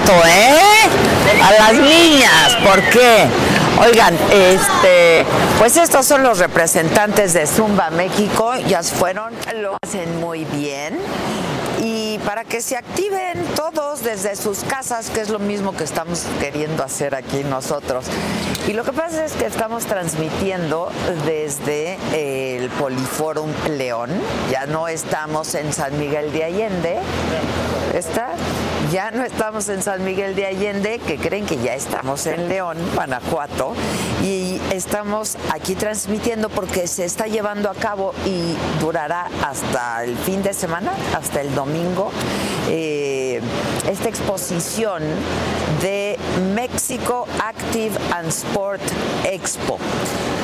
Eh? A las niñas, ¿por qué? Oigan, este, pues estos son los representantes de Zumba México, ya fueron, lo hacen muy bien. Y para que se activen todos desde sus casas, que es lo mismo que estamos queriendo hacer aquí nosotros. Y lo que pasa es que estamos transmitiendo desde el Poliforum León. Ya no estamos en San Miguel de Allende. ¿Está? Ya no estamos en San Miguel de Allende, que creen que ya estamos en León, Guanajuato. Y estamos aquí transmitiendo porque se está llevando a cabo y durará hasta el fin de semana, hasta el domingo, eh, esta exposición de México Active and Sport Expo,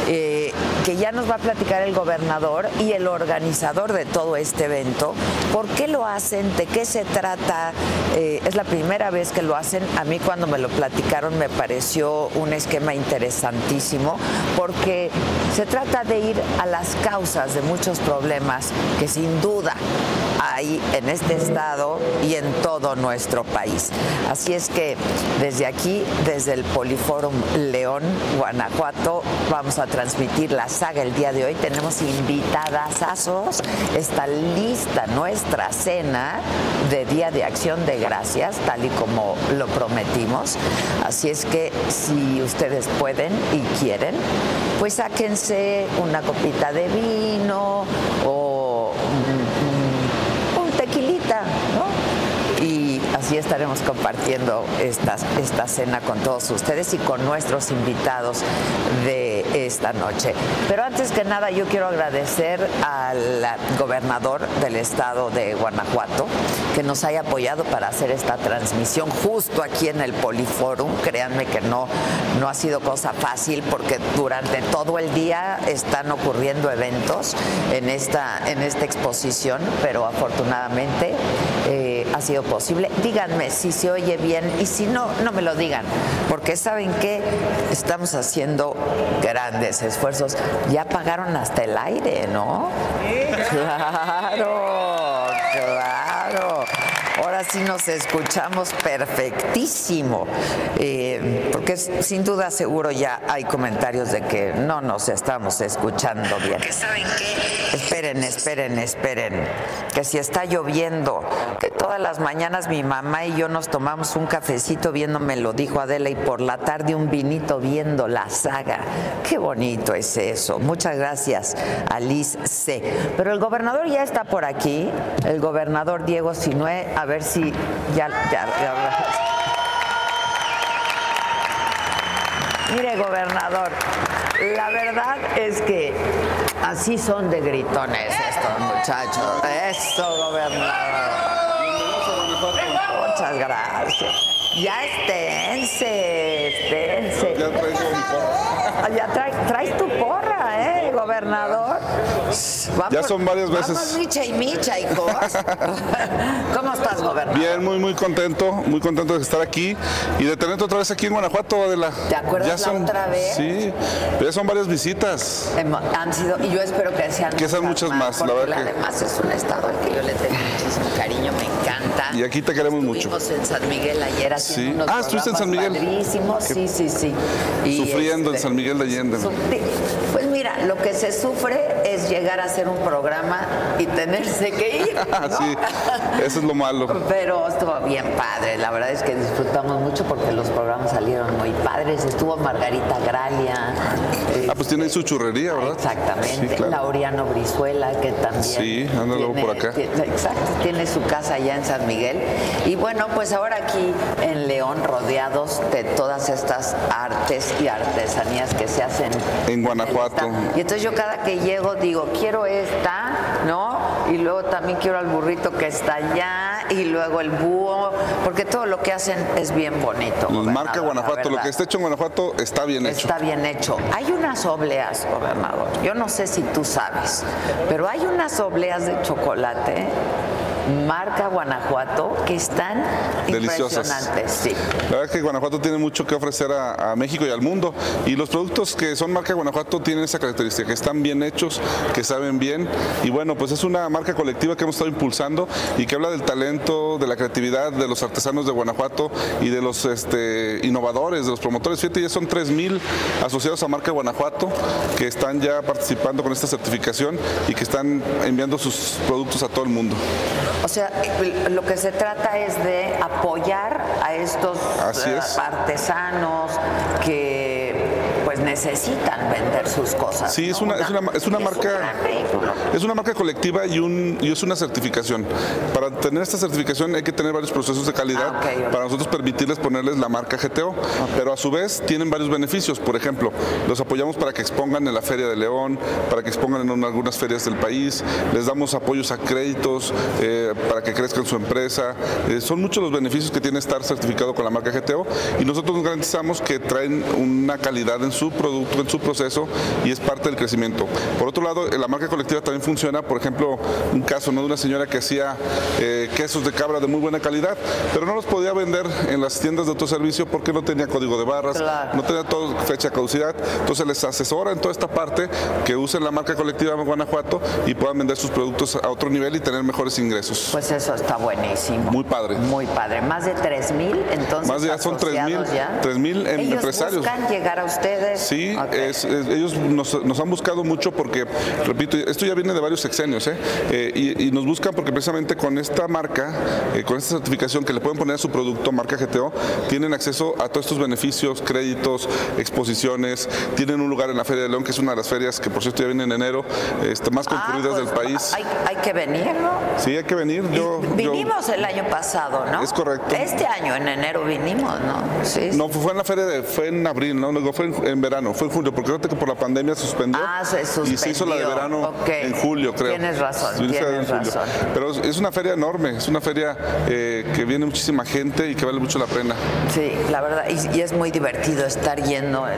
eh, que ya nos va a platicar el gobernador y el organizador de todo este evento. ¿Por qué lo hacen? ¿De qué se trata? Eh, es la primera vez que lo hacen. A mí cuando me lo platicaron me pareció un esquema interesantísimo porque se trata de ir a las causas de muchos problemas que sin duda hay en este estado y en todo nuestro país. Así es que desde aquí, desde el Poliforum León, Guanajuato, vamos a transmitir la saga el día de hoy. Tenemos invitadas asos. Está lista nuestra cena de Día de Acción de Gracias, tal y como lo prometimos. Así es que si ustedes pueden y quieren, pues sáquense una copita de vino o Y así estaremos compartiendo esta, esta cena con todos ustedes y con nuestros invitados de esta noche. Pero antes que nada yo quiero agradecer al gobernador del estado de Guanajuato que nos haya apoyado para hacer esta transmisión justo aquí en el Poliforum. Créanme que no, no ha sido cosa fácil porque durante todo el día están ocurriendo eventos en esta, en esta exposición, pero afortunadamente eh, ha sido posible. Díganme si se oye bien y si no, no me lo digan, porque saben que estamos haciendo grandes esfuerzos. Ya pagaron hasta el aire, ¿no? Claro, claro. Sí nos escuchamos perfectísimo, eh, porque sin duda seguro ya hay comentarios de que no nos estamos escuchando bien. ¿Saben qué? Esperen, esperen, esperen, que si está lloviendo, que todas las mañanas mi mamá y yo nos tomamos un cafecito viendo, me lo dijo Adela, y por la tarde un vinito viendo la saga. Qué bonito es eso. Muchas gracias a Liz C. Pero el gobernador ya está por aquí, el gobernador Diego Sinué, a ver si sí, ya, ya, ya. Mire, gobernador, la verdad es que así son de gritones estos muchachos. Eso, gobernador. Muchas gracias. Ya esténse, esténse. Ya traigo mi porra. Ya traes, traes tu porra, ¿eh, gobernador? Va Ya son varias veces. Vamos, micha y micha, hijos. ¿Cómo estás, gobernador? Bien, muy, muy contento, muy contento de estar aquí y de tenerte otra vez aquí en Guanajuato, Adela. ¿Te acuerdas la otra vez? Sí, ya son varias visitas. Han sido, y yo espero que sean Que sean muchas más, la porque verdad que- además es un estado al que yo le tengo muchísimo cariño, me encanta. Y aquí te queremos mucho. Estuvimos en San Miguel ayer haciendo Sí. unos Ah, estuviste en San Miguel. sí, sí, sí. Y, este, Sufriendo en San Miguel de Allende. Lo que se sufre es llegar a hacer un programa y tenerse que ir. ¿no? sí, eso es lo malo. Pero estuvo bien padre, la verdad es que disfrutamos mucho porque los programas salieron muy padres. Estuvo Margarita Gralia. Ah, pues tienen su churrería, ¿verdad? Exactamente. Sí, claro. Laureano Brizuela, que también. Sí, anda luego por acá. tiene- exacto, tiene su casa allá en San Miguel. Y bueno, pues ahora aquí en León, rodeados de todas estas artes y artesanías que se hacen En Guanajuato. Y entonces yo cada que llego digo, quiero esta, ¿no? Y luego también quiero al burrito que está allá, y luego el búho, porque todo lo que hacen es bien bonito. Marca Guanajuato, lo que esté hecho en Guanajuato está bien hecho. Está bien hecho. Hay unas obleas, gobernador. Yo no sé si tú sabes, pero hay unas obleas de chocolate, marca Guanajuato, que están Deliciosas. impresionantes. Sí. La verdad es que Guanajuato tiene mucho que ofrecer a, a México y al mundo. Y los productos que son marca Guanajuato tienen esa característica, que están bien hechos, que saben bien. Y bueno, pues es una marca colectiva que hemos estado impulsando y que habla del talento, de la creatividad de los artesanos de Guanajuato y de los este, innovadores, de los promotores. Fíjate, ya son 3.000 asociados a marca Guanajuato que están ya participando con esta certificación y que están enviando sus productos a todo el mundo. O sea, lo que se trata es de apoyar a estos Así eh, es. artesanos que pues necesitan vender sus cosas. Sí, es ¿no? una, es una, es una marca. un. Es una marca colectiva y, un, y es una certificación. Para tener esta certificación hay que tener varios procesos de calidad Ah, ok, ok. para nosotros permitirles ponerles la marca GTO. Pero a su vez tienen varios beneficios. Por ejemplo, los apoyamos para que expongan en la Feria de León, para que expongan en algunas ferias del país. Les damos apoyos a créditos eh, para que crezcan su empresa. Eh, son muchos los beneficios que tiene estar certificado con la marca GTO y nosotros nos garantizamos que traen una calidad en su producto, en su proceso y es parte del crecimiento. Por otro lado, eh, la marca colectiva también funciona, por ejemplo, un caso ¿no? de una señora que hacía eh, quesos de cabra de muy buena calidad, pero no los podía vender en las tiendas de autoservicio porque no tenía código de barras, Claro. no tenía todo fecha de caducidad. Entonces les asesora en toda esta parte que usen la marca colectiva de Guanajuato y puedan vender sus productos a otro nivel y tener mejores ingresos. Pues eso está buenísimo. Muy padre. Muy padre. Más de 3 mil, entonces. Más de ya son asociados 3,000, ya. 3,000 em- Ellos empresarios. buscan llegar a ustedes. Sí, es- es- ellos nos, nos han buscado mucho porque, repito, esto ya viene de varios sexenios, ¿eh? Eh, y, y nos buscan porque precisamente con esta marca, eh, con esta certificación que le pueden poner a su producto, marca GTO, tienen acceso a todos estos beneficios, créditos, exposiciones, tienen un lugar en la Feria de León, que es una de las ferias que por cierto ya viene en enero, este, más Ah, concurridas pues, del país. Hay, hay que venir, ¿no? Sí, hay que venir. Yo, yo- vinimos el año pasado, ¿no? Es correcto. Este año, en enero, vinimos, ¿no? Sí. no, fue en la feria de, fue en abril, no, no, fue en, en verano, fue en julio, porque fíjate que por la pandemia suspendió. Ah, se Y se hizo la de suspendió. verano Ok. en julio, creo. Tienes razón, Sí, tienes razón. Pero es- una feria enorme, es una feria eh, que viene muchísima gente y que vale mucho la pena. Sí, la verdad, y, y es muy divertido estar yendo de,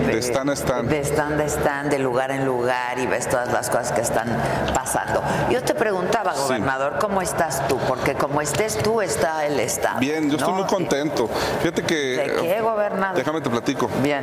de, De stand a stand. De stand a stand, de lugar en lugar y ves todas las cosas que están pasando. Yo te preguntaba, Sí. gobernador, ¿cómo estás tú? Porque como estés tú, está el Estado. Bien, yo estoy ¿no? muy contento. Fíjate que... ¿De qué, gobernador? Déjame te platico. Bien.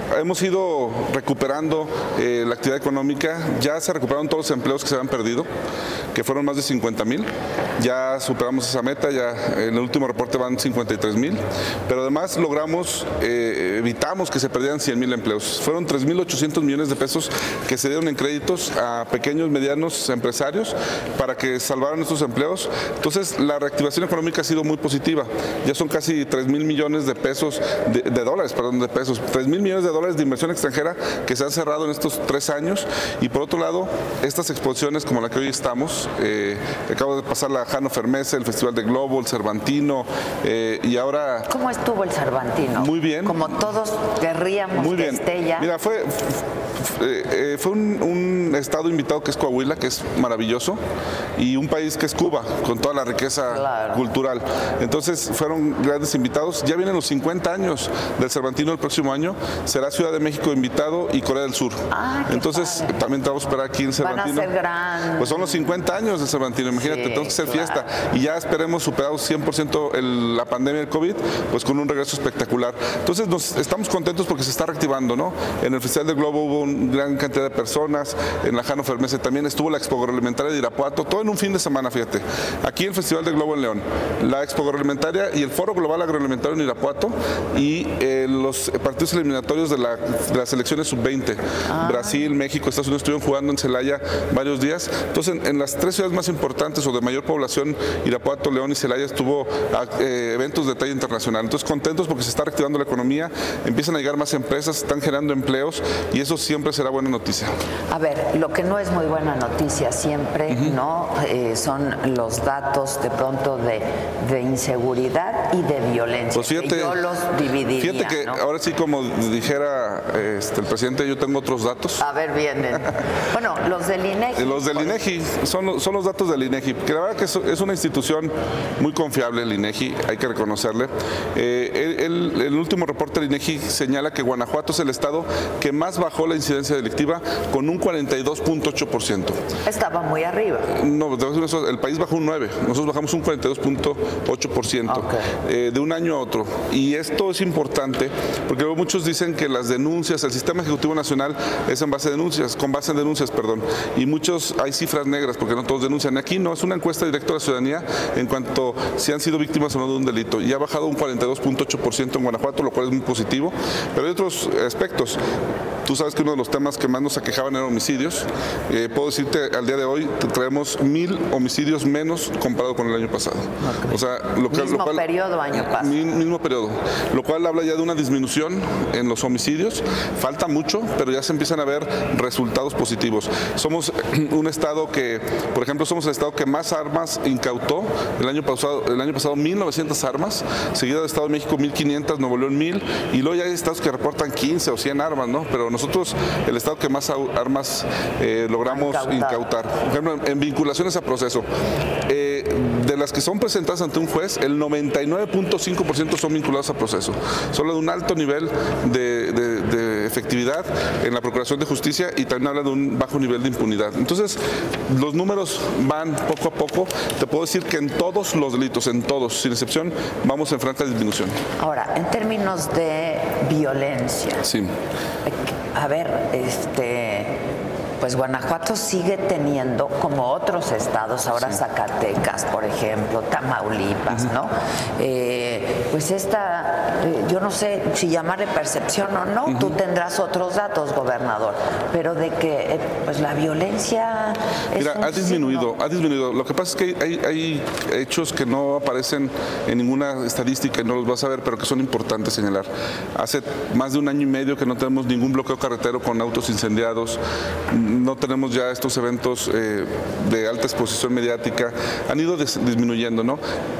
Hemos ido recuperando eh, la actividad económica. Ya se recuperaron todos los empleos que se habían perdido, que fueron más de 50 mil. Ya superamos esa meta, ya en el último reporte van 53 mil. Pero además logramos, eh, evitamos que se perdieran 100 mil empleos. Fueron 3.800 millones de pesos que se dieron en créditos a pequeños, medianos empresarios para que salvaran estos empleos. Entonces, la reactivación económica ha sido muy positiva. Ya son casi 3 mil millones de pesos, de, de dólares, perdón, de pesos. 3 mil millones de dólares de inversión extranjera que se han cerrado en estos tres años. Y por otro lado, estas exposiciones como la que hoy estamos, eh, acabo de pasar la Hannover Messe, el Festival de Globo, el Cervantino, eh, y ahora... ¿Cómo estuvo el Cervantino? Muy bien. Como todos querríamos Muy bien. que esté ya. Mira, fue, eh, eh, fue un, un estado invitado que es Coahuila, que es maravilloso, y un país que es Cuba, con toda la riqueza Claro. cultural. Entonces fueron grandes invitados. Ya vienen los 50 años del Cervantino el próximo año. Será Ciudad de México invitado y Corea del Sur. Ah, Entonces padre. también te vamos a esperar aquí en Van a Cervantino. ser grandes. Pues son los 50 años del Cervantino, imagínate, Sí, tenemos que hacer claro. fiesta. Y ya esperemos superados 100% el- la pandemia del COVID, pues con un regreso espectacular. Entonces nos estamos contentos porque se está reactivando, ¿no? En el Festival del Globo hubo una gran cantidad de personas, en la Hannover Messe también estuvo la Expo Agroalimentaria de Irapuato, todo en un fin de semana, fíjate. Aquí el Festival del Globo en León, la Expo Agroalimentaria y el Foro Global Agroalimentario en Irapuato y eh, los partidos eliminatorios de, la- las elecciones sub-20. Brasil, México, Estados Unidos estuvieron jugando en Celaya varios días. Entonces, en, en las tres ciudades más importantes o de mayor población, Irapuato, León y Celaya, estuvo ah, eh, eventos de talla internacional. Entonces, contentos porque se está reactivando la economía, empiezan a llegar más empresas, están generando empleos y eso siempre será buena noticia. A ver, lo que no es muy buena noticia siempre, ¿no? Eh, son los datos de pronto de, de inseguridad y de violencia. Pues fíjate, que yo los dividiría. fíjate que ¿no? ahora sí, como dijera este, el presidente, yo tengo otros datos. A ver, vienen. Bueno, los del INEGI. Los del INEGI son, los- son los datos del INEGI, que la verdad que es, una institución muy confiable el INEGI, hay que reconocerle. Eh, el, el- último reporte del INEGI señala que Guanajuato es el estado que más bajó la incidencia delictiva con un 42.8%. Estaba muy arriba. No, el país bajó un 9, nosotros bajamos un 42.8% Ok. eh, de un año a otro. Y esto es importante porque luego muchos dicen que las denuncias, el sistema ejecutivo nacional es en base a denuncias, con base en denuncias, perdón. Y muchos hay cifras negras porque no todos denuncian. Aquí no, es una encuesta directa a la ciudadanía en cuanto si han sido víctimas o no de un delito. Y ha bajado un 42.8% en Guanajuato, lo cual es muy positivo. Pero hay otros aspectos. Tú sabes que uno de los temas que más nos aquejaban eran homicidios. Eh, puedo decirte, al día de hoy traemos mil homicidios menos comparado con el año pasado. O sea, lo que, Mismo lo cual, periodo, año pasado. Mi- mismo periodo. Lo cual habla ya de una disminución en los homicidios. Falta mucho, pero ya se empiezan a ver resultados positivos. Somos un estado que, por ejemplo, somos el estado que más armas incautó. El año pasado, el año pasado 1.900 armas, seguido del Estado de México 1.500, Nuevo León 1.000, y luego ya hay estados que reportan 15 o 100 armas, ¿no? Pero nosotros, el estado que más armas eh, logramos Incautar. incautar. Por ejemplo, en vinculaciones a proceso. eh, las que son presentadas ante un juez, el 99.5% son vinculados a proceso. Solo de un alto nivel de, de- de efectividad en la Procuración de Justicia y también habla de un bajo nivel de impunidad. Entonces, los números van poco a poco. Te puedo decir que en todos los delitos, en todos, sin excepción, vamos en franca disminución. Ahora, en términos de violencia, Sí. a ver, este, pues Guanajuato sigue teniendo, como otros estados, ahora Zacatecas, por ejemplo, Tamaulipas, ¿no? Eh, pues esta, eh, yo no sé si llamarle percepción o no, tú tendrás otros datos, gobernador, pero de que eh, pues la violencia es Mira, un ha disminuido, signo- ha disminuido. Lo que pasa es que hay, hay hechos que no aparecen en ninguna estadística y no los vas a ver, pero que son importantes señalar. Hace más de un año y medio que no tenemos ningún bloqueo carretero con autos incendiados, no tenemos ya estos eventos eh, de alta exposición mediática, han ido dis- disminuyendo, ¿no?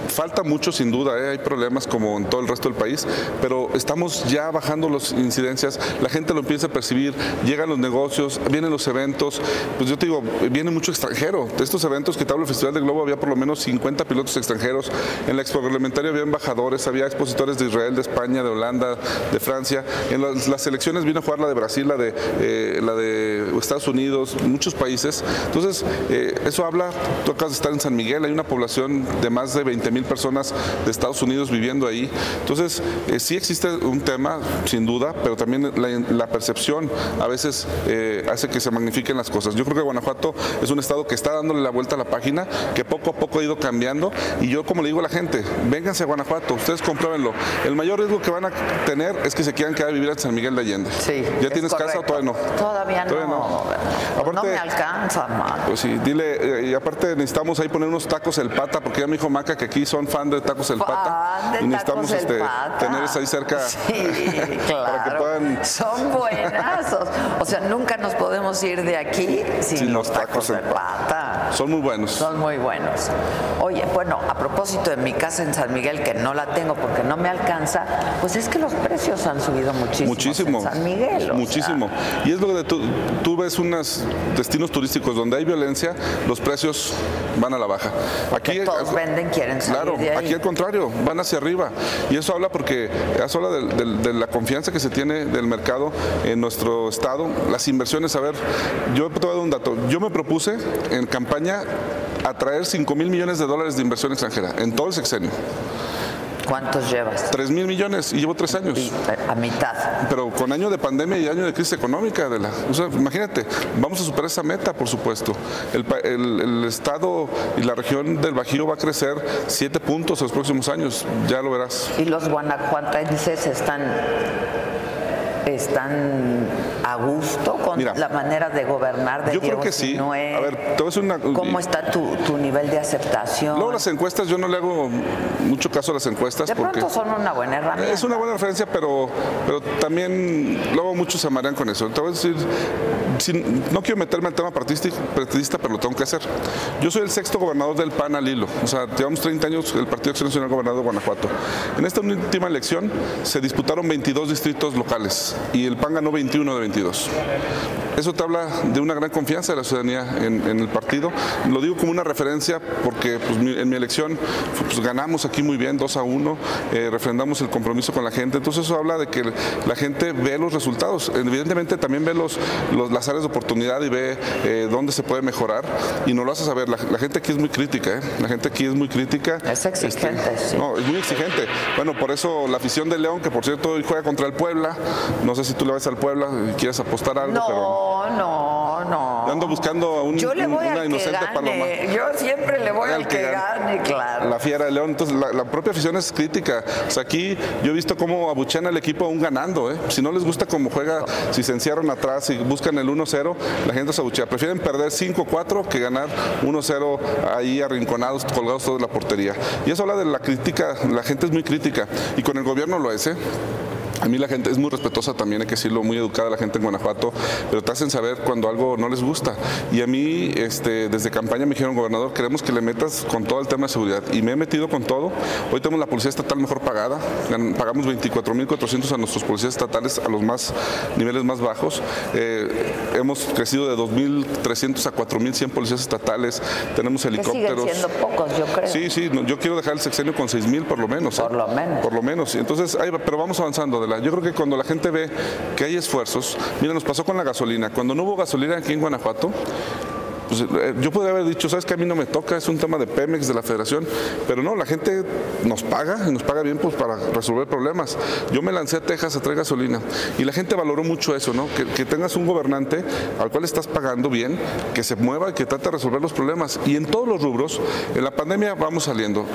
Falta mucho sin duda, ¿eh? hay problemas como en todo el resto del país, pero estamos ya bajando las incidencias, la gente lo empieza a percibir, llegan los negocios, vienen los eventos, pues yo te digo, viene mucho extranjero. De estos eventos que te el Festival de Globo había por lo menos 50 pilotos extranjeros, en la Expo había embajadores, había expositores de Israel, de España, de Holanda, de Francia, en las, las selecciones vino a jugar la de Brasil, la de, eh, la de Estados Unidos, muchos países. Entonces, eh, eso habla, tú acabas de estar en San Miguel, hay una población de más de 20 mil personas de Estados Unidos viviendo ahí. Entonces, eh, sí existe un tema, sin duda, pero también la, la percepción a veces eh, hace que se magnifiquen las cosas. Yo creo que Guanajuato es un estado que está dándole la vuelta a la página, que poco a poco ha ido cambiando. Y yo, como le digo a la gente, vénganse a Guanajuato, ustedes compruébenlo. El mayor riesgo que van a tener es que se quieran quedar a vivir en San Miguel de Allende. Sí, ¿Ya es tienes casa o correcto. todavía no? Todavía, Todavía no. Pues no me alcanza, man. Pues sí, dile, eh, y aparte necesitamos ahí poner unos tacos el pata, porque ya me dijo Maca que aquí son fan de tacos el pata. y necesitamos este, tenerlos ahí cerca. Sí, claro. Son buenas. O, sea, nunca nos podemos ir de aquí sin, los tacos, el pata. Son muy buenos. Son muy buenos. Oye, bueno, a propósito de mi casa en San Miguel, que no la tengo porque no me alcanza, pues es que los precios han subido muchísimo. Muchísimo. En San Miguel. Muchísimo. Y es lo que tú, tú ves destinos turísticos donde hay violencia, los precios van a la baja. Aquí todos venden, quieren salir Claro, aquí al contrario, van hacia arriba. Y eso habla porque eso habla de, la confianza que se tiene del mercado en nuestro estado, las inversiones. A ver, yo te voy a dar un dato. Yo me propuse en campaña atraer 5 mil millones de dólares de inversión extranjera en todo el sexenio. ¿Cuántos llevas? Tres mil millones y llevo tres años. Eh, a mitad. Pero con año de pandemia y año de crisis económica, Adela. O sea, imagínate, vamos a superar esa meta, por supuesto. El, el, Estado y la región del Bajío va a crecer siete puntos en los próximos años, ya lo verás. ¿Y los guanajuatenses están están a gusto con la manera de gobernar de yo creo que sí. A ver, todo es una, ¿Cómo está tu, tu, nivel de aceptación? Luego las encuestas, yo no le hago mucho caso a las encuestas. De porque pronto son una buena herramienta. Es una buena referencia, pero, pero también luego muchos se marean con eso. Te voy a decir, no quiero meterme al tema partidista, pero lo tengo que hacer. Yo soy el sexto gobernador del PAN al hilo. O sea, llevamos 30 años el Partido Acción Nacional gobernador de Guanajuato. En esta última elección se disputaron 22 distritos locales y el PAN ganó 21 de 22 sólidos. Eso te habla de una gran confianza de la ciudadanía en, el partido. Lo digo como una referencia porque pues, en mi elección pues, ganamos aquí muy bien, 2 a 1, eh, refrendamos el compromiso con la gente. Entonces eso habla de que la gente ve los resultados. Evidentemente también ve los, las áreas de oportunidad y ve eh, dónde se puede mejorar y no lo hace saber. La, gente aquí es muy crítica, ¿eh? la gente aquí es muy crítica. Es exigente, este, No, es muy exigente. Bueno, por eso la afición de León, que por cierto hoy juega contra el Puebla, no sé si tú le ves al Puebla y quieres apostar algo, no, pero... No, no, ando buscando a un, Yo le voy una inocente que paloma. Yo siempre le voy al, que, gane, claro. La fiera de León. Entonces, la, propia afición es crítica. O sea, aquí yo he visto cómo abuchean al equipo aún ganando, ¿eh? Si no les gusta cómo juega, si se encierran atrás y buscan el 1-0, la gente se abuchea. Prefieren perder 5-4 que ganar 1-0 ahí arrinconados, colgados todos de la portería. Y eso habla de la crítica, la gente es muy crítica. Y con el gobierno lo es, ¿eh? A mí la gente es muy respetuosa también, hay que decirlo, muy educada la gente en Guanajuato, pero te hacen saber cuando algo no les gusta. Y a mí, este, desde campaña me dijeron, gobernador, queremos que le metas con todo el tema de seguridad. Y me he metido con todo. Hoy tenemos la policía estatal mejor pagada, pagamos 24.400 a nuestros policías estatales a los más niveles más bajos. Eh, hemos crecido de 2.300 a 4.100 policías estatales, tenemos helicópteros. Que siguen siendo pocos, yo creo. Sí, sí, yo quiero dejar el sexenio con 6.000 por lo menos. ¿eh? Por lo menos. Por lo menos. Entonces, pero vamos avanzando. De yo creo que cuando la gente ve que hay esfuerzos, mira, nos pasó con la gasolina. Cuando no hubo gasolina aquí en Guanajuato, pues, eh, yo podría haber dicho, sabes que a mí no me toca, es un tema de Pemex, de la federación, pero no, la gente nos paga y nos paga bien pues para resolver problemas. Yo me lancé a Texas a traer gasolina y la gente valoró mucho eso, ¿no? Que, tengas un gobernante al cual estás pagando bien, que se mueva y que trate de resolver los problemas. Y en todos los rubros, en la pandemia vamos saliendo.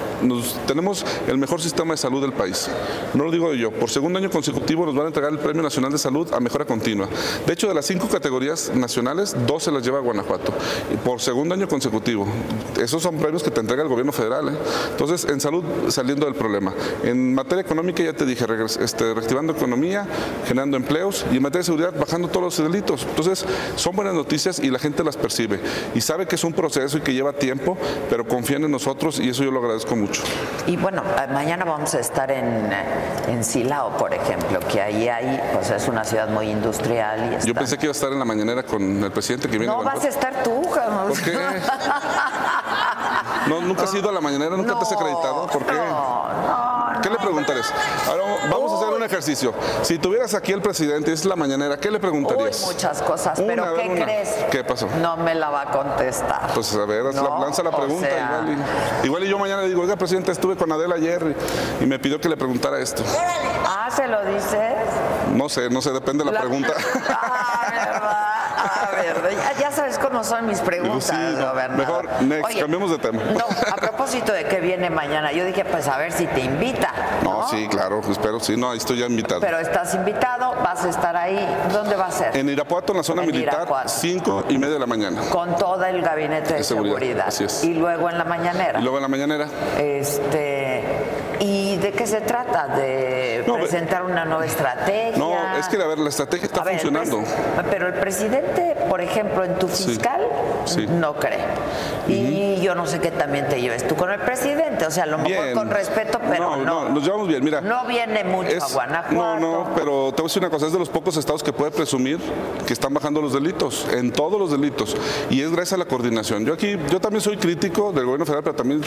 tenemos el mejor sistema de salud del país. No lo digo yo, por segundo año consecutivo nos van a entregar el Premio Nacional de Salud a Mejora Continua. De hecho, de las cinco categorías nacionales, dos se las lleva Guanajuato por segundo año consecutivo. Esos son premios que te entrega el gobierno federal. ¿eh? Entonces, en salud, saliendo del problema. En materia económica, ya te dije, este, reactivando economía, generando empleos y en materia de seguridad, bajando todos los delitos. Entonces, son buenas noticias y la gente las percibe. Y sabe que es un proceso y que lleva tiempo, pero confían en nosotros y eso yo lo agradezco mucho. Y bueno, eh, mañana vamos a estar en, en Silao, por ejemplo, que ahí hay, pues es una ciudad muy industrial. Y Yo pensé que iba a estar en la mañanera con el presidente que viene. No vas a estar tú, ¿Por qué? No, ¿Nunca has ido a la mañanera? ¿Nunca te has acreditado? ¿Por qué? No, no, ¿Qué le preguntarías? Ahora vamos a hacer un ejercicio. Si tuvieras aquí el presidente, es la mañanera, ¿qué le preguntarías? muchas cosas, pero ¿qué crees? ¿Qué pasó? No me la va a contestar. Pues a ver, lanza la pregunta. igual, y, yo mañana le digo, oiga, presidente, estuve con Adela ayer y, me pidió que le preguntara esto. Ah, ¿se lo dices? No sé, no sé, depende de la, pregunta. Ah, ¿verdad? ver, ya, sabes cómo son mis preguntas, Mejor, next, cambiemos de tema. No, a propósito de que viene mañana, yo dije, pues a ver si te invita. No, sí, claro, espero, sí, no, estoy ya invitado. Pero estás invitado, vas a estar ahí. ¿Dónde va a ser? En Irapuato, en la zona militar, cinco y media de la mañana. Con todo el gabinete de, seguridad. Así es. Y luego en la mañanera. Y luego en la mañanera. Este. ¿Y de qué se trata? ¿De presentar una nueva estrategia? No, es que, a ver, la estrategia está funcionando. pero el presidente, por ejemplo, en tu fiscal, no cree. Y yo no sé qué también te lleves tú con el presidente, o sea, a lo mejor con respeto, pero no, no. nos llevamos bien, mira. No viene mucho a Guanajuato. No, no, pero te voy a decir una cosa, es de los pocos estados que puede presumir que están bajando los delitos, en todos los delitos, y es gracias a la coordinación. Yo aquí, yo también soy crítico del gobierno federal, pero también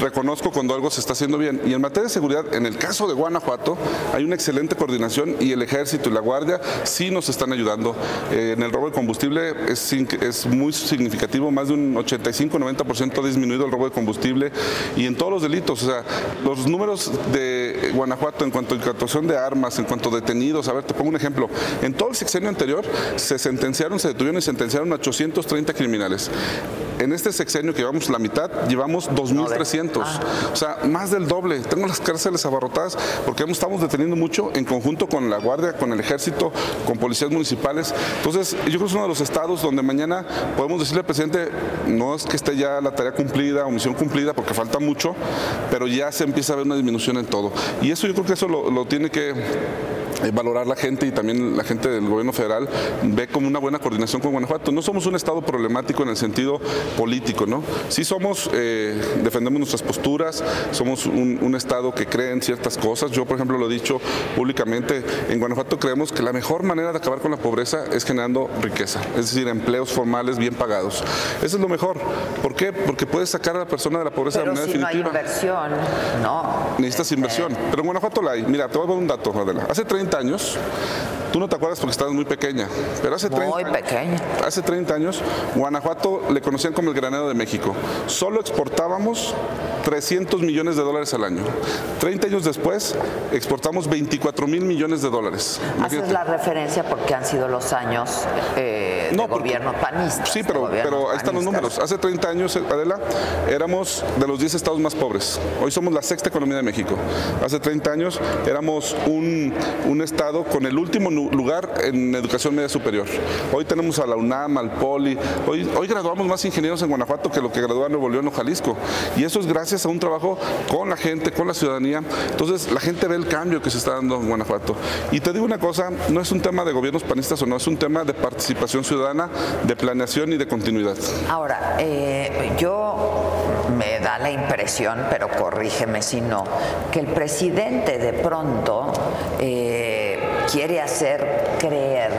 reconozco cuando algo se está haciendo bien. Y en materia de seguridad, en el caso de Guanajuato, hay una excelente coordinación y el ejército y la guardia sí nos están ayudando. Eh, en el robo de combustible es, es muy significativo, más de un 85-90% ha disminuido el robo de combustible y en todos los delitos, o sea, los números de Guanajuato en cuanto a incautación de armas, en cuanto a detenidos, a ver, te pongo un ejemplo, en todo el sexenio anterior se sentenciaron, se detuvieron y sentenciaron a 830 criminales. En este sexenio que llevamos la mitad, llevamos 2.300. Ah. O sea, más del doble. Tengo las cárceles abarrotadas porque estamos deteniendo mucho en conjunto con la Guardia, con el Ejército, con policías municipales. Entonces, yo creo que es uno de los estados donde mañana podemos decirle al presidente, no es que esté ya la tarea cumplida o misión cumplida porque falta mucho, pero ya se empieza a ver una disminución en todo. Y eso yo creo que eso lo tiene que eh, valorar la gente y también la gente del gobierno federal ve como una buena coordinación con Guanajuato. No somos un estado problemático en el sentido político, ¿no? Sí somos, eh, defendemos nuestras posturas, somos un, estado que cree en ciertas cosas. Yo, por ejemplo, lo he dicho públicamente, en Guanajuato creemos que la mejor manera de acabar con la pobreza es generando riqueza, es decir, empleos formales bien pagados. Eso es lo mejor. ¿Por qué? Porque puedes sacar a la persona de la pobreza de manera si definitiva. No hay inversión, no. Necesitas inversión. Eh. Pero en Guanajuato la hay. Mira, te voy a dar un dato, Adela. Hace 30 años, tú no te acuerdas porque estabas muy pequeña, pero hace 30, muy pequeña. hace 30 años, Guanajuato le conocían como el granero de México. Solo exportábamos 300 millones de dólares al año. 30 años después, exportamos 24 mil millones de dólares. Haces la referencia porque han sido los años eh, de gobierno panista. Sí, pero, pero ahí están los números. Hace 30 años, Adela, éramos de los 10 estados más pobres. Hoy somos la sexta economía de México. Hace 30 años éramos un, un estado con el último lugar en educación media superior. Hoy tenemos a la UNAM, al POLI. Hoy, hoy graduamos más ingenieros en Guanajuato que lo que graduó Nuevo León o Jalisco. Y eso es gracias a un trabajo con la gente, con la ciudadanía. Entonces la gente ve el cambio que se está dando en Guanajuato. Y te digo una cosa, no es un tema de gobiernos panistas o no, es un tema de participación ciudadana, de planeación y de continuidad. Ahora, eh, yo me da la impresión, pero corrígeme si no, que el presidente de pronto... Eh, quiere hacer creer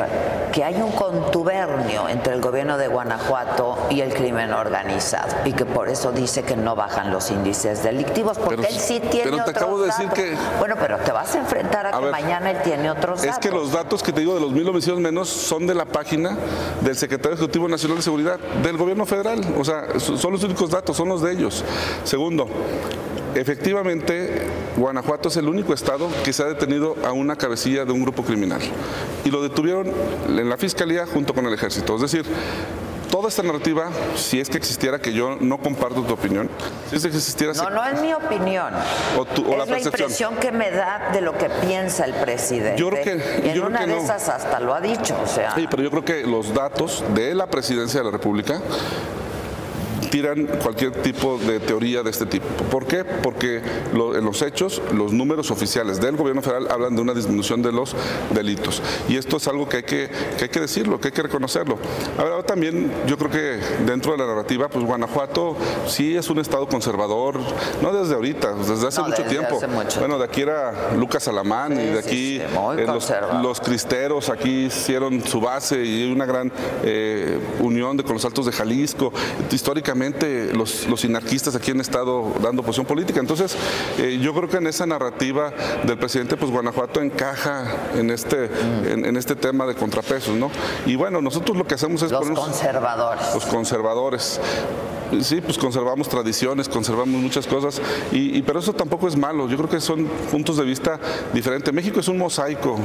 que hay un contubernio entre el gobierno de Guanajuato y el crimen organizado y que por eso dice que no bajan los índices delictivos porque él sí tiene pero te acabo de decir que bueno pero te vas a enfrentar a, que mañana él tiene otros datos es que los datos que te digo de los mil homicidios menos son de la página del secretario ejecutivo nacional de seguridad del gobierno federal. O sea son los únicos datos son los de ellos. Segundo Efectivamente, Guanajuato es el único estado que se ha detenido a una cabecilla de un grupo criminal. Y lo detuvieron en la fiscalía junto con el ejército. Es decir, toda esta narrativa, si es que existiera, que yo no comparto tu opinión, si es que existiera... No, no es mi opinión. O, es la, impresión que me da de lo que piensa el presidente. Yo creo que... Y en una de esas hasta lo ha dicho, o sea... Sí, pero yo creo que los datos de la presidencia de la República tiran cualquier tipo de teoría de este tipo. ¿Por qué? Porque en los hechos, los números oficiales del gobierno federal hablan de una disminución de los delitos. Y esto es algo que hay que, hay que decirlo, que hay que reconocerlo. Ahora también yo creo que dentro de la narrativa, pues Guanajuato sí es un estado conservador, no desde ahorita, desde hace mucho tiempo. Bueno, de aquí era Lucas Alamán y de aquí eh, los, cristeros aquí hicieron su base y una gran eh, unión de, con los altos de Jalisco. Históricamente los, los inarquistas aquí han estado dando posición política. Entonces, eh, yo creo que en esa narrativa del presidente, pues Guanajuato encaja en este, mm. en, este tema de contrapesos, ¿no? Y bueno, nosotros lo que hacemos es... Los conservadores. Los conservadores Sí, pues conservamos tradiciones, conservamos muchas cosas, y, pero eso tampoco es malo. Yo creo que son puntos de vista diferentes. México es un mosaico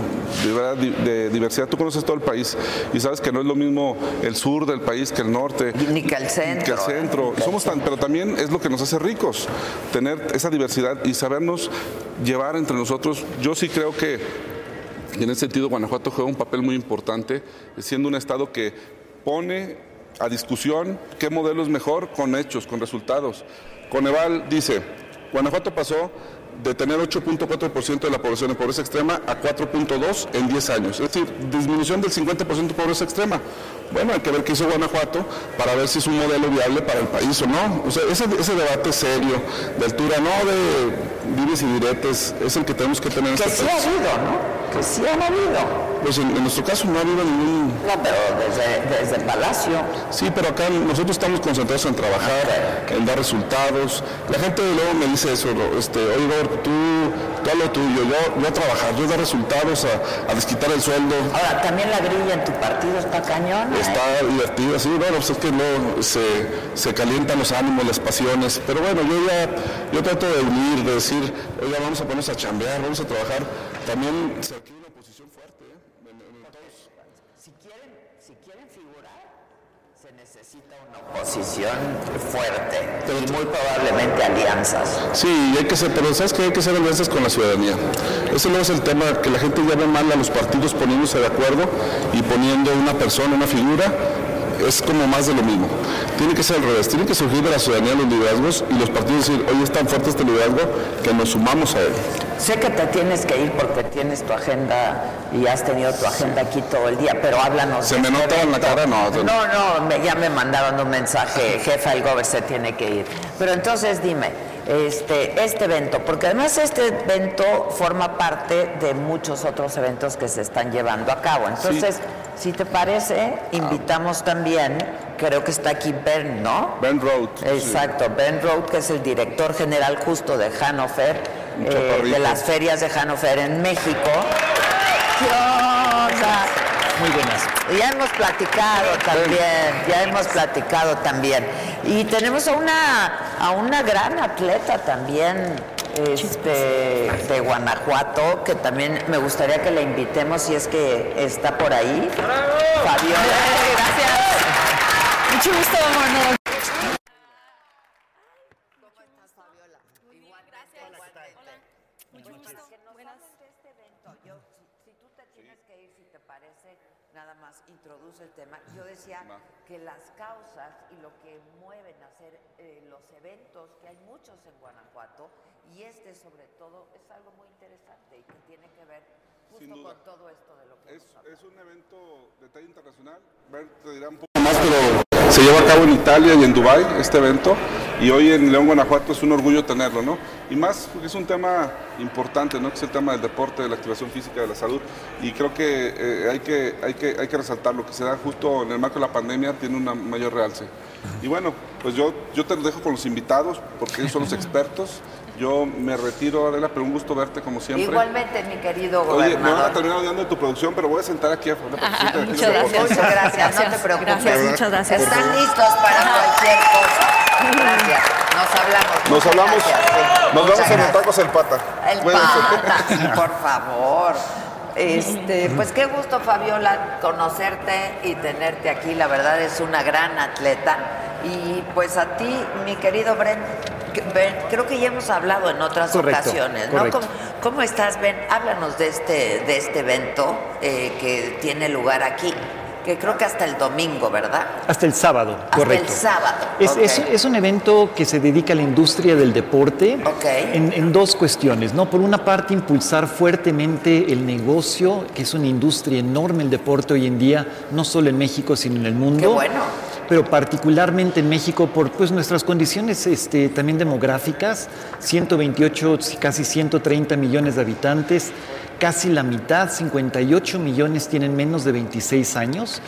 de, de diversidad. Tú conoces todo el país y sabes que no es lo mismo el sur del país que el norte. Ni que el centro. Que el centro. Somos tan, pero también es lo que nos hace ricos, tener esa diversidad y sabernos llevar entre nosotros. Yo sí creo que en ese sentido Guanajuato juega un papel muy importante, siendo un estado que pone a discusión qué modelo es mejor con hechos, con resultados. Coneval dice, Guanajuato pasó de tener 8.4% de la población en pobreza extrema a 4.2 en 10 años. Es decir, disminución del 50% de pobreza extrema. Bueno, hay que ver qué hizo Guanajuato para ver si es un modelo viable para el país o no. O sea, ese, ese debate serio de altura, no de vives y diretes, es el que tenemos que tener en que este sí ha habido, ¿no? Que sí ha habido. Pues en, nuestro caso no ha habido ningún... No, pero desde, el Palacio. Sí, pero acá nosotros estamos concentrados en trabajar, en dar resultados. La gente luego me dice eso, este, oye, tú, tú a lo tuyo, yo, yo a trabajar, yo dar resultados, a, desquitar el sueldo. Ahora, también la grilla en tu partido está cañón. Está divertida, sí, bueno, pues es que no se, se calientan los ánimos, las pasiones. Pero bueno, yo ya, yo trato de unir, de decir, oiga, vamos a ponernos a chambear, vamos a trabajar. También posición fuerte y muy probablemente alianzas. Sí, hay que ser, pero ¿sabes que Hay que hacer alianzas con la ciudadanía. Ese no es el tema, que la gente ya ve mal a los partidos poniéndose de acuerdo y poniendo una persona, una figura es como más de lo mismo. Tiene que ser al revés, tiene que surgir de la ciudadanía los liderazgos y los partidos decir, hoy es tan fuerte este liderazgo que nos sumamos a él. Sé que te tienes que ir porque tienes tu agenda y has tenido tu agenda aquí todo el día, pero háblanos. ¿Se me este nota en la cara? No, no, no ya me mandaron un mensaje, jefa, el gober se tiene que ir. Pero entonces dime, este, este evento, porque además este evento forma parte de muchos otros eventos que se están llevando a cabo. Entonces, si te parece, invitamos también, creo que está aquí Ben, ¿no? Ben Road. Exacto, Ben Road, que es el director general justo de Hannover, eh, de las ferias de Hannover en México. ¿Qué onda? Muy buenas. Ya hemos platicado también, ya hemos platicado también. Y tenemos a una, a una gran atleta también, este, de Guanajuato, que también me gustaría que le invitemos si es que está por ahí. Fabiola. Gracias. Mucho gusto, hermano. ¿Cómo estás, Fabiola? Muy bien, gracias. Hola. Mucho gusto. Buenas. Este evento, yo, si, tú te tienes que ir, si te parece, nada más introduce el tema. Yo decía que las causas y lo que mueven a hacer eh, los eventos, que hay muchos en Guanajuato, y este sobre todo es algo muy interesante y que tiene que ver justo con todo esto de lo que es, es un evento de talla internacional. Ver, te dirá un poco más, pero se lleva a cabo en Italia y en Dubái este evento y hoy en León, Guanajuato es un orgullo tenerlo, ¿no? Y más porque es un tema importante, ¿no? Que es el tema del deporte, de la activación física, de la salud y creo que, eh, hay, que, hay, que hay que resaltar lo que se da justo en el marco de la pandemia tiene un mayor realce. Y bueno, pues yo, yo te lo dejo con los invitados porque ellos son los expertos yo me retiro, Adela, pero un gusto verte como siempre. Igualmente, mi querido gobernador. Oye, me van a terminar odiando de tu producción, pero voy a sentar aquí a Muchas gracias. Muchas gracias, no te preocupes. Gracias, muchas gracias. Están listos para cualquier cosa. Gracias. Nos hablamos. Nos hablamos. Nos vemos en los tacos el pata. El pata, por favor. Este, pues qué gusto, Fabiola, conocerte y tenerte aquí. La verdad es una gran atleta. Y pues a ti, mi querido Brent, creo que ya hemos hablado en otras ocasiones, ¿no? ¿Cómo, estás, Ben? Háblanos de este, de este evento eh, que tiene lugar aquí que creo que hasta el domingo, ¿verdad? Hasta el sábado, hasta correcto. el sábado. Es, es, un evento que se dedica a la industria del deporte en, en, dos cuestiones, ¿no? Por una parte, impulsar fuertemente el negocio, que es una industria enorme el deporte hoy en día, no solo en México, sino en el mundo. Qué bueno pero particularmente en México por pues, nuestras condiciones este, también demográficas, 128, casi 130 millones de habitantes, casi la mitad, 58 millones tienen menos de 26 años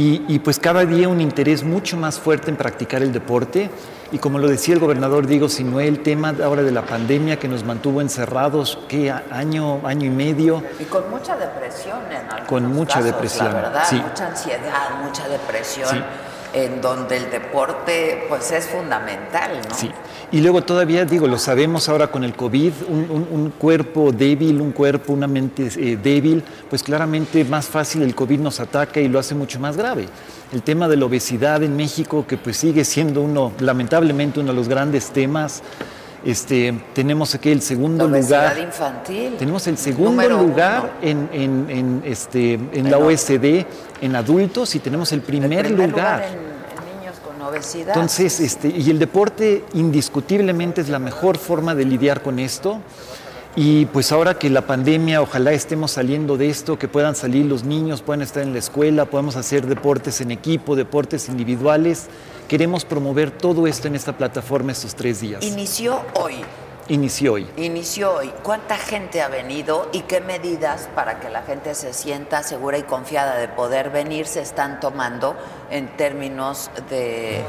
y, pues cada día un interés mucho más fuerte en practicar el deporte y como lo decía el gobernador Diego Sinué, el tema ahora de la pandemia que nos mantuvo encerrados, ¿qué? Año, año y medio. Y con mucha depresión en algunos Con mucha depresión, la verdad, mucha ansiedad, mucha depresión. En donde el deporte pues es fundamental, ¿no? Sí. Y luego todavía, digo, lo sabemos ahora con el COVID, un, cuerpo débil, un cuerpo, una mente eh, débil, pues claramente más fácil el COVID nos ataca y lo hace mucho más grave. El tema de la obesidad en México, que pues sigue siendo uno, lamentablemente, uno de los grandes temas. Este, tenemos aquí el La segundo obesidad lugar. infantil. Tenemos el segundo Número lugar en, en- en, este, en la. OSD en adultos y tenemos el El primer, lugar. en niños con obesidad. Entonces, este, y el deporte indiscutiblemente es la mejor forma de lidiar con esto. Y pues ahora que la pandemia, ojalá estemos saliendo de esto, que puedan salir los niños, puedan estar en la escuela, podamos hacer deportes en equipo, deportes individuales. Queremos promover todo esto en esta plataforma estos tres días. Inició hoy. Inició hoy. Inició hoy. ¿Cuánta gente ha venido y qué medidas para que la gente se sienta segura y confiada de poder venir se están tomando en términos de,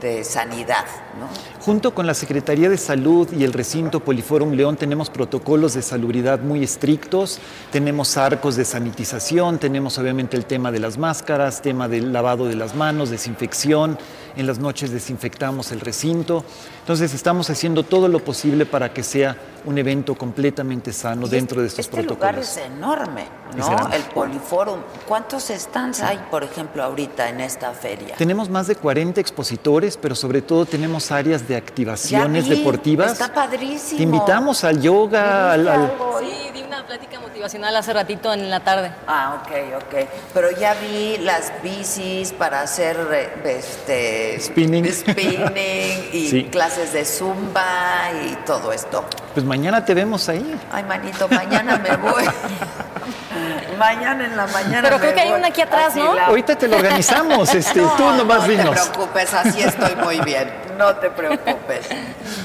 de- sanidad? ¿no? Junto con la Secretaría de Salud y el recinto Poliforum León tenemos protocolos de salubridad muy estrictos, tenemos arcos de sanitización, tenemos obviamente el tema de las máscaras, tema del lavado de las manos, desinfección, en las noches desinfectamos el recinto. Entonces estamos haciendo todo lo posible para que sea un evento completamente sano Y dentro de este- estos este lugar protocolos. es enorme, Es ¿no? enorme. El Poliforum. ¿Cuántos stands hay, por ejemplo, ahorita en esta feria? Tenemos más de 40 expositores, pero sobre todo tenemos áreas de activaciones Ya vi, deportivas. Está padrísimo. Te invitamos al yoga, al- al, Sí, di una plática motivacional hace ratito en la tarde. Ah, ok, ok. Pero ya vi las bicis para hacer eh, este Spinning. spinning y Sí. clases de zumba y todo esto. Pues mañana te vemos ahí. Ay, manito, mañana me voy. mañana en la mañana. Pero me creo que hay una aquí atrás, Así ¿no? la- Ahorita te lo organizamos, este, tú nomás no dinos. te preocupes, así estoy muy bien. No te preocupes.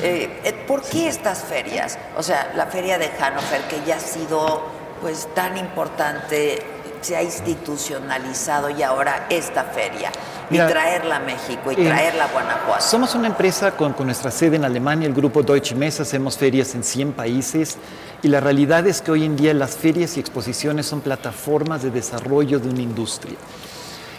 Eh, eh, ¿Por qué estas ferias? O sea, la feria de Hannover, que ya ha sido pues tan importante, se ha institucionalizado y ahora esta feria. Mira, y traerla a México y eh, traerla a Guanajuato. Somos una empresa con, con nuestra sede en Alemania, el grupo Deutsche Messe, hacemos ferias en 100 países y la realidad es que hoy en día las ferias y exposiciones son plataformas de desarrollo de una industria.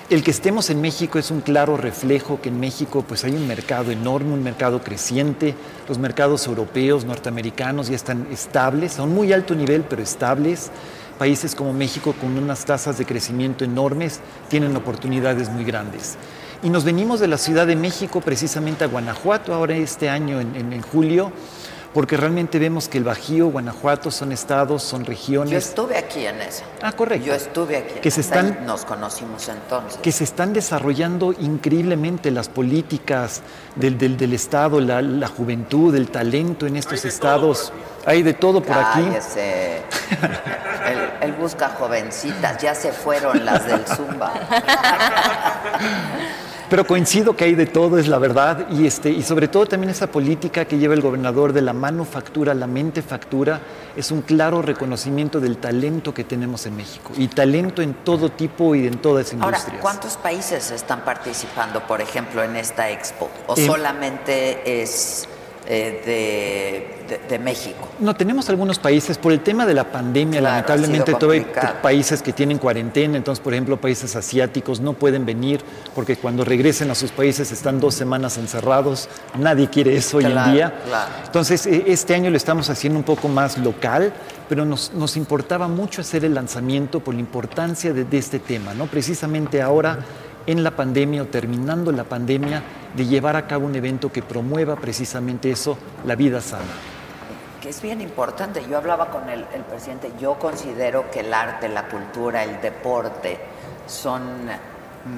El que estemos en México es un claro reflejo que en México pues hay un mercado enorme, un mercado creciente. Los mercados europeos, norteamericanos ya están estables, a un muy alto nivel, pero estables. Países como México con unas tasas de crecimiento enormes tienen oportunidades muy grandes. Y nos venimos de la Ciudad de México precisamente a Guanajuato ahora este año en, julio, porque realmente vemos que el Bajío, Guanajuato son estados, son regiones. Yo estuve aquí en eso. Ah, correcto. Yo estuve aquí. en Que se están- Nos conocimos entonces. que se están desarrollando increíblemente las políticas del, del- del Estado, la, la juventud, el talento en estos estados. Hay de todo por aquí. Él, él busca jovencitas, ya se fueron las del Zumba. Pero coincido que hay de todo, es la verdad. Y, este, y sobre todo también esa política que lleva el gobernador de la manufactura la mentefactura es un claro reconocimiento del talento que tenemos en México. Y talento en todo tipo y en todas Ahora, industrias. ¿cuántos países están participando, por ejemplo, en esta expo? ¿O Eh, solamente es eh, de, de- de México? No, tenemos algunos países, por el tema de la pandemia, Claro, lamentablemente todavía hay países que tienen cuarentena, entonces, por ejemplo, países asiáticos no pueden venir porque cuando regresen a sus países están dos semanas encerrados, nadie quiere eso hoy en día. claro. Entonces, eh, este año lo estamos haciendo un poco más local, pero nos, nos importaba mucho hacer el lanzamiento por la importancia de, de este tema, ¿no? Precisamente ahora, en la pandemia o terminando la pandemia, de llevar a cabo un evento que promueva precisamente eso, la vida sana. Que es bien importante. Yo hablaba con el, el presidente. Yo considero que el arte, la cultura, el deporte son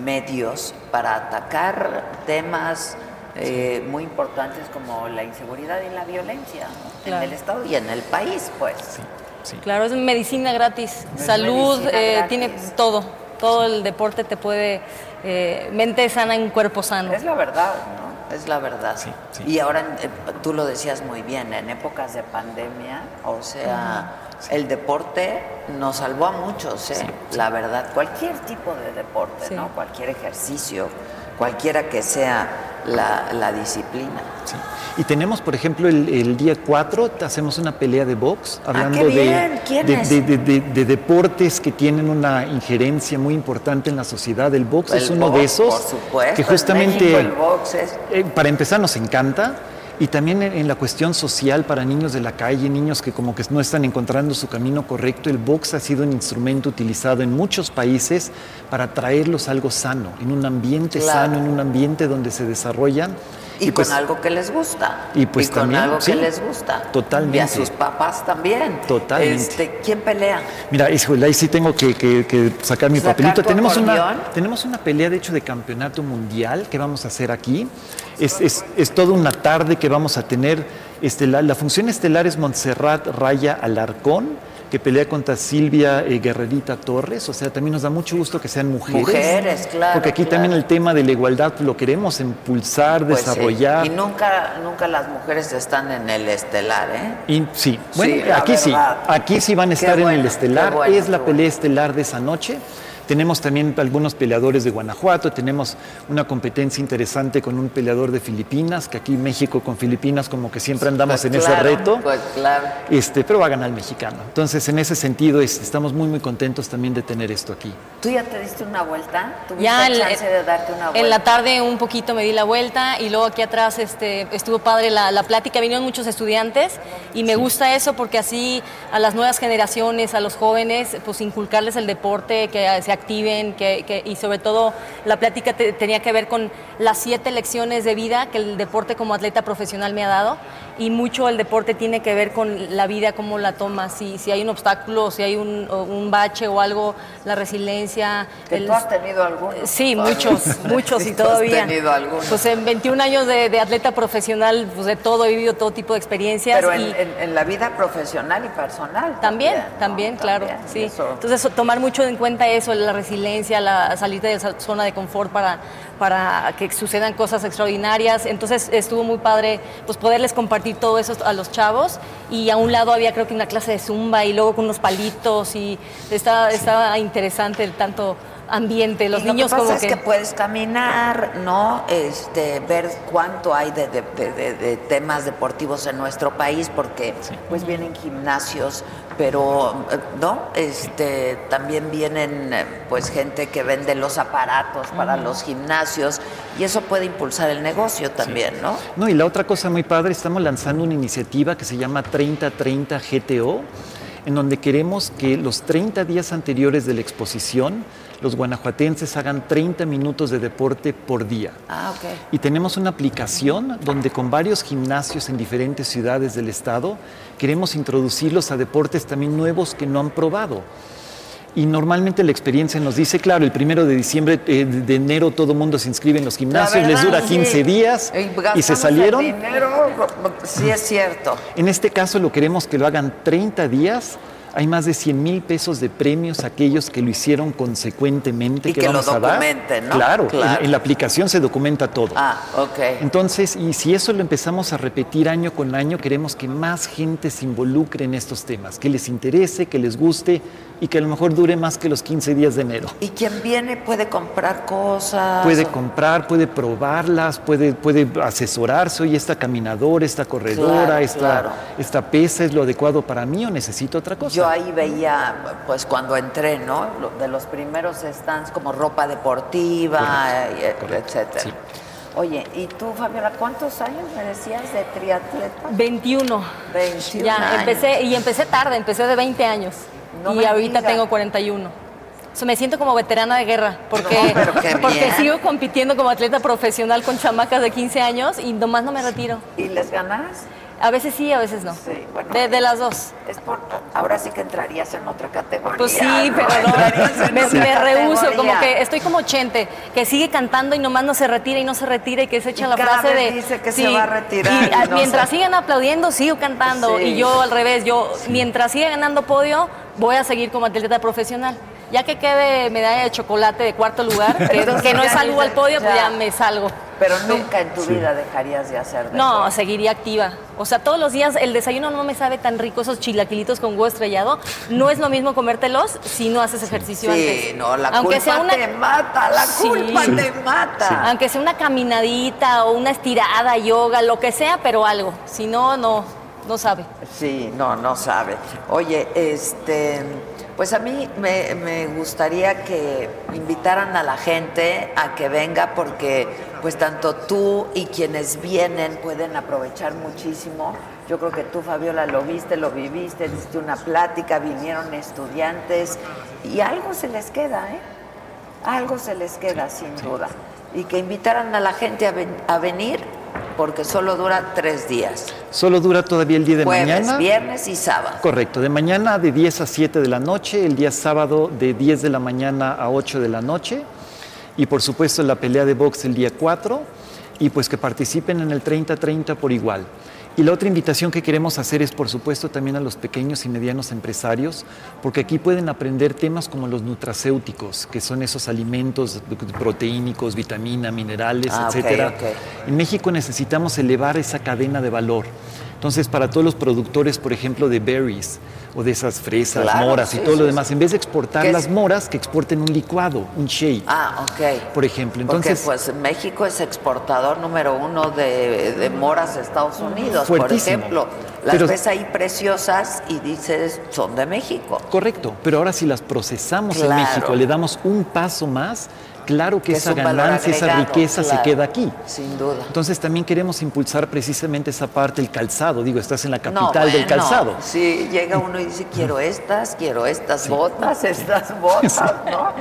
medios para atacar temas eh, muy importantes como la inseguridad y la violencia ¿no? Claro. en el Estado y en el país, pues. Claro, es medicina gratis, salud, medicina eh, gratis. tiene todo. Todo el deporte te puede, eh, mente sana en cuerpo sano. Es la verdad, ¿no? Es la verdad. Sí, sí. Y ahora, eh, tú lo decías muy bien, en épocas de pandemia, o sea, el deporte nos salvó a muchos, ¿eh? La verdad, cualquier tipo de deporte, Sí. ¿no? Cualquier ejercicio cualquiera que sea la, la disciplina. Sí. Y tenemos, por ejemplo, el, el día 4 hacemos una pelea de box hablando Ah, qué de- bien. ¿Quién de, es? de- de- de- de deportes que tienen una injerencia muy importante en la sociedad. El box es uno de esos por supuesto, que en justamente, México el box es- eh, para empezar, nos encanta. Y también en, la cuestión social para niños de la calle, niños que como que no están encontrando su camino correcto, el box ha sido un instrumento utilizado en muchos países para traerlos algo sano, en un ambiente Claro. sano, en un ambiente donde se desarrollan. Y, pues, con algo que les gusta. y pues con también, algo sí, que les gusta. totalmente. Y a sus papás también. Totalmente. Este, ¿Quién pelea? Mira, híjole, ahí sí tengo que, que- que sacar mi ¿Sacar papelito. Tenemos una, acordeón? tenemos una pelea, de hecho, de campeonato mundial que vamos a hacer aquí. Es, es, es toda una tarde que vamos a tener. Este, la, la función estelar es Montserrat Raya Alarcón, que pelea contra Silvia eh, Guerrerita Torres. O sea, también nos da mucho gusto que sean mujeres. Mujeres, claro, Porque aquí claro. también el tema de la igualdad lo queremos impulsar, Pues sí. desarrollar. Y nunca, nunca las mujeres están en el estelar, ¿eh? Y- sí, bueno, Sí, aquí sí, aquí sí van a estar en el estelar, bueno, es la pelea estelar de esa noche. Tenemos también algunos peleadores de Guanajuato, tenemos una competencia interesante con un peleador de Filipinas, que aquí México con Filipinas como que siempre andamos Pues en claro, ese reto. Pues claro. Este, pero va a ganar el mexicano. Entonces, en ese sentido, es- estamos muy, muy contentos también de tener esto aquí. ¿Tú ya te diste una vuelta? ¿Tuviste Ya en, chance de darte una vuelta? en la tarde un poquito me di la vuelta y luego aquí atrás este, estuvo padre la, la plática, vinieron muchos estudiantes y me gusta eso porque así a las nuevas generaciones, a los jóvenes, pues inculcarles el deporte, que se activen que, que- y sobre todo la plática te- tenía que ver con las siete lecciones de vida que el deporte como atleta profesional me ha dado y mucho el deporte tiene que ver con la vida, cómo la tomas, si, si hay un obstáculo, si hay un, un bache o algo, la resiliencia. Que el- tú has tenido algunos. Sí, todavía. muchos, muchos y tú has todavía. tenido algunos. Pues en 21 años de, de atleta profesional, pues de todo, he vivido todo tipo de experiencias. Pero en, y en- en la vida profesional y personal. también, ¿no? también, claro, También, sí. eso. Entonces, tomar mucho en cuenta eso, la resiliencia, la salirte de esa zona de confort para, para que sucedan cosas extraordinarias. Entonces, estuvo muy padre pues poderles compartir todo eso a los chavos. Y a un lado había creo que una clase de zumba y luego con unos palitos y estaba, estaba interesante el tanto ambiente. Los Y lo niños que pasa como es que... puedes caminar, ¿no? Este, ver cuánto hay de, de- de- de- temas deportivos en nuestro país, porque pues vienen gimnasios, pero no, este, también vienen eh, pues gente que vende los aparatos para los gimnasios y eso puede impulsar el negocio también, ¿no? No, y la otra cosa muy padre, estamos lanzando una iniciativa que se llama 3030 GTO, en donde queremos que los 30 días anteriores de la exposición, los guanajuatenses hagan 30 minutos de deporte por día. Ah, ok. Y tenemos una aplicación donde con varios gimnasios en diferentes ciudades del estado queremos introducirlos a deportes también nuevos que no han probado. Y normalmente la experiencia nos dice, claro, el primero de diciembre, eh, de enero todo el mundo se inscribe en los gimnasios, les dura 15 días y se gastamos el salieron. dinero, sí es cierto. En este caso lo queremos que lo hagan 30 días. Hay más de 100 mil pesos de premios a aquellos que lo hicieron consecuentemente. Y que lo vamos a dar. documenten, ¿no? Claro, en- Claro. En, la aplicación se documenta todo. Ah, ok. Entonces, y si eso lo empezamos a repetir año con año, queremos que más gente se involucre en estos temas, que les interese, que les guste y que a lo mejor dure más que los 15 días de enero. Y quien viene puede comprar cosas. Puede o- comprar, puede probarlas, puede, puede asesorarse. Oye, esta caminadora, esta corredora, Claro, esta, claro. esta pesa es lo adecuado para mí o necesito otra cosa. Yo ahí veía, pues cuando entré, ¿no? De los primeros stands como ropa deportiva, eh, etcétera. sí. Oye, ¿y tú, Fabiola, cuántos años me decías de triatleta? 21. 21 Ya, años. empecé, y empecé tarde, empecé de 20 años. No y ahorita digas. tengo 41. O sea, me siento como veterana de guerra, porque, No, porque sigo compitiendo como atleta profesional con chamacas de 15 años y nomás no me retiro. ¿Y les ganas? A veces sí, a veces no. Sí, bueno. de, de las dos. Es por, ahora sí que entrarías en otra categoría. Pues sí, pero no, me, me rehuso, como que estoy como Chente, que sigue cantando y nomás no se retira y no se retira y que se echa Y la cada frase vez de... dice que se va a retirar y, y a- no mientras se- sigan aplaudiendo, sigo cantando. Sí. Y yo al revés, yo mientras siga ganando podio, voy a seguir como atleta profesional. Ya que quede medalla de chocolate de cuarto lugar, que, no es salgo dices, al podio, pues ya. me salgo. Pero nunca en tu vida dejarías de hacer deporte. No, seguiría activa. O sea, todos los días el desayuno no me sabe tan rico, esos chilaquilitos con huevo estrellado. No es lo mismo comértelos si no haces ejercicio antes. Sí, no, la Aunque culpa sea una- te mata, la Sí. culpa te mata. Aunque sea una caminadita o una estirada, yoga, lo que sea, pero algo. Si no, no, no sabe. Sí, no, no sabe. Oye, este, pues a mí me, me gustaría que invitaran a la gente a que venga porque pues tanto tú y quienes vienen pueden aprovechar muchísimo. Yo creo que tú, Fabiola, lo viste, lo viviste, diste una plática, vinieron estudiantes y algo se les queda, ¿eh? Algo se les queda, sin duda. Y que invitaran a la gente a, ven- a venir porque solo dura tres días. Solo dura todavía el día de Jueves, mañana. viernes y sábado. Correcto, de mañana de 10 a 7 de la noche, el día sábado de 10 de la mañana a 8 de la noche y por supuesto la pelea de box el día 4 y pues que participen en el 30-30 por igual. Y la otra invitación que queremos hacer es por supuesto también a los pequeños y medianos empresarios, porque aquí pueden aprender temas como los nutracéuticos, que son esos alimentos proteínicos, vitamina, minerales, Ah, etcétera. En México necesitamos elevar esa cadena de valor. Entonces, para todos los productores, por ejemplo, de berries o de esas fresas, Claro, moras sí, y todo sí, lo sí. demás, en vez de exportar las moras, que exporten un licuado, un shake. Ah, ok. Por ejemplo, Porque entonces- pues México es exportador número uno de, de moras a Estados Unidos, por Fuertísimo. ejemplo. Las Pero- ves ahí preciosas y dices, son de México. Correcto, pero ahora si las procesamos Claro. en México, le damos un paso más, claro que, Que es esa ganancia, esa riqueza claro, se queda aquí. Sin duda. Entonces también queremos impulsar precisamente esa parte, el calzado. Digo, estás en la No, capital del calzado. Sí, llega uno y dice, quiero estas, quiero estas botas, estas botas, ¿no?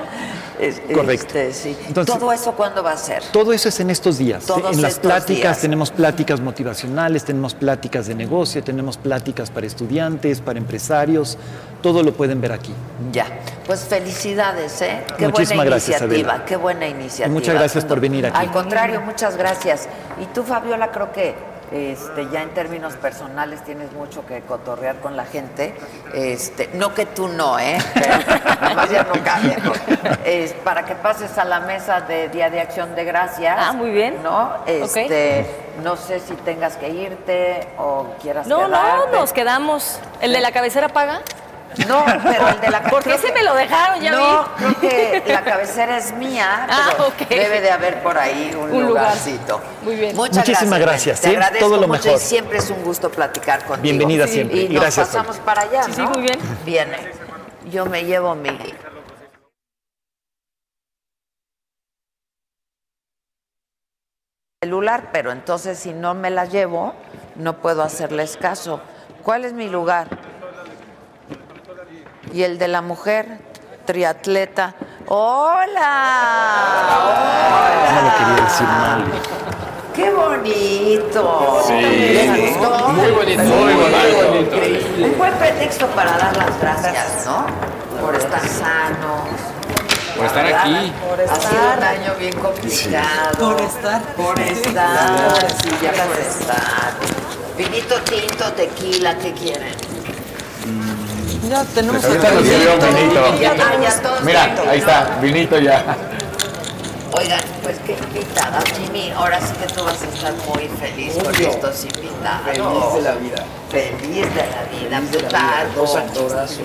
Es- Correcto. este, sí. Entonces- ¿Todo eso cuándo va a ser? Todo eso es en estos días. Todos en las pláticas días. tenemos pláticas motivacionales, tenemos pláticas de negocio, tenemos pláticas para estudiantes, para empresarios. Todo lo pueden ver aquí. Ya, pues felicidades, ¿eh? Qué Muchísimas buena gracias, iniciativa, Adela. qué buena iniciativa. Y muchas gracias por venir aquí. Al contrario, muchas gracias. Y tú, Fabiola, creo que este, ya en términos personales tienes mucho que cotorrear con la gente. Este, no que tú no, ¿eh? Además ya no cabe, ¿no? Es para que pases a la mesa de Día de Acción de Gracias. Ah, muy bien. ¿No? Este, no sé si tengas que irte o quieras No, no, nos quedamos. ¿El de la cabecera paga? No, pero el de la ¿Por qué se me lo dejaron? Ya no, vi. creo que la cabecera es mía, Ah, pero ok. debe de haber por ahí un, Un lugar. lugarcito. Muy bien. Muchas Muchísimas gracias, Te ¿eh? agradezco Todo lo mucho mejor. y siempre es un gusto platicar contigo. Bienvenida siempre, Y nos gracias, pasamos para allá, Sí, sí, ¿no? muy bien. Viene. Yo me llevo mi celular, pero entonces si no me la llevo, no puedo hacerles caso. ¿Cuál es mi lugar? Y el de la mujer, triatleta. ¡Hola! No lo quería ¡Hola! decir mal. ¡Qué bonito! ¿Les gustó? Muy bonito. Muy bonito. Un buen pretexto para dar las gracias, ¿no? Por estar sanos. Por estar aquí. Ha sido un año bien complicado. Por estar. Por estar. Sí, ya por estar. Vinito tinto, tequila, ¿qué quieren? Ya tenemos ya todos Mira, ahí ¿no? está, vinito ya. Oigan, pues qué invitada, Jimmy. Ahora sí que tú vas a estar muy feliz con estos invitados. Feliz de la vida. Feliz de la vida. Claro. Dos actorazos.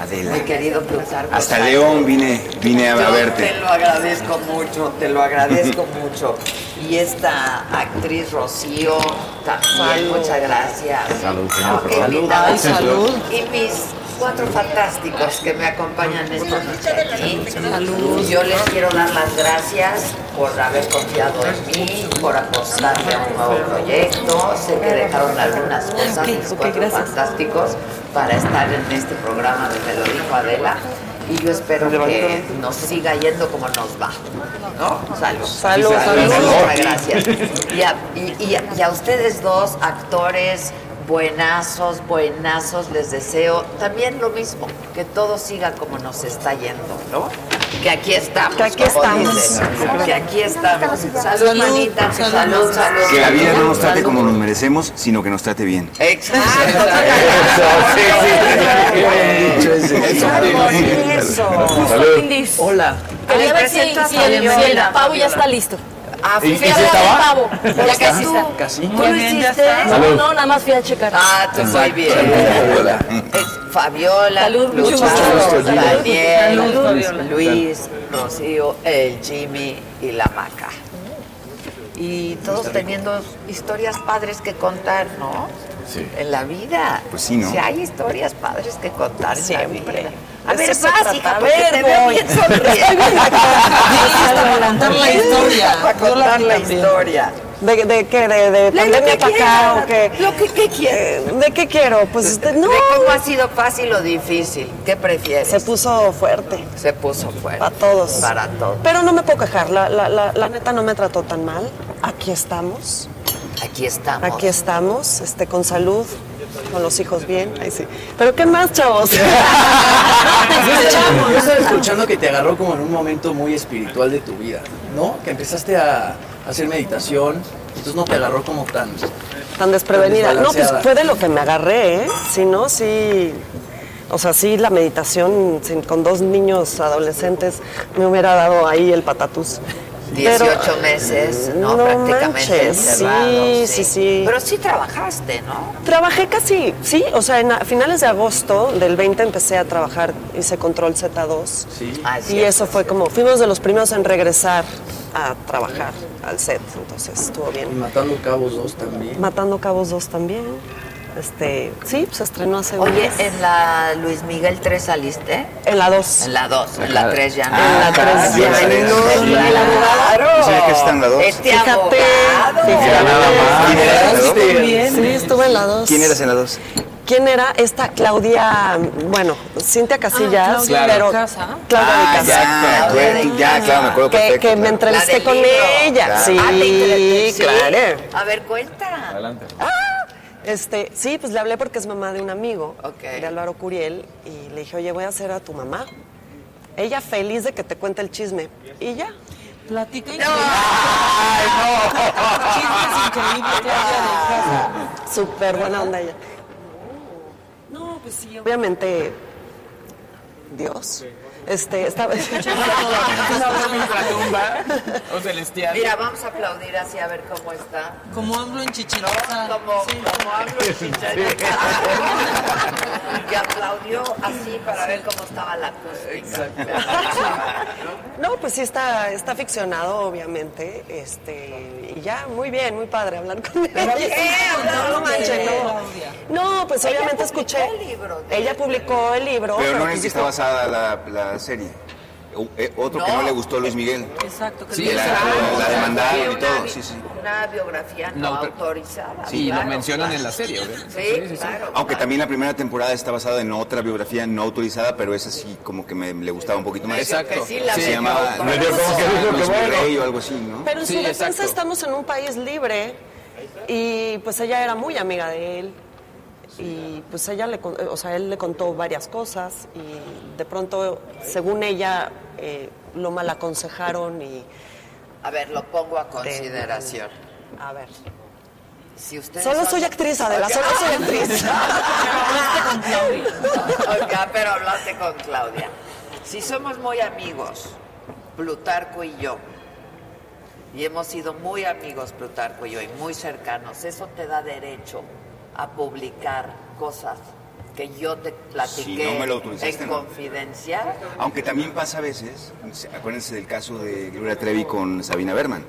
Adela. Mi querido Plutarco. Hasta León vine, vine a Yo verte. Te lo agradezco mucho, te lo agradezco mucho. Y esta actriz Rocío, también, muchas gracias. Salud, señor. Salud. Ay, salud. Y mis cuatro fantásticos que me acompañan esta noche aquí. Yo les quiero dar las gracias por haber confiado en mí, por apostarme a un nuevo proyecto. Sé que dejaron algunas cosas, mis cuatro fantásticos, para estar en este programa de Me lo dijo Adela. Y yo espero que nos siga yendo como nos va. ¿No? Salud. Salud, Salud. salud. Muchas gracias. Y a, y- y a- y a ustedes dos, actores buenazos, buenazos, les deseo también lo mismo, que todo siga como nos está yendo, ¿no? Que aquí estamos. Que aquí estamos. dicen, Que aquí estamos. Salud, Salud, manita. salud. Salud, salud. Que la vida no nos trate como nos merecemos, sino que nos trate bien. Exacto. Salud. Brindis. Hola. Quería Me ver si, presento a si el, si el Fabiola, pavo ya está listo. Ah, fui ¿Y- a del estaba? pavo. ¿Ya está? casi está. Casi. ¿Tú Muy lo bien, ya hiciste? está. No, no, nada más fui a checar. Ah, tú muy bien. Es Fabiola, Salud, mucho Lucha, gusto. Daniel, Salud, Fabiola. Luis, Rocío, el Jimmy y la Maca. Y todos teniendo historias padres que contar, ¿no? Sí. En la vida. Pues sí, ¿no? Si hay historias padres que contar vida. A ver, vas, trata. hija, A ver, te veo bien sonriente. para contar la historia. Para contar la historia. ¿De, de qué? ¿De, de pandemia que para acá o qué? Lo que, ¿qué quieres? ¿De qué quiero? Pues de- no, ¿De cómo ha sido fácil o difícil? ¿Qué prefieres? se puso fuerte Se puso fuerte. para todos. Para todos. Pero no me puedo quejar, la, la, la, la neta no me trató tan mal. Aquí estamos, Aquí estamos. aquí estamos, este, con salud, con los hijos bien. Ay, sí. Pero ¿qué más, chavos? Yo estaba escuchando que te agarró como en un momento muy espiritual de tu vida, ¿no? Que empezaste a hacer meditación, entonces no te agarró como tan... Tan desprevenida. No, pues fue de lo que me agarré, ¿eh? Si no, sí. O sea, sí, la meditación sin- con dos niños adolescentes me hubiera dado ahí el patatús. 18 Pero- meses, ¿no? No Prácticamente manches, sí, sí, sí. Pero sí trabajaste, ¿no? Trabajé casi, sí, o sea, en a finales de agosto del 20 empecé a trabajar, hice control Z2. Sí. Ah, es Y cierto. eso fue como, fuimos de los primeros en regresar a trabajar al set, entonces estuvo Y bien. Matando Cabos 2 también. Matando Cabos 2 también. Este, sí, se estrenó hace Oye. ¿en la Luis Miguel 3 saliste? En la 2. En la 2, en la 3 ya no. En la 3 yo ya no, la. Yo sabía que está en la dos. Este Fíjate, abogado. fíjate. nada más. ¿Quién era en la dos? Sí, estuve en la 2. ¿Quién eras en la dos? ¿Quién era esta Claudia? Bueno, Cintia Casillas, Claudia pero de Casa. Claudia de Ah, Casa. ya, me acuerdo, ya, claro, me acuerdo Que, perfecto. que me claro. entrevisté La del con libro. ella. Claro. Sí, Ah, entrevisté, claro. A ver, cuenta. Adelante. Este, sí, pues le hablé porque es mamá de un amigo, de Álvaro Curiel, y le dije, oye, voy a hacer a tu mamá. Ella feliz de que te cuente el chisme. Y ya. Platica increíble. Chismes increíbles, Claudia de casa. Súper buena onda ella. No, pues sí. Obviamente, Dios. Este, estaba... O celestial. Mira, vamos a aplaudir así a ver cómo está. Como hablo en Chichen Como, como hablo en Chichén. que aplaudió así para ver cómo estaba la acústica. No, pues sí está, está ficcionado, obviamente. Este, y ya, muy bien, muy padre hablar con ella. qué? No, no manches, no. No, pues obviamente escuché. el libro. Ella publicó el libro. Pero no en que está basada la, la serie. Eh, Otro que No. le gustó a Luis Miguel. Exacto. Que Sí, la- la demandaron y una, todo, sí, sí. Una biografía no, No, pero- autorizada. Sí, claro, lo mencionan claro. en la serie, ¿verdad? Sí, claro. Aunque también la primera temporada está basada en otra biografía no autorizada, pero esa sí como que me le gustaba un poquito más. Exacto. Sí, la Se llamaba como que o algo así, ¿no? Pero en Sí, su defensa exacto. estamos en un país libre y pues ella era muy amiga de él y pues ella le, o sea, él le contó varias cosas y de pronto, según ella, eh, lo mal aconsejaron y A ver, lo pongo a consideración. a ver. Si Solo son- soy actriz, Adela, solo soy actriz. Ok, pero hablaste con Claudia. Si somos muy amigos, Plutarco y yo, y hemos sido muy amigos Plutarco y yo, y muy cercanos, eso te da derecho a publicar cosas que yo te platiqué Si no me lo autorizaste, en no. Aunque también pasa a veces, acuérdense del caso de Gloria Trevi con Sabina Berman.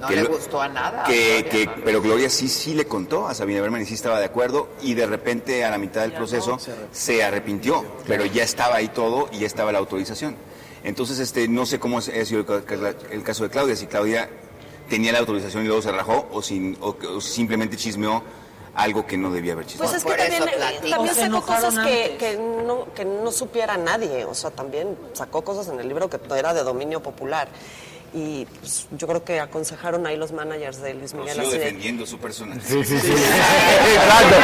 No que le gustó a nada. Que, Gloria, que- ¿no? pero Gloria sí, sí le contó a Sabina Berman y sí estaba de acuerdo y de repente a la mitad del proceso se arrepintió, pero ya estaba ahí todo y ya estaba la autorización. Entonces, este, no sé cómo ha sido el, ca- el caso de Claudia, si Claudia tenía la autorización y luego se rajó o, sin, o, o simplemente chismeó algo que no debía haber chismeado. Pues es que Por eso también, platico. también sacó cosas que, no, que no supiera nadie, o sea, también sacó cosas en el libro que era de dominio popular. Y pues, yo creo que aconsejaron ahí los managers de Luis Miguel así de, defendiendo su personaje. Sí, sí, sí. Exacto.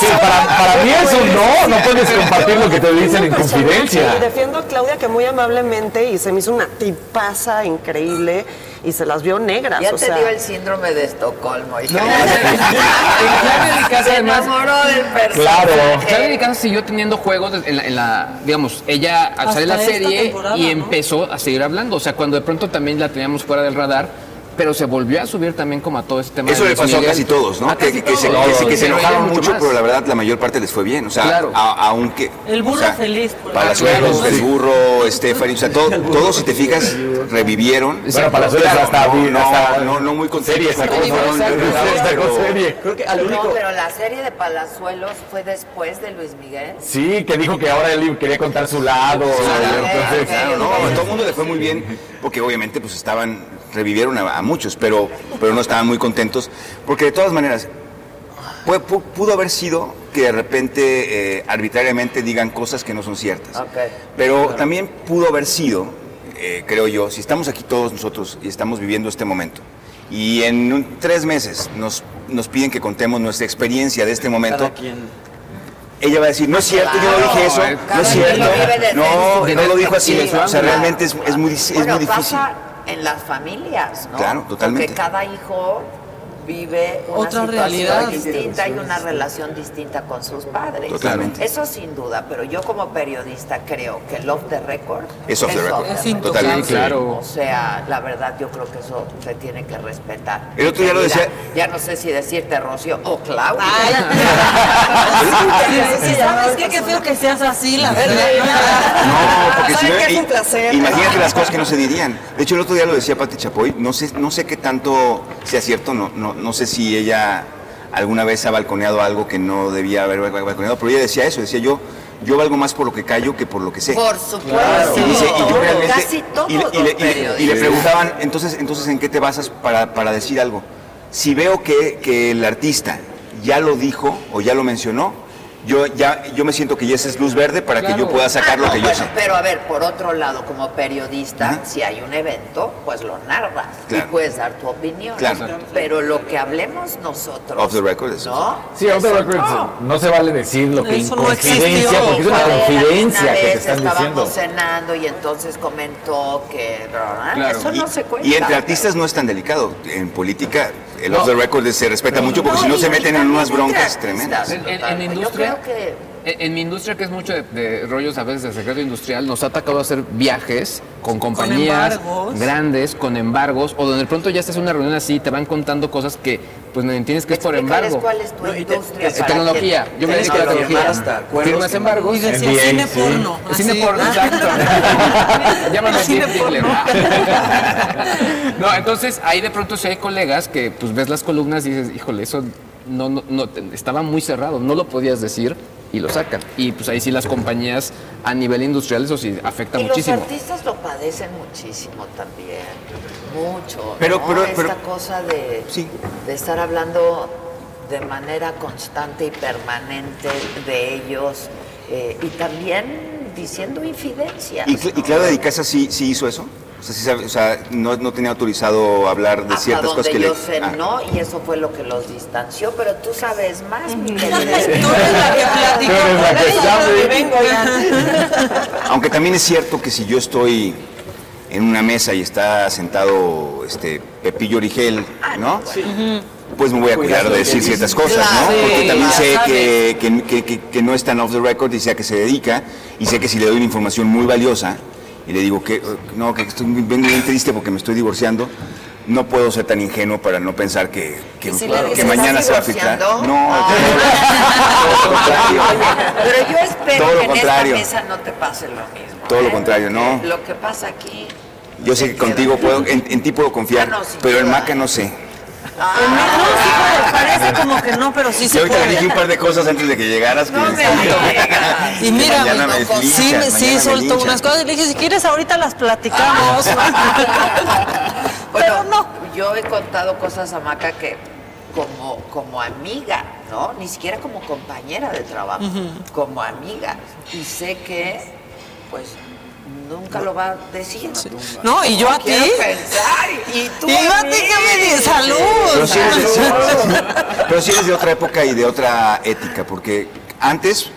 Sí, para, para mí es un no, no puedes compartir lo que te dicen en que- Y confidencia. defiendo a Claudia que muy amablemente y se me hizo una tipaza increíble y se las vio negras. Ya o te sea, dio el síndrome de Estocolmo. hija. No, en Claudia Se además- enamoró del personaje. Claro. Claudia de Casa siguió teniendo juegos en la, en la- digamos, ella al salir la serie y ¿no? empezó a seguir hablando. O sea, cuando de pronto también la teníamos fuera del radar, pero se volvió a subir también como a todo este tema. Eso de le pasó a Miguel. casi todos, ¿no? A Que, se, que que enojaron mucho, más. pero la verdad la mayor parte les fue bien. O sea, Claro. a- aunque... El burro o sea, feliz. por Palazuelos, el burro, Stephanie, o sea, todo- todos, si te fijas, revivieron. Bueno, Palazuelos Claro, hasta no, no, hasta- no, no muy contentos. Serie sacó, serie. Creo que al único... No, pero la serie de Palazuelos fue después de Luis Miguel. Sí, que dijo que ahora él quería contar su lado. Claro, no, a todo el mundo le fue muy bien, porque obviamente pues estaban, revivieron a, a muchos, pero, pero no estaban muy contentos, porque de todas maneras, pu- pu- pudo haber sido que de repente eh, arbitrariamente digan cosas que no son ciertas. Pero también pudo haber sido, eh, creo yo, si estamos aquí todos nosotros y estamos viviendo este momento, y en un- tres meses nos, nos piden que contemos nuestra experiencia de este momento, ella va a decir, no es cierto, yo no dije eso, no es cierto. No, no lo dijo así. O sea, realmente es, es muy, es Bueno, muy difícil. pasa en las familias, ¿no? Claro, totalmente. Porque cada hijo vive una Otra situación realidad. distinta y una relación distinta con sus padres. Totalmente. Eso sin duda, pero yo como periodista creo que el off the record Es off the record. Es intocable. Totalmente. Claro. O sea, la verdad yo creo que eso se tiene que respetar. El otro día lo decía- Ya no sé si decirte Rocío o Claudia. Sí, ¿Sabes qué? Qué feo que seas así, la verdad. No, porque si ¿Saben no, es i- un placer? imagínate las cosas que no se dirían. De hecho, el otro día lo decía Pati Chapoy, no sé, no sé qué tanto sea cierto, no, no, no sé si ella alguna vez ha balconeado algo que no debía haber balconeado, pero ella decía eso, decía yo, yo valgo más por lo que callo que por lo que sé. Por supuesto. Y dice, y yo realmente- Casi todos y, le- y le, y preguntaban, entonces, entonces, ¿en qué te basas para, para decir algo? Si veo que, que el artista ya lo dijo o ya lo mencionó, yo ya yo me siento que ya esa es luz verde para que yo pueda sacar Ah, lo no, que yo bueno, sé. Pero a ver, por otro lado, como periodista, si hay un evento, pues lo narras Claro. y puedes dar tu opinión. Claro. Pero lo que hablemos nosotros. Off the record, eso. ¿No? Sí, off the record, no. no se vale decir lo que Eso en no porque es una Joder, confidencia una que te están estábamos diciendo. cenando y entonces comentó que. Claro. Eso no y, se cuenta. y entre artistas no es tan delicado. En política, el off the record se respeta mucho porque si no se meten en unas broncas tremendas. En- en- en totalmente. industria- Yo creo que. En, mi industria, que es mucho de, de rollos a veces de secreto industrial, nos ha atacado hacer viajes con compañías grandes, con embargos, o donde de pronto ya estás en una reunión así, te van contando cosas que pues no entiendes que es por embargo. ¿Cuál es tu No, y te- industria? te- para tecnología. Yo me dedico a la Tecnología. Firmas embargos. Y decía cine sí. porno. Cine porno, exacto. Llámame Cine Diggler. No, entonces ahí de pronto si hay colegas que pues ves las columnas y dices, híjole, eso no, no, no, estaba muy cerrado, no lo podías decir y lo sacan. Y pues ahí sí las compañías a nivel industrial eso sí afecta y muchísimo. los artistas lo padecen muchísimo también, mucho. Pero- ¿no? pero- Esta pero- cosa de, Sí. de estar hablando de manera constante y permanente de ellos eh, y también diciendo infidencias. ¿Y, Cla- y ¿no? Claudia de Casa sí, sí hizo eso? O sea, sí sabe- o sea, no, no tenía autorizado hablar de Hasta ciertas donde cosas que yo le... sé, Ah. no, y eso fue lo que los distanció, pero tú sabes más, mi Tú querida. eres la que platicó. Tú eres la que Yo sabe. vengo ya. Aunque también es cierto que si yo estoy en una mesa y está sentado este Pepillo Origel, ¿no? Pues me voy a cuidar de decir ciertas cosas, ¿no? Porque también sé que, que- que- que no es tan off the record y sé a qué se dedica y sé que si le doy una información muy valiosa y le digo que no, que estoy bien, bien triste porque me estoy divorciando, no puedo ser tan ingenuo para no pensar que, que, ¿Y si le que dices, mañana "¿Estás se va a filtrar. divorciando?" No, Ah. todo lo contrario. Pero yo espero Todo lo que en contrario. esta mesa no te pase lo mismo. Todo lo ¿eh? contrario, no. Lo que pasa aquí. Yo sé que contigo puedo, en, en ti puedo confiar, Ah, no, pero en. Maca no sé. No, sí, pero parece como que no, pero sí se ahorita le dije puede. un par de cosas antes de que llegaras que No me este, digas. Y mira, mañana me sí, linchan, sí soltó unas cosas y le dije, si quieres ahorita las platicamos. Pero no. yo he contado cosas a Maca que como, como amiga, ¿no? Ni siquiera como compañera de trabajo, como amiga. Y sé que, pues, nunca lo va a decir. No, y yo a ti. Y tú Y yo a ti que me di Pero salud. sí, eres sí, pero sí eres de otra época y de otra ética, porque antes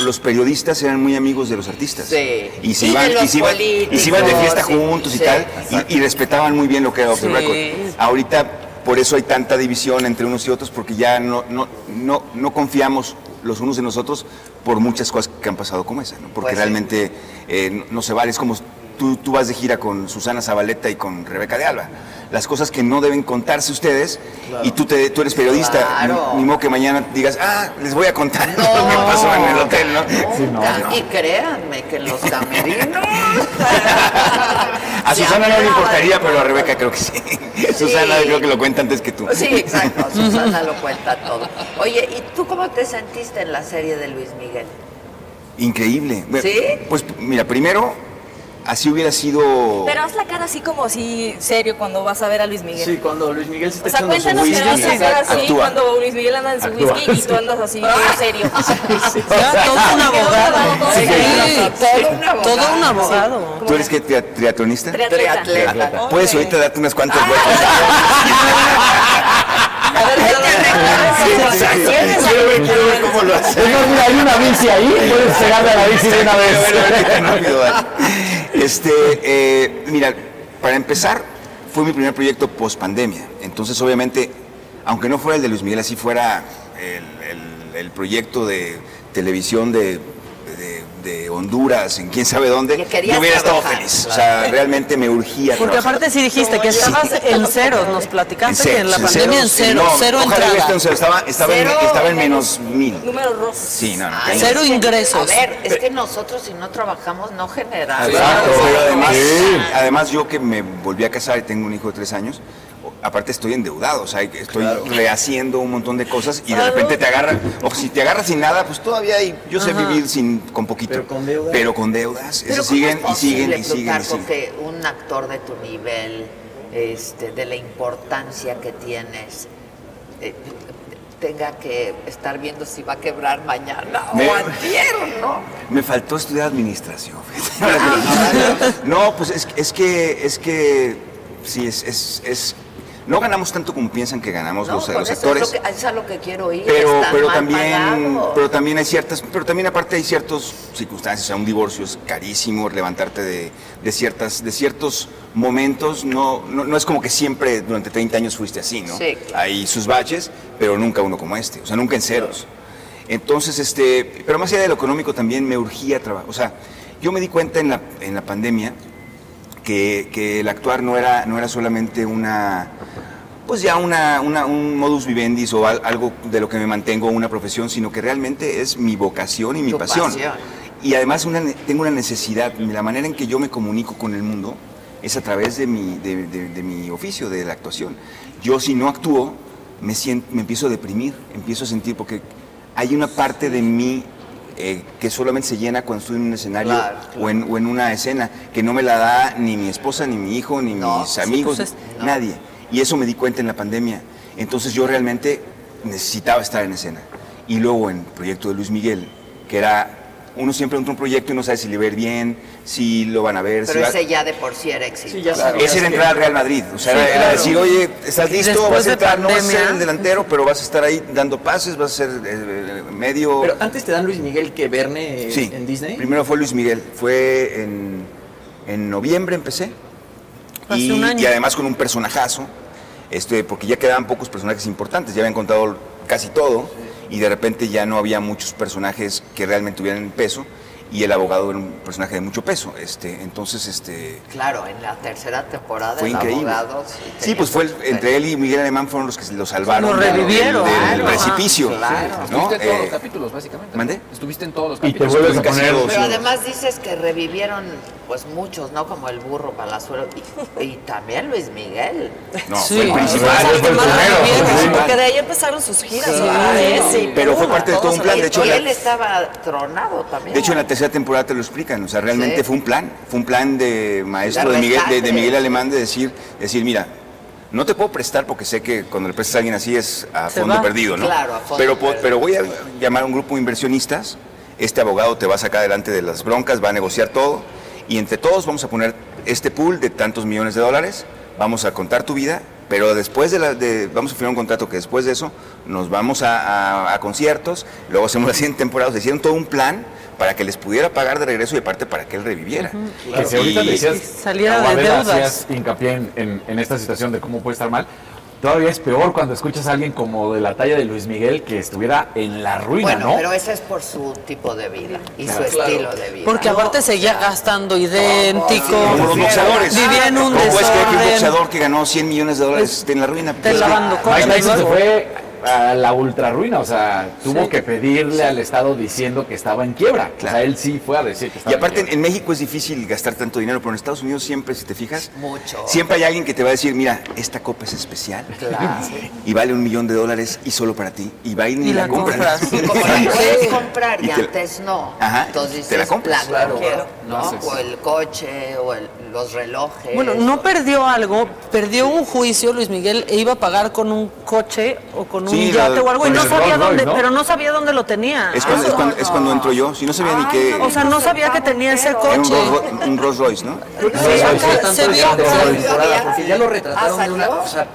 los periodistas eran muy amigos de los artistas. Sí. Y se iban, y se iban, y se iban de fiesta juntos y sí, tal, y, y respetaban muy bien lo que era Off the Sí. Record. Ahorita, por eso hay tanta división entre unos y otros, porque ya no, no, no, no confiamos los unos en los otros por muchas cosas que han pasado como esa, ¿no? porque Pues realmente eh, no, no se vale, es como tú, tú vas de gira con Susana Zabaleta y con Rebeca de Alba. Las cosas que no deben contarse ustedes y tú, te, tú eres periodista, Claro. ni, ni modo que mañana digas, ah, les voy a contar lo que pasó en el hotel, ¿no? Y créanme que los camerinos. Susana no le importaría, pero a Rebeca creo que sí. Susana creo que lo cuenta antes que tú. Sí, exacto. Susana lo cuenta todo. Oye, ¿y tú cómo te sentiste en la serie de Luis Miguel? Increíble. ¿Sí? Pues mira, primero, así hubiera sido... Pero haz la cara así como así serio cuando vas a ver a Luis Miguel. Sí, cuando Luis Miguel se está O sea, cuéntanos que vas a hacer así Actúa. cuando Luis Miguel anda en su Actúa. whisky y tú andas así serio. todo un abogado. Sí, todo un abogado. Todo un abogado. ¿Tú eres triatlonista? Triatleta. Triatleta. Puedes ahorita darte unas cuantas vueltas. A ver, cómo lo haces. Es más, mira, hay una bici ahí, puedes pegarle a la bici de una vez. Este, eh, mira, para empezar, fue mi primer proyecto post pandemia. Entonces, obviamente, aunque no fuera el de Luis Miguel, así fuera el, el- el proyecto de televisión de, de- Honduras, en quién sabe dónde, yo hubiera estado trabajar, feliz. O sea, realmente me urgía Porque trabajar. aparte sí dijiste que estabas en ceros, nos platicaste que en la pandemia en cero, no, cero ojalá entrada. en cero, estaba, estaba, en, Cero estaba en menos- menos mil. Números rojos. Sí, no, no. Ay, Cero es que- ingresos. A ver, es que nosotros si no trabajamos no generamos. Exacto, pero además, además yo que me volví a casar y tengo un hijo de tres años, aparte estoy endeudado, o sea, estoy rehaciendo un montón de cosas y de repente te agarran, o si te agarras sin nada, pues todavía hay, yo sé vivir sin, con poquito. Pero con deudas. Pero con deudas, Pero eso ¿cómo siguen es y siguen y siguen y siguen. que un actor de tu nivel, este, de la importancia que tienes, eh, tenga que estar viendo si va a quebrar mañana Me- o antier, ¿no? Me faltó estudiar administración. no, pues es, es que, es que, sí, es, es, es- no ganamos tanto como piensan que ganamos No, los, por los eso actores. Es, lo que, es a lo que quiero ir. pero pero también pero también hay ciertas pero también aparte hay ciertas circunstancias o sea un divorcio es carísimo levantarte de, de ciertas de ciertos momentos no, no no es como que siempre durante 30 años fuiste así no Sí, claro. hay sus baches pero nunca uno como este o sea nunca en ceros entonces este pero más allá de lo económico también me urgía trabajar o sea yo me di cuenta en la en la pandemia que, que el actuar no era no era solamente una pues ya una, una- un modus vivendi o al- algo de lo que me mantengo, una profesión, sino que realmente es mi vocación y mi pasión. pasión. Y además una tengo una necesidad, la manera en que yo me comunico con el mundo es a través de mi, de, de- de mi oficio, de la actuación. Yo si no actúo, me, siento, me empiezo a deprimir, empiezo a sentir, porque hay una parte de mí eh, que solamente se llena cuando estoy en un escenario Claro, O, en, o en una escena, que no me la da ni mi esposa, ni mi hijo, ni No, mis sí, amigos, pues es- nadie. Y eso me di cuenta en la pandemia. Entonces yo realmente necesitaba estar en escena. Y luego en el proyecto de Luis Miguel, que era, uno siempre entra a un proyecto y no sabe si le va a ir bien, si lo van a ver. si Pero va- ese ya de por sí era éxito. Sí, ya Claro, Ese era entrar al Real Madrid. O sea, Sí, era, claro. decir, oye, estás listo, después vas a entrar, no vas a ser el delantero, pero vas a estar ahí dando pases, vas a ser eh, medio... Pero antes te dan Luis Miguel que Verne Sí, en Disney. Primero fue Luis Miguel, fue en, en noviembre empecé. Hace y, un año. y además con un personajazo, este, porque ya quedaban pocos personajes importantes, ya habían contado casi todo, y de repente ya no había muchos personajes que realmente tuvieran peso, y el abogado era un personaje de mucho peso. Este, entonces, este, Claro, en la tercera temporada fue el increíble. abogado sí pues fue el- entre él y Miguel Alemán fueron los que lo salvaron Lo revivieron. del, del Claro, ajá, precipicio. claro. ¿no? Estuviste en todos Eh, los capítulos, básicamente. ¿Mandé? Estuviste en todos los Y te capítulos. vuelves a poner. Pero además dices que revivieron pues muchos, ¿no? Como el burro Palazuelo y, y también Luis Miguel. No, Sí. fue el principal. Fue el fue el primero. Porque de ahí empezaron sus giras. Sí. Pero fue parte de todo un plan, de hecho, y la- él estaba tronado también. De hecho, en la tercera temporada te lo explican. O sea, realmente Sí. fue un plan. Fue un plan de maestro De Miguel, de, de. Miguel Alemán de decir, decir, mira, no te puedo prestar porque sé que cuando le prestas a alguien así es a fondo va. perdido, ¿no? Claro, a fondo pero, perdido. pero voy a llamar a un grupo de inversionistas. Este abogado te va a sacar adelante de las broncas, va a negociar todo. Y entre todos vamos a poner este pool de tantos millones de dólares. Vamos a contar tu vida. Pero después de la, de- vamos a firmar un contrato que después de eso nos vamos a, a- a conciertos, luego hacemos las 100 temporadas, hicieron todo un plan para que les pudiera pagar de regreso y aparte para que él reviviera. Que si ahorita Y- decías, saliera de deudas. hacías hincapié en, en- en esta situación de cómo puede estar mal, todavía es peor cuando escuchas a alguien como de la talla de Luis Miguel que estuviera en la ruina, Bueno, ¿no? pero ese es por su tipo de vida y su Claro. estilo de vida. Porque aparte seguía gastando idéntico. Como los boxeadores. Vivía en un ¿Cómo puedes creer que un desorden. boxeador que ganó 100 millones de dólares esté en la ruina? Te lavando Mike coches. Tyson se fue a la ultra ruina, o sea, tuvo que pedirle al Estado diciendo que estaba en quiebra. O sea, él sí fue a decir que Y estaba aparte en en México es difícil gastar tanto dinero, pero en Estados Unidos siempre, si te fijas, Mucho. siempre hay alguien que te va a decir, mira, esta copa es especial Claro. y vale un millón de dólares y solo para ti. Y va a ir y, Y la, la compras. Sí, como la puedes comprar y, Y te- antes no. Ajá, Entonces te la compras. la Claro. quiero, ¿no? Haces. O el coche, o el- los relojes. Bueno, no perdió algo, perdió un juicio Luis Miguel e iba a pagar con un coche o con un Sí, yate la- o algo y no sabía dónde, Royce, ¿no? pero no sabía dónde lo tenía. Es cuando, es, cuando, es cuando entro yo, si no sabía ni qué... O sea, no sabía que tenía ese Era un coche. Un Rolls Royce, ¿no? se vio- ya lo retrataron Ah, de una, ¿salió? o sea,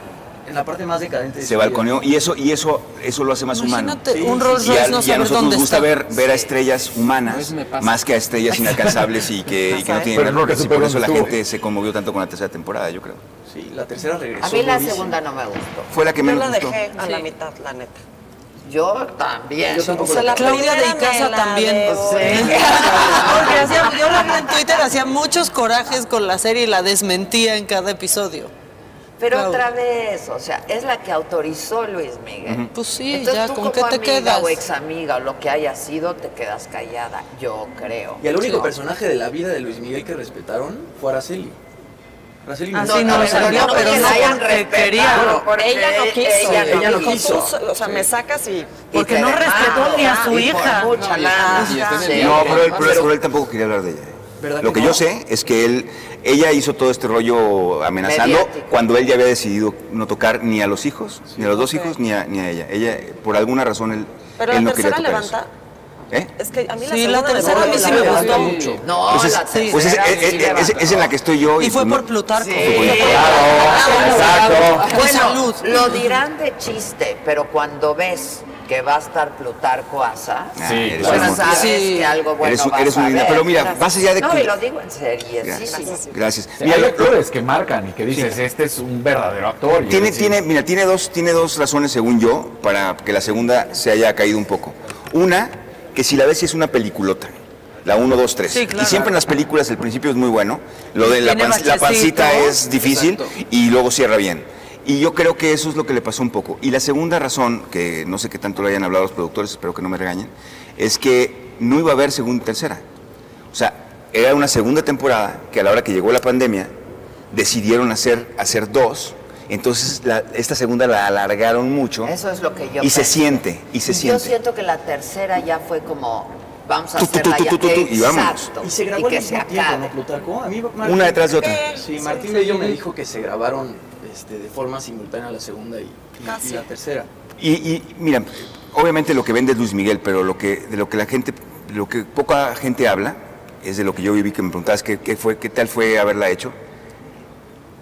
en la parte más decadente. de Se balconeó y eso y eso eso lo hace más humano. Un Rolls Y Royce a, no y a nosotros dónde nos gusta está. ver ver a estrellas humanas Pues más que a estrellas inalcanzables y que, y que no tienen ver. supe Por eso la gente se conmovió tanto con la tercera temporada, yo creo. Sí, la tercera regresó. A mí la durísimo. segunda no me gustó. Fue la que Yo menos la gustó. dejé a la Sí. mitad, la neta. Yo también. Yo tampoco O sea, la Claudia de Icaza la también. debo. Porque hacía, yo la vi en Twitter, hacía muchos corajes con la serie y la desmentía en cada episodio. Pero Claro. otra vez, o sea, es la que autorizó Luis Miguel. Pues sí, Entonces ya, tú ¿con como qué te amiga quedas? o ex amiga o lo que haya sido, te quedas callada, yo creo. Y el único Sí. personaje de la vida de Luis Miguel que respetaron fue Araceli. Araceli Ah, Mendoza. sí, no, salió, no pero no hayan respetado, no, porque ella no quiso. Ella no, ella no quiso. o sea, me sacas y... Porque no respetó ni a su hija. mucha No, Sí. No, pero él, pero, Pero- pero él tampoco quería hablar de ella. ¿Verdad Lo que no? yo sé es que él, ella hizo todo este rollo amenazando Mediático. cuando él ya había decidido no tocar ni a los hijos, ni a los dos hijos, ni a, ni a ella. Ella, por alguna razón, él, Pero él no quería tercera tocar levanta. eso. ¿Eh? Es que a mí la Sí, segunda la tercera a mí sí me levanta gustó mucho. No, Pues es, la tercera pues es- sí es- es- es- es en la que estoy yo. Y fue por no- Plutarco. Sí. Exacto. De Bueno, salud. lo dirán de chiste, pero cuando ves que va a estar Plutarco Asa, Ah, Sí, pues claro. sabes Sí. que algo bueno Eres un- vas eres a ver. pero mira, más allá de No, y lo digo en serio, Gracias. sí. Gracias. Sí, Mira, hay actores que marcan y que dices, este es un verdadero actor. y Tiene, tiene, mira, tiene dos, tiene dos razones, según yo, para que la segunda se haya caído un poco. Una, que si la ves es una peliculota. La 1, 2, 3. Sí, claro. Y siempre en las películas el principio es muy bueno. Lo de la, pan- la pancita es difícil y luego cierra bien. Y yo creo que eso es lo que le pasó un poco. Y la segunda razón, que no sé qué tanto lo hayan hablado los productores, espero que no me regañen, es que no iba a haber segunda y tercera. O sea, era una segunda temporada que a la hora que llegó la pandemia decidieron hacer, hacer dos. Entonces la- esta segunda la alargaron mucho Eso es lo que yo y se siente, y se Yo siente. siento que la tercera ya fue como, vamos a tu, hacerla ya. tu, tu, y vámonos. Exacto. Y se grabó que al se mismo tiempo, acabe. ¿no, Plutarco? A mí, Una detrás de otra. Sí, Martín Bello me dijo que se grabaron este, de forma simultánea la segunda y, y- y la tercera. Y, y, mira, obviamente lo que vende es Luis Miguel, pero lo que, de lo que la gente, lo que poca gente habla, es de lo que yo viví, que me preguntabas qué, qué fue, qué tal fue haberla hecho.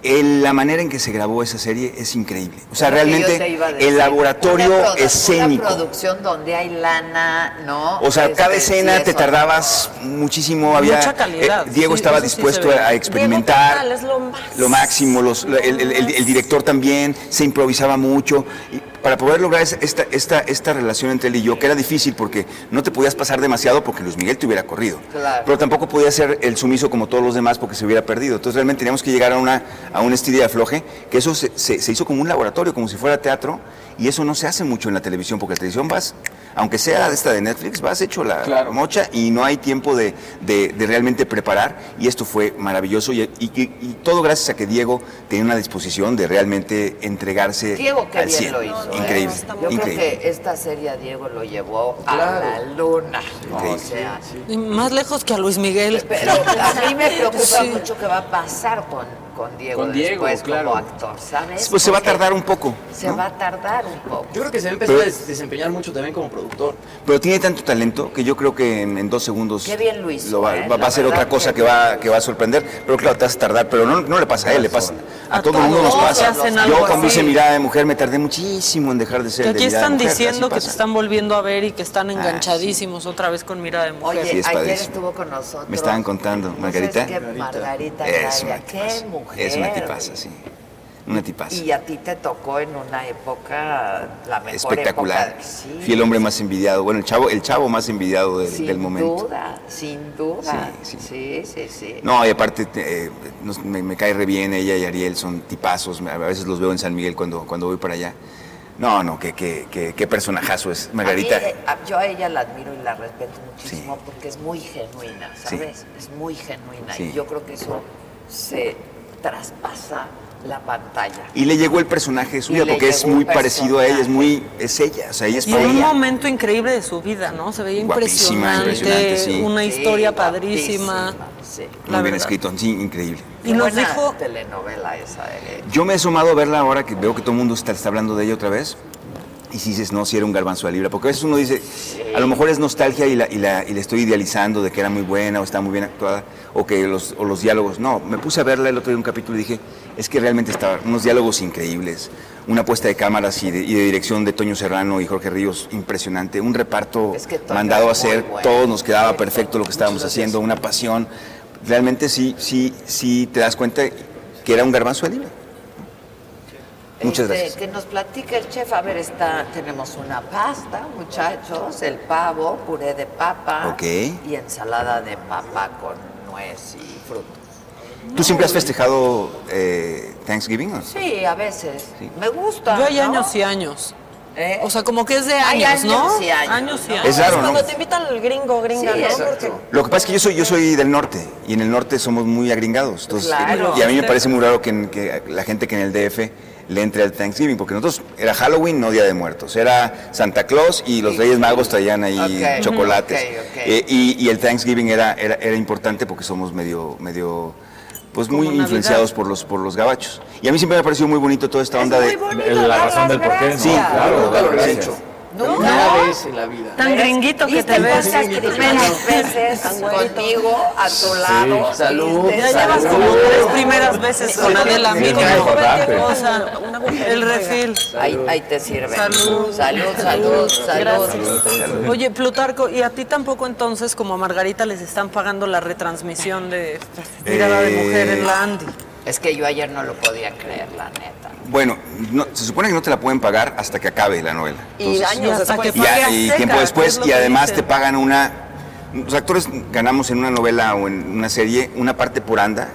El- la manera en que se grabó esa serie es increíble. O sea, realmente el laboratorio Una escénico. Una producción donde hay lana, ¿no? O sea, Este, cada sí, escena te tardabas muchísimo. Había, Mucha calidad, eh, Diego sí, estaba sí dispuesto a experimentar. Diego lo más. lo máximo, los- el, el- el- el director también se improvisaba mucho. Y para poder lograr es- esta, esta, esta relación entre él y yo, que era difícil porque no te podías pasar demasiado porque Luis Miguel te hubiera corrido. Claro. Pero tampoco podía ser el sumiso como todos los demás porque se hubiera perdido. Entonces realmente teníamos que llegar a, una, a un estilo de afloje, que eso se, se- se hizo como un laboratorio, como si fuera teatro, y eso no se hace mucho en la televisión, porque la televisión vas, aunque sea de esta de Netflix, vas hecho la Claro. mocha y no hay tiempo de, de- de realmente preparar, y esto fue maravilloso, y, y- y- y todo gracias a que Diego tenía una disposición de realmente entregarse Diego qué al bien 100. lo hizo. Increíble, Yo increíble. creo que esta serie a Diego lo llevó Claro. a la luna. O Increíble. sea, Y Más lejos que a Luis Miguel. pero a mí me preocupa Sí. mucho qué va a pasar con, con Diego Con Diego, después claro. como actor, ¿sabes? Pues se va a tardar un poco. Se ¿no? va a tardar un poco. Yo creo que se va a empezar Pero- a des- desempeñar mucho también como productor. Pero tiene tanto talento que yo creo que en, en dos segundos Qué bien lo hizo, va, ¿eh? va- va a ser otra cosa que- que va, que va a sorprender. Pero claro, te vas a tardar, pero no, no le pasa a él, le pasa a, A todo el mundo nos pasa. Yo cuando hice mirada de mujer me tardé muchísimo en dejar de ser Que de aquí de están mujer, diciendo que te. Ah, están volviendo a ver y que están enganchadísimos otra vez con mirada de mujer. Oye, Sí, es ayer estuvo con nosotros. Me estaban contando, ¿No Margarita. Margarita Es Araya, una qué tipaza. Mujer. Es una tipaza, sí. Una tipaza. Y a ti te tocó en una época, la mejor Espectacular. época. Sí, Fui el hombre más envidiado. Bueno, el chavo, el chavo más envidiado del, sin del momento. duda, sin duda. Sí, sí, sí. No, y aparte eh, nos- me, me cae re bien ella y Ariel, son tipazos. A veces los veo en San Miguel cuando, cuando voy para allá. No, no, qué, qué, qué, qué personajazo es Margarita. A mí, eh, a- yo a ella la admiro y la respeto muchísimo porque es muy genuina, Sí. ¿sabes? Es muy genuina Sí. y yo creo que eso se traspasa la pantalla. Y le llegó el personaje suyo porque es muy parecido a ella, es muy, es ella, o sea, ella es Y en un momento increíble de su vida, ¿no? Se veía Guapísima, impresionante, impresionante, sí. una historia padrísima. sí. Muy la bien verdad. escrito, sí, increíble. Y nos dijo- telenovela esa. eh. Yo me he sumado a verla ahora que veo que todo el mundo está, está hablando de ella otra vez. Y si dices, no, si era un garbanzo de libra. Porque a veces uno dice, a lo mejor es nostalgia y la, y, la, y la estoy idealizando de que era muy buena o está muy bien actuada, o que los, o los diálogos. No, me puse a verla el otro día un capítulo y dije, es que realmente estaba, unos diálogos increíbles, una puesta de cámaras y de, y de dirección de Toño Serrano y Jorge Ríos impresionante, un reparto Es que mandado a hacer, bueno. todos nos quedaba perfecto lo que estábamos haciendo, una pasión. Realmente sí, sí, sí te das cuenta que era un garbanzo de libra. Muchas Este, gracias. Que nos platique el chef. A ver, está, tenemos una pasta, muchachos, el pavo, puré de papa Ok. y ensalada de papa con nuez y frutos. ¿Tú siempre has festejado eh, Thanksgiving? o? Sí, a veces. Me gusta. Yo hay ¿no? años y años. ¿Eh? O sea, como que es de Hay años, ¿no? años y años. y años. Es raro, ¿no? Cuando te invitan al gringo, gringa, Sí, ¿no? Porque Lo que pasa es que yo soy, yo soy del norte y en el norte somos muy agringados. Entonces, Claro. Y a mí me parece muy raro que, que la gente que en el DF le entre al Thanksgiving, porque nosotros era Halloween, no Día de Muertos. Era Santa Claus y los Reyes Magos traían ahí chocolates. Eh, y, y el Thanksgiving era, era, era importante porque somos medio, medio pues muy Navidad. influenciados por los, por los gabachos. Y a mí siempre me ha parecido muy bonito toda esta onda muy de... bonito la razón del por qué, ¿no? gracias. Sí, Claro, nunca lo había gracias. hecho. No, no. vez en la vida. Tan gringuito que te ves. primeras veces conmigo a tu lado. Salud. Ya llevas como tres primeras veces con Adela mínimo. el refil. Ahí, ahí te sirve. Salud. salud, salud. salud. Oye, Plutarco, ¿y a ti tampoco entonces, como a Margarita, les están pagando la retransmisión de Mirada de Mujer en la Andy? Es que yo ayer no lo podía creer, la neta. Bueno, no- se supone que no te la pueden pagar hasta que acabe la novela. y años hasta después. que Y, pague y tiempo después, y además te pagan una. Los actores ganamos en una novela o en una serie una parte por anda,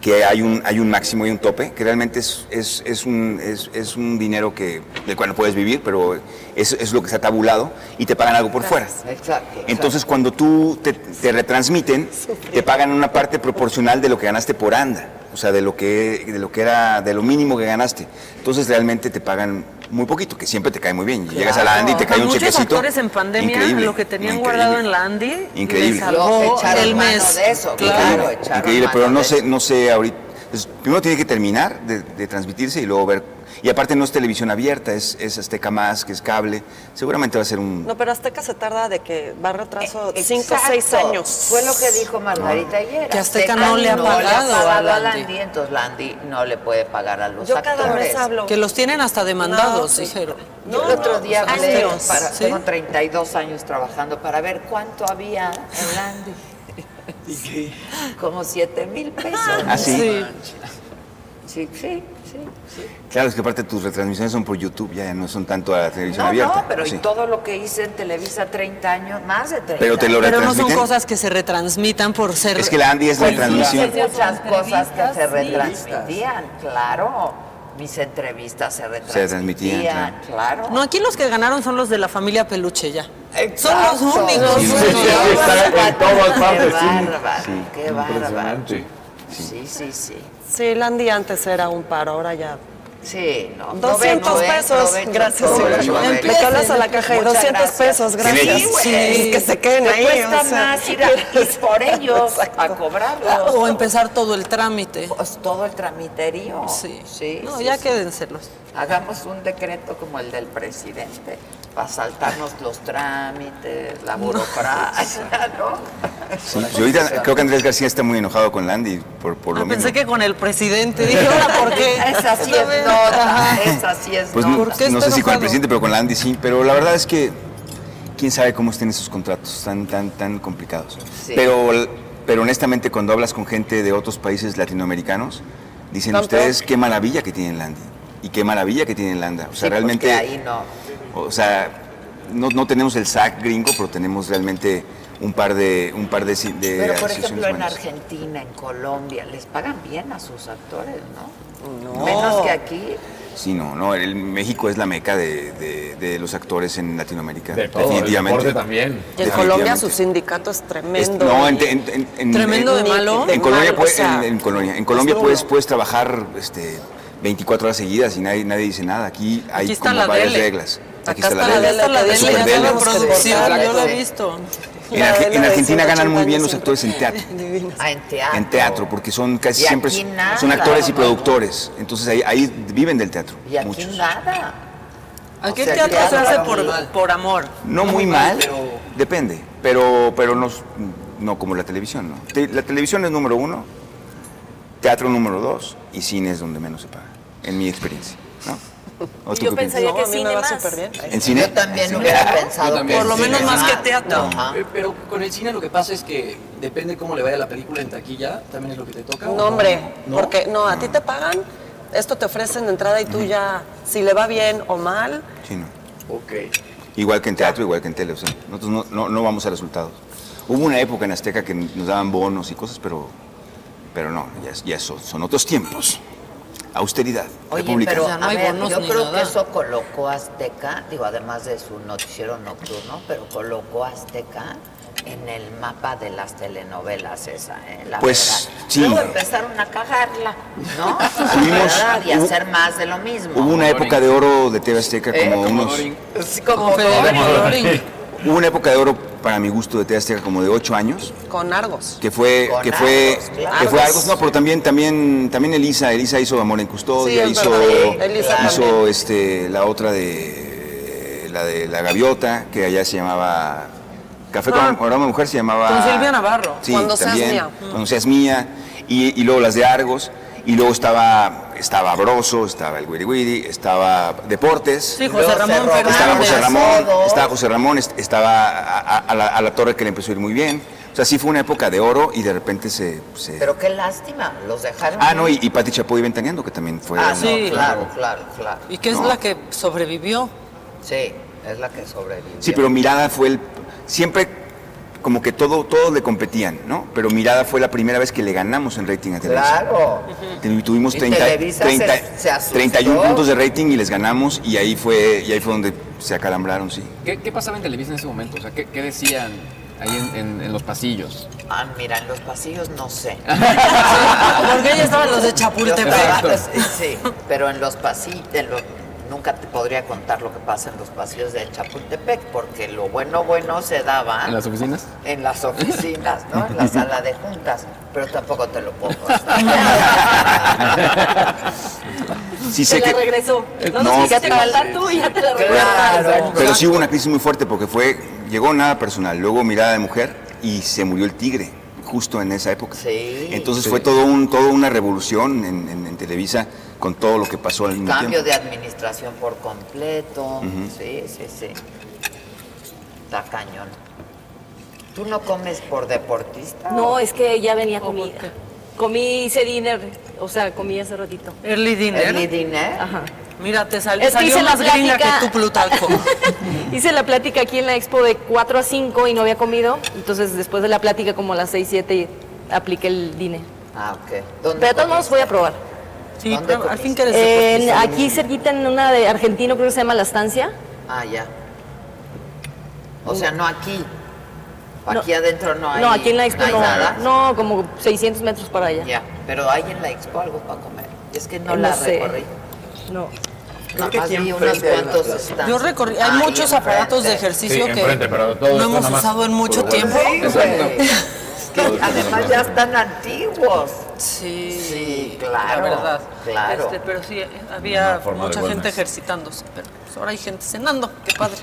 que hay un, hay un máximo y un tope, que realmente es, es, es un, es, es un dinero que, del cual no puedes vivir, pero es, es lo que está tabulado y te pagan algo por fuera. Exacto. Entonces, cuando tú te, te retransmiten, te pagan una parte proporcional de lo que ganaste por anda, o sea, de lo que, de lo que era, de lo mínimo que ganaste. Entonces, realmente te pagan muy poquito, que siempre te cae muy bien. Llegas a la Andy y te cae un Muchos chequecito. actores en pandemia, increíble, lo que tenían increíble. guardado en la Andy, Increíble. les salvó el mes. de eso, Claro. Increíble, echaron increíble, pero no sé, no sé ahorita. pues, primero tiene que terminar de, de transmitirse y luego ver. Y aparte no es televisión abierta, es, es Azteca más, que es cable. Seguramente va a ser un. No, pero Azteca se tarda de que va retraso Eh, 5 o 6 exacto. años. Fue lo que dijo Margarita ayer. Que Azteca no le ha pagado a Landy. entonces Landy no le puede pagar a los Yo cada actores. vez hablo. Que los tienen hasta demandados, No, sí. dijeron. Yo el otro día hablé, años, para, ¿sí? tengo 32 años trabajando para ver cuánto había en Landy. Como 7 mil pesos. Ah, sí. Sí, sí, sí, sí. Claro, es que aparte tus retransmisiones son por YouTube, ya no son tanto a la televisión No, abierta. no, pero sí. y todo lo que hice en Televisa 30 años, más de 30 Pero te lo Pero no son cosas que se retransmitan por ser... Es que la Andy es la Pues transmisión. hice muchas cosas que se retransmitían, claro. Mis entrevistas se retransmitían, transmitían, claro. No, aquí los que ganaron son los de la familia Peluche ya. Exacto. Son los únicos. Sí, sí, sí, sí, sí. Qué bárbaro, Sí, qué bárbaro. Impresionante. Sí, sí, sí. Sí, Landy antes era un paro, ahora ya. Sí, no. 200 provecho, ¿eh? pesos, Provecho, gracias. provecho, sí. provecho. Le hablas a la caja y Muchas 200 gracias. pesos, gracias. Sí, güey. que se queden ahí. cuesta o sea. más ir, a, ir por ellos a cobrarlos. O empezar todo el trámite. Pues todo el tramiterío. Sí. sí. No, sí, ya sí. quédenselos. Hagamos un decreto como el del presidente para saltarnos los trámites, la burocracia, ¿no? Sí, pues ahorita creo que Andrés García está muy enojado con Landy por, por lo Ah, mismo. pensé que con el presidente. Dije, ¿ahora por qué? Esa sí es nota, esa sí es Pues nota. no, ¿Por qué no sé si con el presidente, pero con Landy sí. Pero la verdad es que quién sabe cómo estén esos contratos tan, tan, tan complicados. Sí. Pero, pero honestamente, cuando hablas con gente de otros países latinoamericanos, Dicen ¿Tanto? ustedes qué maravilla que tienen Landy. Y qué maravilla que tienen Landa. O sea, Sí, realmente. porque ahí no. O sea, no, no tenemos el SAC gringo, pero tenemos realmente un par de, un par de, de Pero, por ejemplo, en buenas. Argentina, en Colombia, les pagan bien a sus actores, ¿no? No. Menos que aquí. Sí, no, no, el México es la meca de, de- de los actores en Latinoamérica. De todo, el definitivamente. deporte también. Y en Colombia su sindicato es Es- tremendo. no, en, en- en- en- Tremendo en- de malo. En Colombia, Mal, puedes, o sea, en, en Colombia, en Colombia es puedes, puedes trabajar este, 24 horas seguidas y nadie, nadie dice nada. Aquí hay Aquí está como la varias Dele. reglas. Aquí Acá está la está la Dele. Dele, la producción, yo la he visto. En, Arge- Argentina ganan muy 180 bien los actores en teatro. Ah, en teatro. En teatro, porque son casi Y siempre son- nada. son actores y productores. Entonces ahí, ahí viven del teatro. Y aquí muchos. nada. Aquí O sea, el teatro se hace por, amor. No muy mal, depende, pero, pero no, no como la televisión. ¿no? Te- La televisión es número uno, teatro número dos y cine es donde menos se paga, en mi experiencia. ¿no? ¿O tú Yo qué pensaría No, que a mí me cine va más. súper bien. ¿En cine? Yo también ¿En cine? hubiera pensado también. Por lo menos más que Ah, teatro. ajá. Pero, pero con el cine lo que pasa es que depende cómo le vaya la película en taquilla, también es lo que te toca. ¿o No, hombre, ¿No? porque no, a ti te pagan, esto te ofrecen de entrada y tú ya, si le va bien o mal, Sí, no. Ok. Igual que en teatro, igual que en tele. O sea, nosotros no, no, no vamos a resultados. Hubo una época en Azteca que nos daban bonos y cosas, pero, pero no, ya, ya son, son otros tiempos. Austeridad. Oye, republicana. pero a hay ver, yo creo nada. que eso colocó a Azteca, digo, además de su noticiero nocturno, pero colocó a Azteca en el mapa de las telenovelas esa, ¿eh? La Pues, verdad. sí. Luego empezaron a cagarla, ¿no? Y a hubo- hacer más de lo mismo. Hubo una época de oro de TV Azteca Eh, como como unos... Como todo. Loring. Hubo una época de oro para mi gusto de TV Azteca como de ocho años, con Argos. que fue, Con que fue, Argos, claro. que fue Argos. no, pero también, también, también Elisa, Elisa hizo Amor en Custodia, Sí, hizo. Elisa hizo también. este, la otra de, la de La Gaviota, que allá se llamaba, Café Ah. con Aroma de Mujer se llamaba... Con Silvia Navarro. Sí, Cuando seas también, mía. Cuando seas mía, y, y luego las de Argos, y luego estaba, estaba Broso, estaba el Wiri Wiri, estaba Deportes, Sí, José Ramón robaron estaba José a Ramón, estaba José Ramón, est- estaba a, a- a la, a la torre que le empezó a ir muy bien. O sea, sí fue una época de oro y de repente se... se- Pero qué lástima, los dejaron. Ah, no, y, y Pati Chapoy Ventaneando, que también fue... Ah, una- Sí. claro, claro, claro. ¿Y qué es No. la que sobrevivió? Sí, es la que sobrevivió. Sí, pero Mirada fue el... Siempre como que todo, todos le competían, ¿no? Pero Mirada fue la primera vez que le ganamos en rating a Televisa. Claro. Tu- Tuvimos Y 30, Televisa 30 se- se asustó. 31 puntos de rating y les ganamos y ahí fue, y ahí fue donde se acalambraron, sí. ¿Qué, qué pasaba en Televisa en ese momento? O sea, ¿qué, qué decían ahí en, en- en los pasillos? Ah, mira, en los pasillos no sé. Porque ella estaban los de Chapultepec. sí, pero en los pasillos, nunca te podría contar lo que pasa en los pasillos de Chapultepec, porque lo bueno, bueno se daba ¿En las oficinas? en las oficinas, ¿no? En la sala de juntas, pero tampoco te lo puedo contar. Sí sé la que... regresó. No No, nos quisiste pero- contar tú y ya te la regresó. Claro. Pero sí hubo una crisis muy fuerte porque fue, llegó nada personal, luego mirada de mujer y se murió el tigre justo en esa época. Sí. Entonces fue todo un, toda una revolución en, en- en Televisa con todo lo que pasó al mismo Cambio tiempo. de administración por completo. Sí, sí, sí. Está cañón. ¿Tú no comes por deportista? No, es que ya venía comida. Comí, hice dinner, o sea, comí hace ratito. Early dinner. Early dinner. Ajá. Mira, te sal- Es que salió hice la más gringa que tú, Plutarco. Hice la plática aquí en la expo de 4 a 5 y no había comido. Entonces, después de la plática, como a las 6, 7, apliqué el dinner. Ah, ok. ¿Dónde Pero de todos modos voy a probar. Sí, ¿Dónde pero al fin que eres En- deportista. aquí cerquita en una de argentino, creo que se llama La Estancia. Ah, ya. O sea, no aquí. Aquí adentro no hay. no, aquí en la expo no hay no. nada. No, como 600 metros para allá. Ya, pero hay en la expo algo para comer. Es que no Eh, no la sé. recorrí. No. No, que aquí vi unos cuantos. Yo recorrí, hay Ahí muchos aparatos de ejercicio Sí, que enfrente, pero todo no hemos usado en mucho tiempo. Que además ya están antiguos. Sí, Sí, claro, La verdad. claro. Este, pero sí, había forma de mucha gente ejercitándose. Pero pues, ahora hay gente cenando. Qué padre.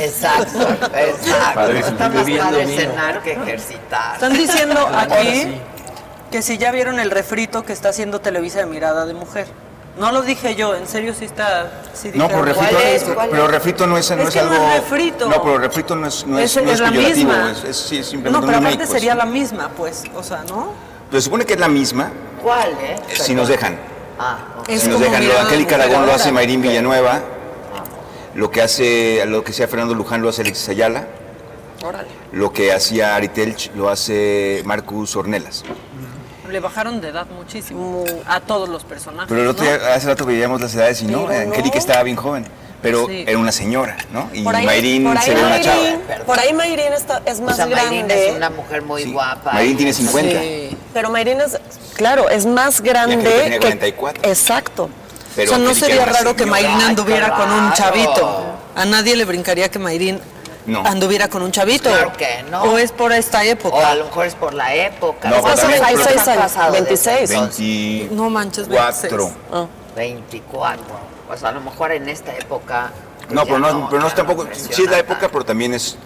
Exacto, exacto. Está más padre cenar que ejercitar. Están diciendo aquí sí. que si ya vieron el refrito que está haciendo Televisa de mirada de mujer. No lo dije yo, en serio sí está. Sí No, pero refrito, ¿Cuál es? ¿Cuál pero no es, no Es es que no algo... es refrito. No, pero refrito no es, no es, no la misma. es, sí, es No, simplemente pero aparte pues. sería la misma, pues. O sea, ¿no? Pues se supone que es la misma, ¿Cuál, eh? eh, si nos dejan. Ah, ok. si nos dejan, lo de Angélica Aragón lo hace Mayrín Villanueva, lo que hace, lo que sea Fernando Luján lo hace Alexis Ayala, Órale. lo que hacía Ari Telch lo hace Marcus Ornelas. Le bajaron de edad muchísimo a todos los personajes. Pero el otro ¿no? día, hace rato veíamos las edades y no, Angélica no. estaba bien joven, pero Sí. era una señora, ¿no? Y Por ahí, Mayrín ahí se ve una chava. Por ahí Mayrín está- es más o sea, Mayrín grande. es una mujer muy Sí. guapa. Mayrín tiene es- 50. Sí. Pero Mayrín es, claro, es más grande. Angélica tenía que- 44. Exacto. Pero o sea, no Angélica sería raro que. Mayrín anduviera con un chavito. A nadie le brincaría que Mayrín No. anduviera con un chavito. Claro que no. O es por esta O a época. lo mejor es por la época. No, ¿cuántos años, pasado desde 26. entonces? 24. No manches, 26. Ah. 24. Pues a lo mejor en esta época. pues No, pero no, pero no es tampoco. Sí es la época, pero también es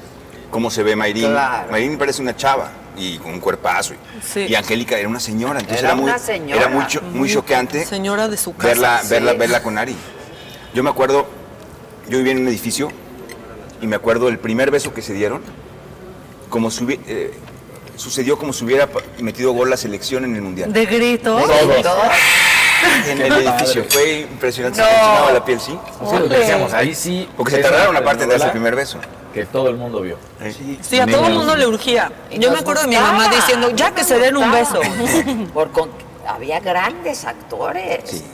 cómo se ve Mayrín. Claro. Mayrín parece una chava y con un cuerpazo. Y, Sí. y Angélica era una señora, entonces Era era, muy, una señora. era muy, cho- muy choqueante Señora de su casa. verla, sí. verla, verla con Ari. Yo me acuerdo, yo vivía en un edificio y me acuerdo el primer beso que se dieron, como si hubie- eh, sucedió como si hubiera metido gol la selección en el mundial. De grito. En el edificio. Fue impresionante, No. se me enchinaba la piel, sí. Sí, lo que decíamos, ahí sí. Porque se tardaron una aparte en darse el primer beso. Que todo el mundo vio. Sí, a todo el mundo le urgía. Y Yo me acuerdo de mi mamá diciendo, ya que se den un beso. Por con- había grandes actores. Sí.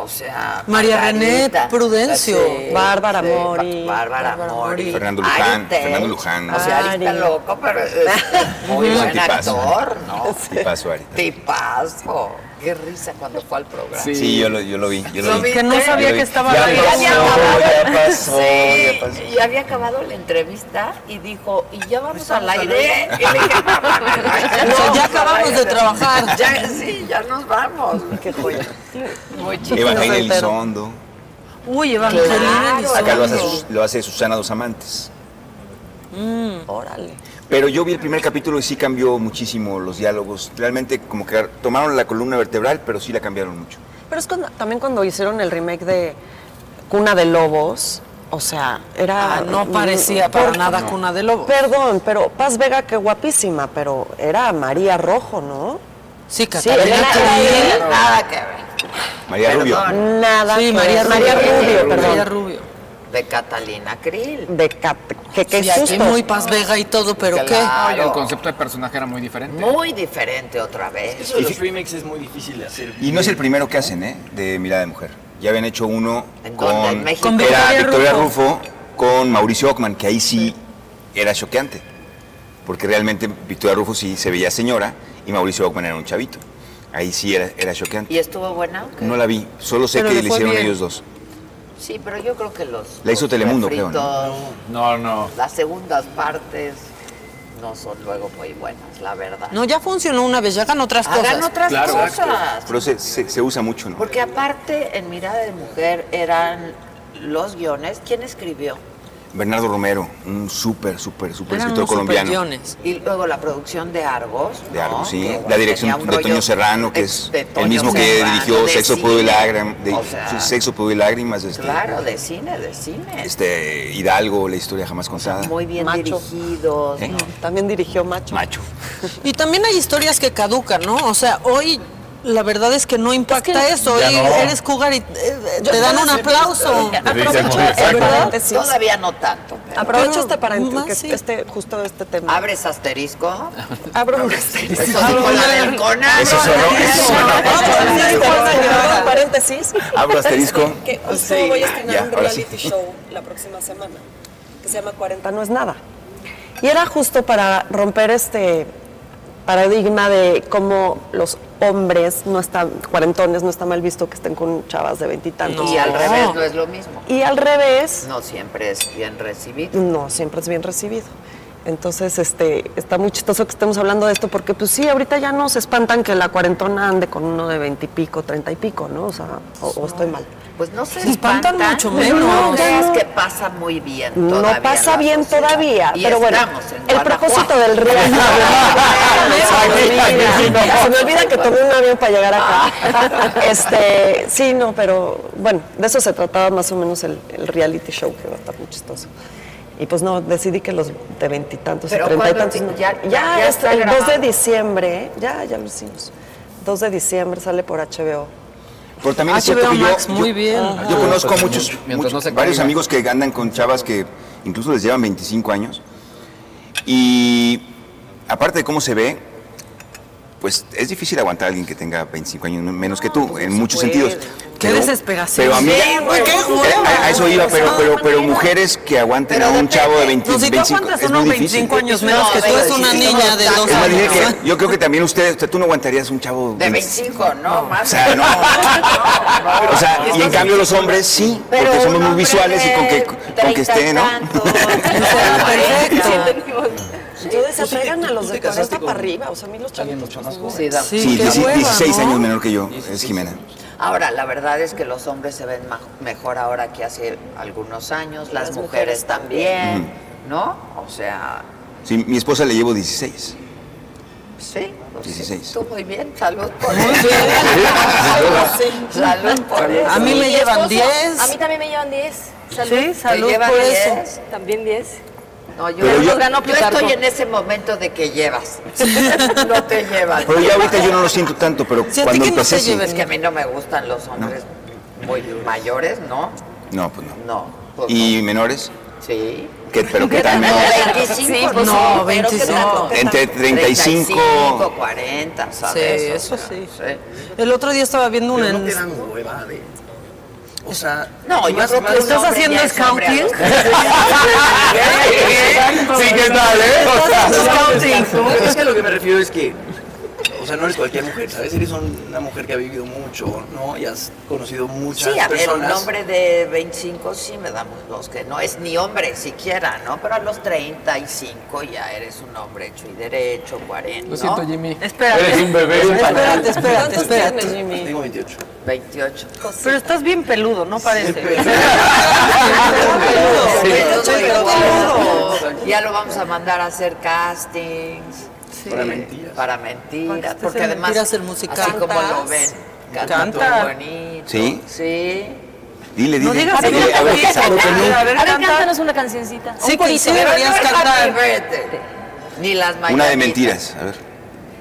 O sea, María René Prudencio, Bárbara sí, Mori. Ba- Bárbara Bárbara Mori. Mori. Fernando Luján, Ari Telch. Fernando Luján. O sea, Ari está loco, pero es muy buen tipazo. actor, ¿no? Tipazo, Ari. Tipazo. Qué risa cuando fue al programa. Sí. Sí, yo lo, yo lo vi, yo lo, ¿Lo vi. Que no sabía Yo que estaba Ya al Y aire. había pasó, acabado, ya pasó, Sí, ya pasó. y había acabado la entrevista y dijo, y ya vamos al aire. Y le dije, O sea, ya acabamos de trabajar. Ya, sí, ya nos vamos. Qué joya. Muy chido. Evangelina Elizondo. Uy, Evangelina Claro. Acá lo hace, Elizondo. Sus- lo hace Susana Dos Amantes. Órale. Pero yo vi el primer capítulo y sí cambió muchísimo los diálogos. Realmente como que tomaron la columna vertebral, pero sí la cambiaron mucho. Pero es cuando- también cuando hicieron el remake de Cuna de Lobos, o sea, era... Ah, no parecía para nada cuna de lobos. Perdón, pero Paz Vega, qué guapísima, pero era María Rojo, ¿no? Sí, Sí, Catalina era- Krill. Nada que ver. María Perdón. Rubio. Nada Sí, que María ver. María Rubio. Rubio, María perdón. Rubio. De Catalina Krill. De Cap... Que aquí susto. muy Paz Vega y todo, pero ¿qué? El concepto de personaje era muy diferente. Muy diferente otra vez. Eso de los remakes es muy difícil de hacer. Y no es el primero que hacen, ¿eh? De Mirada de Mujer. Ya habían hecho uno con... Con era Victoria Rufo. Rufo con Mauricio Ockman, que ahí sí era choqueante. Porque realmente Victoria Rufo sí se veía señora y Mauricio Ockman era un chavito. Ahí sí era, era choqueante. ¿Y estuvo buena? o qué? No la vi, solo sé Pero que le hicieron bien. ellos dos. Sí, pero yo creo que los. La hizo los Telemundo, creo, ¿no? refritos, No, no. Las segundas partes no son luego muy buenas, la verdad. No, ya funcionó una vez, ya hagan otras Hagan cosas. otras Claro. cosas. Pero se, se- se usa mucho, ¿no? Porque aparte, en Mirada de Mujer eran los guiones. ¿Quién escribió? Bernardo Romero, un súper, súper, súper escritor colombiano. Y luego la producción de Argos. De ¿no? Argos, sí. Que La dirección de Toño Serrano, que es el mismo que Serrano, dirigió de Sexo. Pudor y Lágrimas. De, O sea, Sexo, Pudor y Lágrimas. Este, Claro, de cine, de cine. este, Hidalgo, la historia jamás contada. Muy bien Macho. dirigidos. ¿Eh? ¿no? También dirigió Macho. Macho. Y también hay historias que caducan, ¿no? O sea, hoy la verdad es que no impacta eso. No. eres cougar y eh, te dan un aplauso. Aprovecho Exacto. el paréntesis. Todavía no tanto. pero- Aprovecho este paréntesis, más que sí. este, justo este tema. ¿Abres asterisco? Abro un asterisco. Eso dijo la del Conan. Eso paréntesis. Abro asterisco. Que justo voy a estrenar un reality show la próxima semana que se llama 40 no es nada. Y era justo para romper este paradigma de cómo los hombres no están, cuarentones, no está mal visto que estén con chavas de veintitantos. Y al revés no es lo mismo. Y al revés, No siempre es bien recibido. no siempre es bien recibido. Entonces, este, está muy chistoso que estemos hablando de esto porque, pues sí, ahorita ya no se espantan que la cuarentona ande con uno de veintipico, treinta y pico, ¿no? O sea, o, o estoy mal. Pues no se Se espantan espantan mucho menos. No Ya creas no. que pasa muy bien No todavía pasa en la bien sociedad. todavía, Y pero bueno, el propósito del reality. se, me olvida, que tomé un avión para llegar acá. Este, sí, no, pero bueno, de eso se trataba más o menos el, el reality show que va a estar muy chistoso. Y pues no, decidí que los de veintitantos y treinta y ¿cuándo tantos. ya- no. ya- ya es está el 2 de grabado? diciembre, ya, ya lo hicimos. 2 de diciembre sale por HBO. Pero también es cierto que yo, Max, yo- muy bien. yo conozco a Pues, muchos, no se varios caiga. amigos que andan con chavas que incluso les llevan 25 años. Y aparte de cómo se ve, pues es difícil aguantar a alguien que tenga 25 años menos que tú, en muchos sentidos. Qué Pero- desesperación. Pero a mí, Sí, güey, qué eh, hueva. a, eso iba, pero, pero, pero mujeres que aguanten a un chavo de 20, No, si tú 25 aguantas es unos muy difícil. 25 años menos que tú, es una niña de dos años. que yo creo que también usted, usted, tú no aguantarías un chavo De 25, no, más. O sea, no. O sea, y en cambio los hombres sí, porque somos muy visuales y con que, con que esté, ¿no? Yo decía, traigan a los de 40 para arriba, o sea, a mí los chavitos. pues, Sí, da- Sí, qué 16 hueva, 16 ¿no? años menor que yo, es Jimena. Ahora, la verdad es que los hombres se ven mejor ahora que hace algunos años, las, Las mujeres, mujeres también, ¿no? O sea, Sí, mi esposa le llevo 16. sí. pues sí. 16. Tú muy bien, salud por Muy eso. bien. Salud por eso. A mí me llevan esposo, 10. A mí también me llevan 10. Salud. Sí, salud por 10. eso. También 10. No, yo, Pero yo, yo- yo estoy en ese momento de que llevas. no te llevas. Pero ya ahorita yo no lo siento tanto, pero Sí, ti cuando que no empecé te sí. lleven. Es que a mí no me gustan los hombres muy mayores, ¿no? No, pues no. No. pues ¿Y menores? Sí. ¿Qué, pero qué No, tal? 25, Sí, pues no, no, 25. Entre 35. 35, 40, Sí, ¿sabes? O eso sea, sí. El otro día estaba viendo una... Pero no en- te dan hueva de... O sea... No, yo más- creo que ¿Estás haciendo scouting? Sí, ¿qué tal, eh? O sea, Scouting. Es que a lo que me refiero es que, sea, no eres cualquier mujer, ¿sabes? Eres un- una mujer que ha vivido mucho, ¿no? Y has conocido muchas Sí, a ver, un personas. hombre de 25 sí me damos los que no es ni hombre siquiera, ¿no? Pero a los 35 ya eres un hombre hecho y derecho, 40. Lo siento. Jimmy. Espérate. Eres un bebé. Espérate, espérate, ¿Cuántos espérate. tienes, Jimmy? Tengo 28. 28. Pero estás bien peludo, no parece. Sí, Estoy muy peludo. guapo. Ya lo vamos a mandar a hacer castings. Para mentiras. Para mentiras. Porque además, mentiras el musical. así como lo ven, canta Canta. bonito. ¿Sí? Sí. Dile, dile. No digas dile, que a ver, empieza, algo que no- A ver, A ver, canta. cántanos una cancioncita. Sí, un que sí deberías cantar. Ni las mañanitas. Una de mentiras, a ver.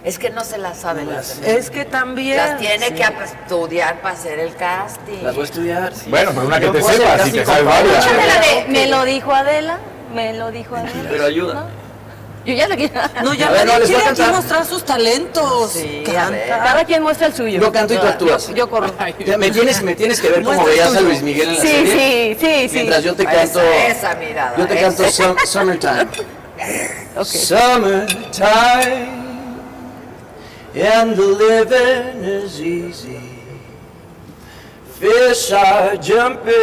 Es que no se las sabe las de Es que también. Las tiene que estudiar para hacer el casting. Las voy a estudiar, sí. Bueno, pero una que te sepa, si te sabes varias. Me lo dijo Adela. Me lo dijo Adela. Pero ayuda. ¿No? Yo ya la quiero. No, ya A ver, no, les voy a quiere aquí cantar. mostrar sus talentos. Sí, Canta. Cada quien muestra el suyo. Yo canto y tú actúas. Yo, yo corro. Me tienes, me tienes que ver como veías a. Luis Miguel en la Sí, serie. sí, sí, sí. Mientras yo te Esa, canto... esa mirada. Yo te esa. canto Sum- Summertime. Summertime and the living is easy. Fish are jumping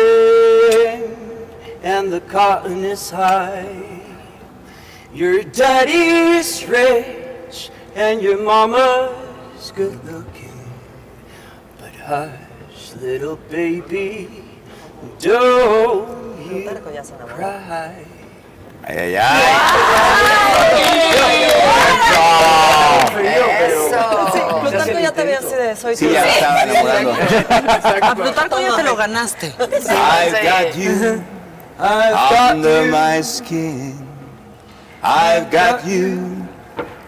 and the cotton is high. Your daddy's rich and your mama's good looking. But hush, little baby, don't you cry. Ay, ay, ay. Eso. Plutarco ya te había así de soy Sí, tu- ya me estaba enamorando. A Plutarco ya te lo ganaste. I've got you under my skin. I've got you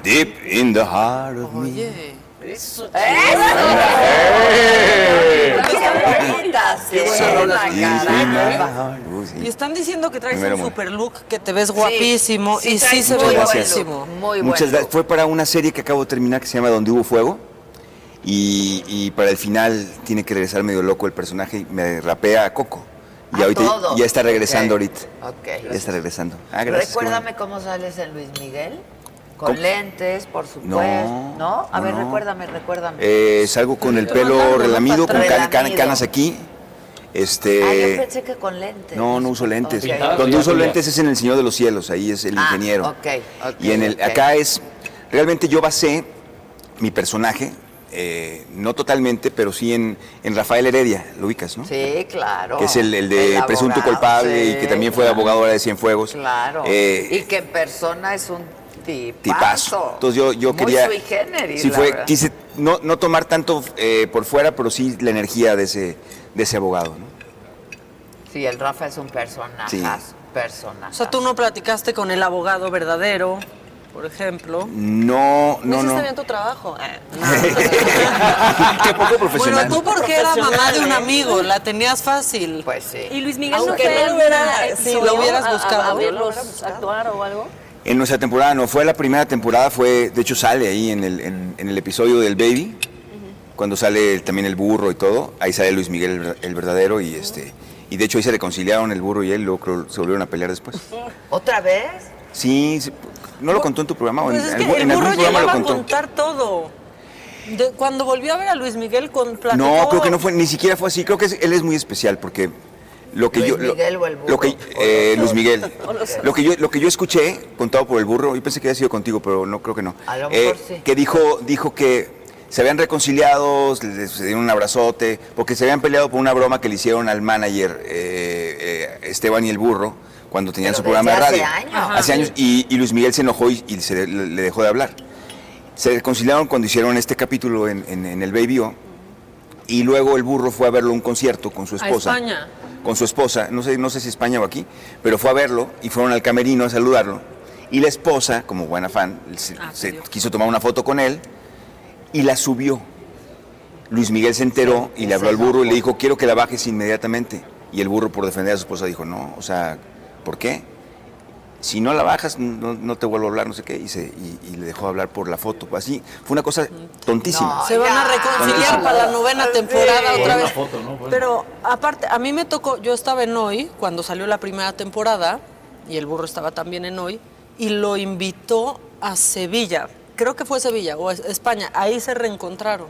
deep in the heart of me. Eso. ¡Eh! Uy, sí. Y están diciendo que traes Primero, un super look, que te ves guapísimo. Sí, y sí se ve guapísimo. Muy Muchas bueno. gracias. Fue para una serie que acabo de terminar que se llama Donde hubo fuego. Y, y para el final tiene que regresar medio loco el personaje y me rapea a Coco. Y A ahorita todo. ya está regresando Ok. ahorita. Ok. Ya está regresando. Ah, gracias. Recuérdame cómo sales en Luis Miguel. Con ¿Cómo? lentes, por supuesto. No, ¿No? A no, ver, no. recuérdame, recuérdame. Eh, salgo con el pelo relamido, con can- can- Relamido. canas aquí. ah, yo Este. pensé que con lentes. No, no uso lentes. Ok. Donde uso lentes es en El Señor de los Cielos, ahí es el Ah, ingeniero. ok, ok, y en el acá es realmente yo basé mi personaje, eh, no totalmente, pero sí en, en Rafael Heredia, lo ubicas, ¿no? Sí, claro. Que es el, el de El presunto culpable y que también fue claro. abogado ahora de Cienfuegos. Claro. Eh, y que en persona es un tipazo. tipazo. Entonces yo, yo Muy quería. sui generis, sí fue, quise no, no tomar tanto eh, por fuera, pero sí la energía de ese, de ese abogado, ¿no? Sí, el Rafa es un personaje. Sí. personaje. O sea, tú no platicaste con el abogado verdadero, por ejemplo. No, no, hiciste no. bien tu trabajo. Eh, Qué poco profesional. Bueno, tú porque era mamá de un amigo, la tenías fácil. Pues sí. Y Luis Miguel Aunque no fue no lo hubiera- algún si lo hubieras a- buscado, a, verlos actuar o algo. En nuestra temporada no fue la primera temporada, fue, de hecho sale ahí en el, en, en el episodio del Baby, cuando sale también el burro y todo, ahí sale Luis Miguel el, el verdadero y este y de hecho ahí se reconciliaron el burro y él, luego creo se volvieron a pelear después. ¿Otra vez? Sí, sí, ¿no lo contó en tu programa? o en, Pues es que algún- el en burro algún programa lo a contó. contar todo. De- cuando volvió a ver a Luis Miguel con platicó- No, creo que no fue, ni siquiera fue así. Creo que es- él es muy especial porque lo que ¿Luis yo. lo- Miguel o el burro? Lo que, eh, Luis Miguel. Lo que, yo, lo que yo escuché contado por el burro, yo pensé que había sido contigo, pero no creo que no. A lo Eh, mejor sí. Que dijo, dijo que se habían reconciliado, les dieron un abrazote, porque se habían peleado por una broma que le hicieron al manager eh, eh, Esteban y el burro cuando tenían Pero su programa de radio. hace años. Hace años. Y, y Luis Miguel se enojó y, y se le, le dejó de hablar. Se reconciliaron cuando hicieron este capítulo en, en- en el Baby O. Y luego el burro fue a verlo a un concierto con su a esposa. España. Con su esposa, no sé, no sé si España o aquí, pero fue a verlo y fueron al camerino a saludarlo. Y la esposa, como buena fan, se, Ah, se quiso tomar una foto con él y la subió. Luis Miguel se enteró y le habló al burro y le dijo, quiero que la bajes inmediatamente. Y el burro, por defender a su esposa, dijo, no, o sea, ¿por qué? Si no la bajas, no, no te vuelvo a hablar, no sé qué. Y, se, y, y le dejó hablar por la foto. Así, fue una cosa tontísima. Se van a reconciliar Tontísima. para la novena temporada Por otra vez. foto, ¿no? Bueno. Pero aparte, a mí me tocó, yo estaba en Hoy cuando salió la primera temporada y el burro estaba también en Hoy y lo invitó a Sevilla. Creo que fue Sevilla o es- España. Ahí se reencontraron.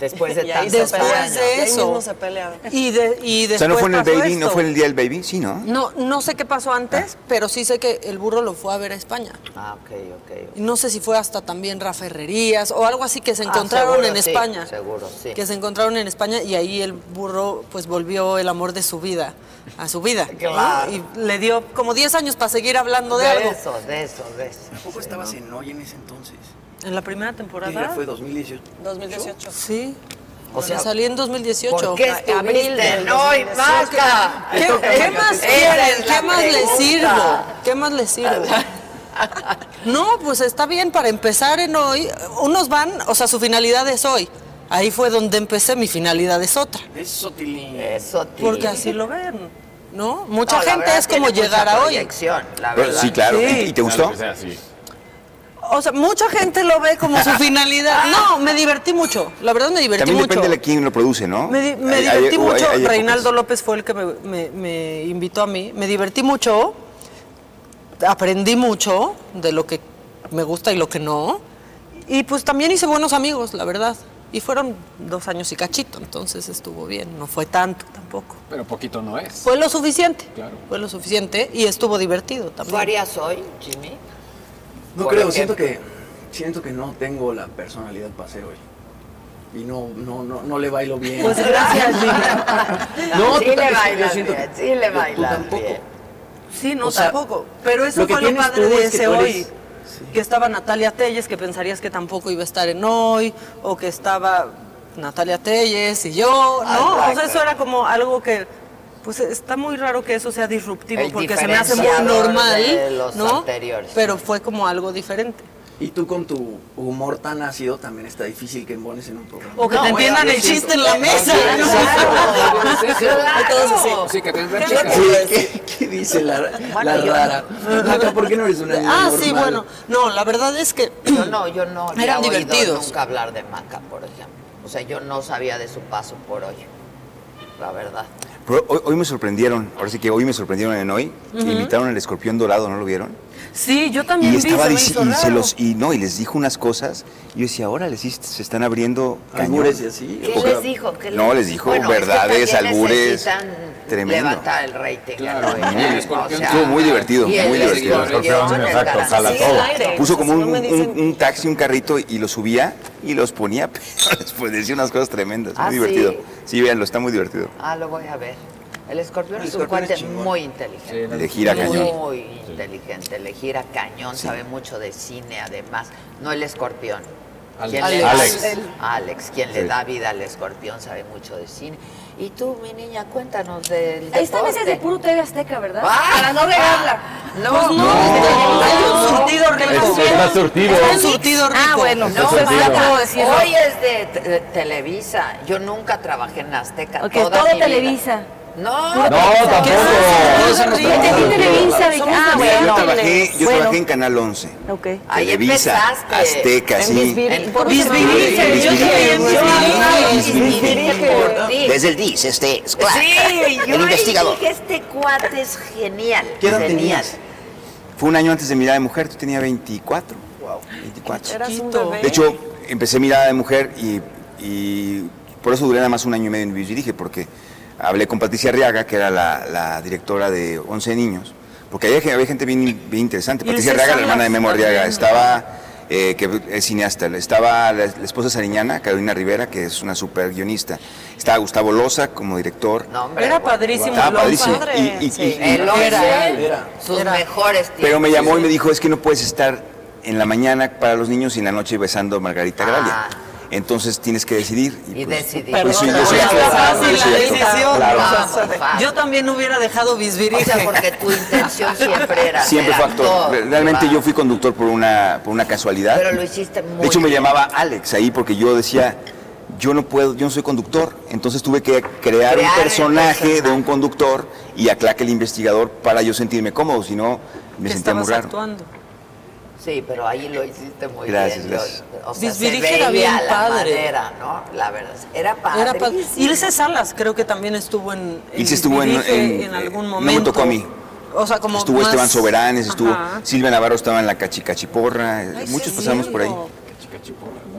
Después de Y se Después de Y ahí eso. mismo se pelean. Y, de, y o después sea, no fue en el baby, no esto. fue en el día del baby, sí, ¿no? No, no sé qué pasó antes, pero sí sé que el burro lo fue a ver a España. Ah, ok, ok. Y no sé si fue hasta también Rafa Herrerías o algo así que se Ah, encontraron seguro, en sí, España. seguro, sí. Que se encontraron en España y ahí el burro pues volvió el amor de su vida a su vida. ¿no? Claro. Y le dio como 10 años para seguir hablando de, De algo. eso, de eso, de eso. ¿A poco estabas en Hoy en ese entonces? En la primera ¿Qué temporada. día fue? ¿2018? 2018. Sí. O sea, salí en 2018. ¿Por qué estuviste en Hoy, Maca? ¿Qué, qué más quieren? ¿Qué más les sirvo? ¿Qué más les sirvo? No, pues está bien para empezar en hoy. Unos van, o sea, su finalidad es hoy. Ahí fue donde empecé, mi finalidad es otra. Eso, Tilín. Eso, Tilín. Porque así lo ven, ¿no? Mucha No, gente verdad es como llegar a hoy. la Pero verdad. sí, claro. Sí. ¿Y, y te gustó? O sea, mucha gente lo ve como su finalidad. No, me divertí mucho. La verdad me divertí También mucho. depende de quién lo produce, ¿no? Me, di- me Hay- hay- divertí hay- mucho. hay. Reinaldo López fue el que me, me- me invitó a mí. Me divertí mucho. Aprendí mucho de lo que me gusta y lo que no. Y pues también hice buenos amigos, la verdad. Y fueron dos años y cachito, entonces estuvo bien. No fue tanto tampoco. Pero poquito no es. Fue lo suficiente. Claro. Fue lo suficiente y estuvo divertido también. ¿Tú harías hoy, Jimmy? No Por creo, ejemplo. siento que siento que no tengo la personalidad para hacer hoy. Y no, no, no, no le bailo bien. Pues gracias. No, sí tú le también, yo bailas siento bien, que- sí le tú bailas tampoco. bien. Sí, no, O sea, tampoco. Pero eso lo que fue lo tienes padre tú de es que ese tú hoy. eres- Que estaba Natalia Telles, que pensarías que tampoco iba a estar en hoy, o que estaba Natalia Telles y yo, ¿no? O sea, eso era como algo que, pues está muy raro que eso sea disruptivo, El porque se me hace muy normal, de los ¿no? anteriores. Pero fue como algo diferente. Y tú con tu humor tan ácido también está difícil que embones en un programa. O que te entiendan el siento- chiste en la mesa. Sí, Claro. Que te ¿Qué, qué- qué dice la, la yo- rara? Maca, ¿por qué no eres una Ah, normal? sí, bueno. No, la verdad es que Yo no, yo no Eran divertidos. nunca hablar de Maca, por ejemplo. O sea, yo no sabía de su paso por hoy. La verdad. Pero hoy, hoy me sorprendieron, ahora sí que hoy me sorprendieron en hoy. Invitaron al escorpión dorado, ¿no lo vieron? Sí, yo también Y vi, estaba se me dici- hizo y se los y no y les dijo unas cosas. Y yo decía, órale, sí se están abriendo. Albures y así. ¿Qué Porque- les dijo? ¿Qué no, les dijo Bueno, es que verdades, albures. Tremendo. levantar el rating. Claro, ¿no? muy O sea, escorpión. Estuvo muy divertido, muy divertido. exacto, jala todo. Puso como un, taxi, un carrito y lo subía y los ponía, después decía unas cosas tremendas. ¿Ah, muy sí? divertido. Sí, véanlo, está muy divertido. Ah, lo voy a ver. El escorpión El es un es cuate chingón. muy inteligente. Le gira cañón. Muy inteligente, le gira cañón, Sí. sabe mucho de cine además. No el escorpión. ¿Quién Alex. Alex. Alex, quien le Sí. da vida al escorpión, sabe mucho de cine. Y tú, mi niña, cuéntanos del deporte. Esta vez es de puro TV Azteca, ¿verdad? Ah, Para no regarla. No, Pues no, hay un surtido rico. Está surtido. Hay un surtido rico. Ah, bueno, No, ya mira, puedo decirlo. hoy es de, te- Televisa. Yo nunca trabajé en Azteca. Ok, toda todo mi vida. No, No, tampoco. Dije, ah, bueno. yo trabajé, yo Bueno. trabajé en Canal 11. Ok. Ahí Televisa, empezaste. Azteca, sí. Desde el DIS, este es Sí, yo el investigador. dije, este cuate es genial. ¿Qué edad tenías? Fue un año antes de Mirada de Mujer, tú tenías 24. 24. Eras un Chiquito. bebé. De hecho, empecé Mirada de Mujer y, y por eso duré nada más un año y medio en Bisbirige, porque hablé con Patricia Arriaga, que era la, la directora de 11 niños, porque había, había gente bien, bien interesante. Patricia Arriaga, la hermana de Memo Arriaga, estaba, eh, que es cineasta, estaba la, la esposa Sariñana, Carolina Rivera, que es una super guionista, estaba Gustavo Loza como director. No, hombre, Era bueno. padrísimo. Estaba padrísimo. padre. Y- y- Sí. y- El y- once, Era. sus Era. mejores tiempos. pero me llamó y me dijo, es que no puedes estar en la mañana para los niños y en la noche besando a Margarita Ah. Gralia. Entonces tienes que decidir. Y pues, decidí. pues, sí, yo soy no fácil la decisión. Claro. No. Yo también hubiera dejado O Bisbirige. sea, porque tu intención siempre era Siempre fue actor. Realmente yo fui conductor por una, por una casualidad. Pero lo hiciste muy de hecho, me llamaba Alex ahí porque yo decía, yo no puedo, yo no soy conductor. Entonces tuve que crear, Crear un personaje personaje. de un conductor y a Clark el investigador para yo sentirme cómodo, si no me sentía muy raro. actuando. Sí, pero ahí lo hiciste muy Gracias, bien. Gracias. o sea, se veía bien la padre. manera, ¿no? La verdad, era padre. Era pa- Ilse Salas creo que también estuvo en, en Ilse estuvo en- Bisbirige en- algún no me momento. tocó a mí. O sea, como Estuvo más- Esteban Soberanes, estuvo Ajá. Silvia Navarro estaba en la cachicachiporra, muchos pasamos por ahí. cierto.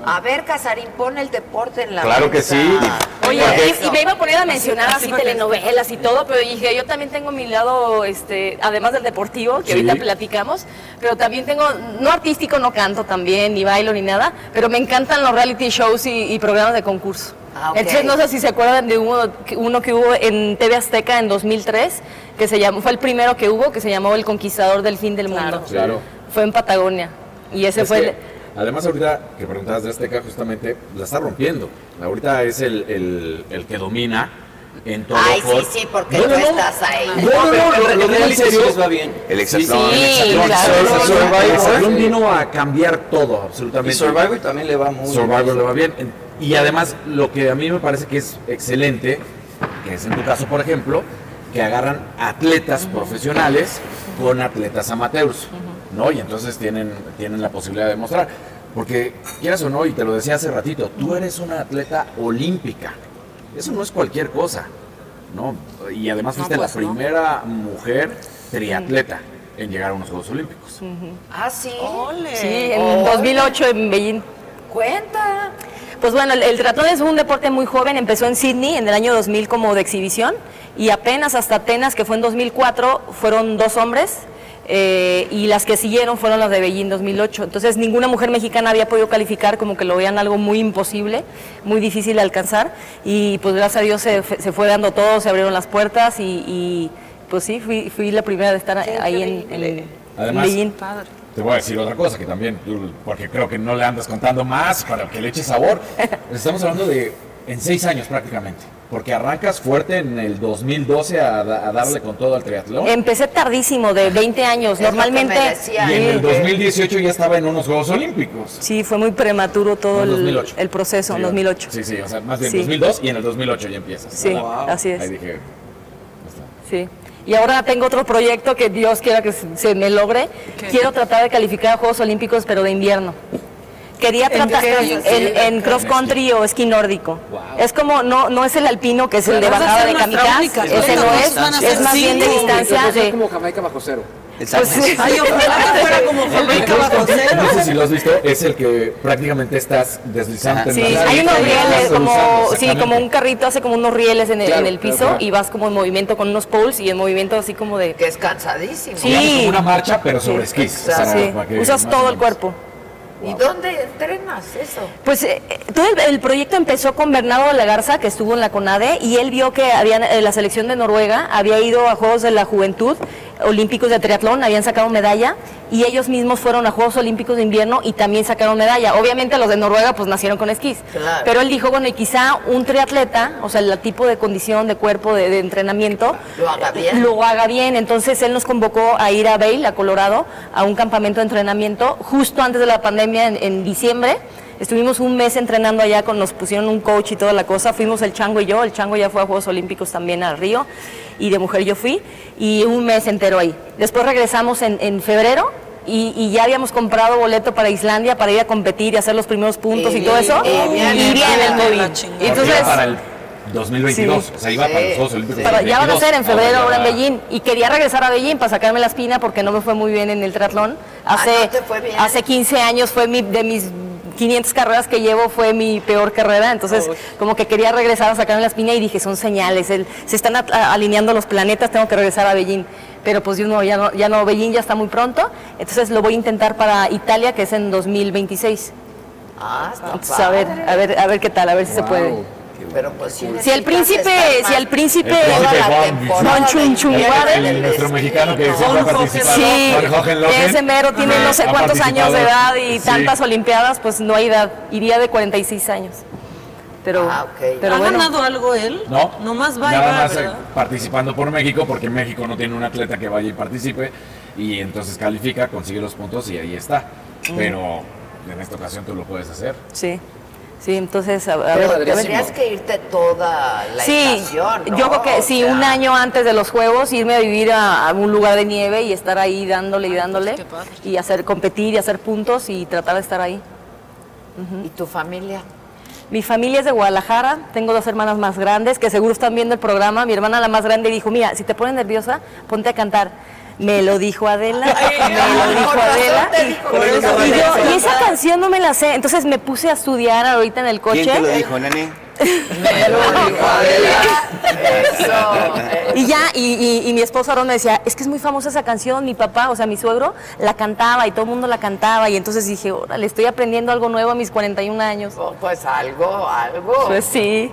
A ver, Casarín, pon el deporte en la Claro que sí. Oye, y, y me iba a poner a mencionar Así telenovelas y todo, pero dije, yo también tengo mi lado, este, además del deportivo, que Sí. ahorita platicamos, pero también tengo, no artístico, no canto también, ni bailo, ni nada, pero me encantan los reality shows y, y programas de concurso. Ah. Entonces, no sé si se acuerdan de uno, que- uno que hubo en TV Azteca en 2003, que se llamó, fue el primero que hubo, que se llamó El Conquistador del Fin del Mundo. Claro. Fue en Patagonia. Y ese Es fue que, el... además ahorita que preguntabas de Azteca justamente la está rompiendo. Ahorita es el, el, el que domina en todo. Ay, sí, sí, porque No, tú no, no. estás ahí. No, no, no, lo, lo en serio. va bien. El exatlón. sí, Sí, el claro. exatlón, Survivor. Survivor. El exatlón vino a cambiar todo, absolutamente. Y Survivor también le va muy Survivor bien. le va bien. Y además, lo que a mí me parece que es excelente, que es en tu caso, por ejemplo, que agarran atletas profesionales con atletas amateurs, ¿no? Y entonces tienen, tienen la posibilidad de mostrar. Porque, quieras o no, y te lo decía hace ratito, tú eres una atleta olímpica. Eso no es cualquier cosa, ¿no? Y además fuiste pues, la no. primera mujer triatleta en llegar a unos Juegos Olímpicos. Ah, sí. Ole. Sí, en Ole. 2008 en Beijing. Cuenta. Pues bueno, el, el triatlón es un deporte muy joven, empezó en Sydney en el año 2000 como de exhibición y apenas hasta Atenas, que fue en 2004, fueron dos hombres eh, y las que siguieron fueron las de Beijing 2008. Entonces ninguna mujer mexicana había podido calificar, como que lo veían algo muy imposible, muy difícil de alcanzar y pues gracias a Dios se, se fue dando todo, se abrieron las puertas y, y, pues sí, fui, fui la primera de estar ahí en, en- en Además, Beijing. Te voy a decir otra cosa que también, porque creo que no le andas contando más para que le eche sabor. Estamos hablando de en seis años prácticamente, porque arrancas fuerte en el 2012 a, a darle con todo al triatlón. Empecé tardísimo, de 20 años. Es Normalmente. y en el Sí. 2018 ya estaba en unos Juegos Olímpicos. Sí, fue muy prematuro todo el, 2008. el proceso, en Sí, 2008. Sí, sí, o sea, más bien Sí. 2002 y en el 2008 ya empiezas. Sí, así es. Ahí dije, Sí. Y ahora tengo otro proyecto que Dios quiera que se se me logre. Quiero tratar de calificar a Juegos Olímpicos, pero de invierno. Quería ¿En tratar qué? en, en cross country o esquí nórdico. Es como, no, no es el alpino, que es el de bajada de kamikaze. única Ese no es, es más bien de distancia Entonces, de... es como Jamaica bajo cero. Exacto. Pues sí. Ay, ojalá que fuera como Jamaica bajo cero. no sé si lo has visto, es el que prácticamente estás deslizando. Sí, en la- hay unos rieles, como, sí, como un carrito hace como unos rieles en el, Claro, en el claro, piso claro. y vas como en movimiento con unos poles y en movimiento así como de... Que es cansadísimo. Sí. Como una marcha, pero sobre esquís. o sea, Sí, usas todo el menos. ¿Y dónde entrenas eso? Pues eh, todo el, el proyecto empezó con Bernardo de Garza, que estuvo en la CONADE, y él vio que había, eh, la selección de Noruega había ido a Juegos de la Juventud olímpicos de triatlón, habían sacado medalla y ellos mismos fueron a Juegos Olímpicos de Invierno y también sacaron medalla. Obviamente los de Noruega pues nacieron con esquís. Claro. Pero él dijo, bueno, y quizá un triatleta, o sea, el tipo de condición de cuerpo, de, de entrenamiento, Lo haga bien. lo haga bien. Entonces él nos convocó a ir a Vail, a Colorado, a un campamento de entrenamiento justo antes de la pandemia en, en diciembre. Estuvimos un mes entrenando allá, con, nos pusieron un coach y toda la cosa. Fuimos el Chango y yo. El Chango ya fue a Juegos Olímpicos también al Río. Y de mujer yo fui. Y un mes entero ahí. Después regresamos en, en febrero. Y, y ya habíamos comprado boleto para Islandia para ir a competir y hacer los primeros puntos y, todo eso. y viene y viene el COVID. Entonces, Iba para el 2022, Sí. o sea, iba para los Juegos Olímpicos. Para- ya van a 2022. ser en febrero Ahora en Beijing y quería regresar a Beijing para sacarme la espina porque no me fue muy bien en el triatlón. Hace, Ah, ¿no te fue bien? hace 15 años fue mi, de mis 500 carreras que llevo fue mi peor carrera, entonces como que quería regresar a sacarme la espina y dije, son señales, el- se están alineando los planetas, tengo que regresar a Beijing. Pero pues yo no, ya no, ya no, Beijing ya está muy pronto, entonces lo voy a intentar para Italia, que es en 2026. Ah, está Entonces, a ver, a ver, a ver qué tal, a ver si se puede. Pero pues sí Si el príncipe, si el príncipe, Juan nuestro mexicano que. Sí, ese mero tiene no sé cuántos años de edad y Sí. tantas olimpiadas, pues no hay edad. Iría de 46 años. Pero, Ah, pero ¿Ha bueno. ganado algo él? No, Nomás va nada más eh, ¿verdad? participando por México, porque México no tiene un atleta que vaya y participe, y entonces califica, consigue los puntos y ahí está. Pero en esta ocasión tú lo puedes hacer. Sí, sí, entonces a, a ver, tendrías que irte toda la Sí, estación, ¿no? yo creo que O sí, sea, un año antes de los juegos, irme a vivir a, a un lugar de nieve y estar ahí dándole y dándole, y hacer competir y hacer puntos y tratar de estar ahí. ¿Y tu familia? Mi familia es de Guadalajara, tengo dos hermanas más grandes que seguro están viendo el programa. Mi hermana la más grande dijo, mira, si te pones nerviosa, ponte a cantar. Me lo dijo Adela, me lo dijo Adela. dijo eso. eso, y, yo- Por y eso. esa canción no me la sé, entonces me puse a estudiar ahorita en el coche. ¿Quién te lo dijo, nene? Y ya, y, y- y mi esposo Aaron me decía, es que es muy famosa esa canción, mi papá, o sea, mi suegro, la cantaba y todo el mundo la cantaba. Y entonces dije, órale, estoy aprendiendo algo nuevo a mis 41 años. Pues algo, algo. Pues sí.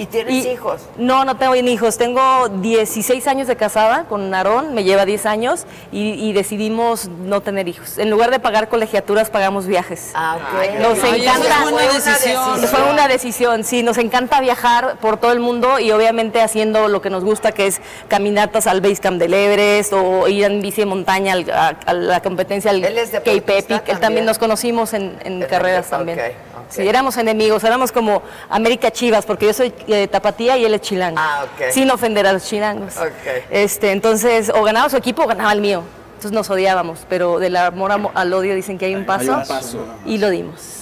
¿Y tienes hijos? No, no tengo ni hijos. Tengo 16 años de casada con Aarón, me lleva 10 años y, y decidimos no tener hijos. En lugar de pagar colegiaturas, pagamos viajes. Ah, ok. Nos Ay, encanta. es buena decisión. Fue una decisión, sí, nos encanta viajar por todo el mundo y obviamente haciendo lo que nos gusta, que es caminatas al Base Camp del Everest o ir en bici de montaña al- a, a la competencia al Él es. Él también. también nos conocimos en, en carreras ok, también. ok. Sí, éramos enemigos, éramos como América Chivas, porque yo soy eh, tapatía y él es chilango. Ah, ok. Sin ofender a los chilangos. Ok. Este, entonces, o ganaba su equipo o ganaba el mío. Entonces nos odiábamos, pero del amor amo- al odio dicen que hay un paso, un paso. y lo dimos.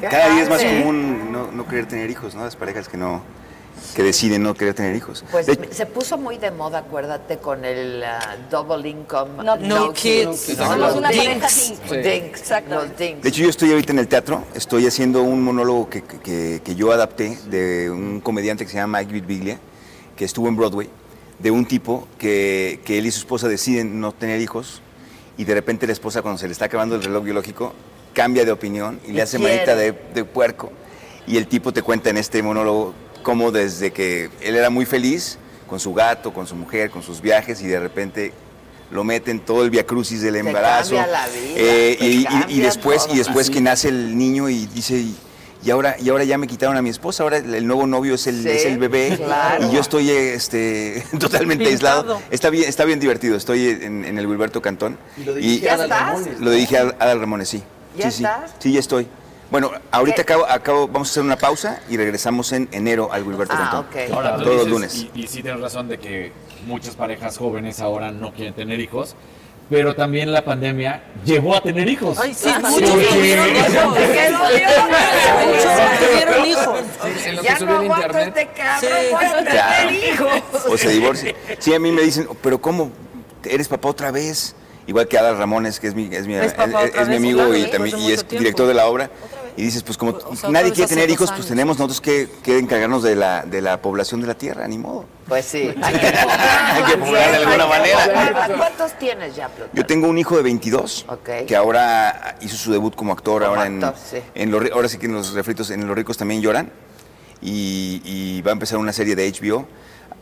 Cada día es más común no, no querer tener hijos, ¿no? Las parejas que no que deciden no querer tener hijos. Pues De- se puso muy de moda, acuérdate, con el ah, double income. No- no kids. ¿no? Somos Los una pareja dinks. dinks. Dinks, Exacto. Los dinks. De hecho, yo estoy ahorita en el teatro, estoy haciendo un monólogo que, que- que yo adapté de un comediante que se llama Mike Birbiglia, que estuvo en Broadway, de un tipo que, que él y su esposa deciden no tener hijos y de repente la esposa cuando se le está acabando el reloj biológico cambia de opinión y le Y hace quiere. manita de, de puerco y el tipo te cuenta en este monólogo cómo desde que él era muy feliz con su gato, con su mujer, con sus viajes y de repente lo meten todo el viacrucis del embarazo cambia la vida, eh, te y- y, y cambia después todo. y después Así. que nace el niño y dice y, y ahora y ahora ya me quitaron a mi esposa ahora el, nuevo novio es el, Sí, es el bebé claro. y yo estoy este totalmente Pintado. aislado está bien está bien divertido estoy en, en el Wilberto Cantón Y lo dirige Adal Ramones, lo dije a Adal Ramones sí ¿Ya sí, sí. estás? sí ya estoy bueno ahorita acabo, acabo vamos a hacer una pausa y regresamos en enero al Wilberto Ah, Cantón ok. Ahora, tú todos los dices, lunes Y, y sí tienes razón de que muchas parejas jóvenes ahora no quieren tener hijos, pero también la pandemia llevó a tener hijos. Ay, sí, Ah, muchos sí. tuvieron hijos. Muchos tuvieron hijos. Ya no aguanto internet. este cabrón, Sí. voy a Ya. tener hijos. o se divorcia. Sí, a mí me dicen, pero ¿cómo? ¿Eres papá otra vez? Igual que Adal Ramones, que es mi, es mi, Es papá es- otra es mi amigo y, sí, también, y es director de la obra. Y dices, pues como O sea, otra nadie quiere tener hijos, pues tenemos nosotros que, que encargarnos de la, de la población de la tierra, ni modo. Pues sí. Hay que poblar de alguna manera. ¿Cuántos tienes ya, Plutarco? Yo tengo un hijo de 22 Ok. que ahora hizo su debut como actor. Como ahora, en, actor, sí. en los, ri- ahora sí que en los refritos, en Los ricos también lloran. Y, y va a empezar una serie de HBO.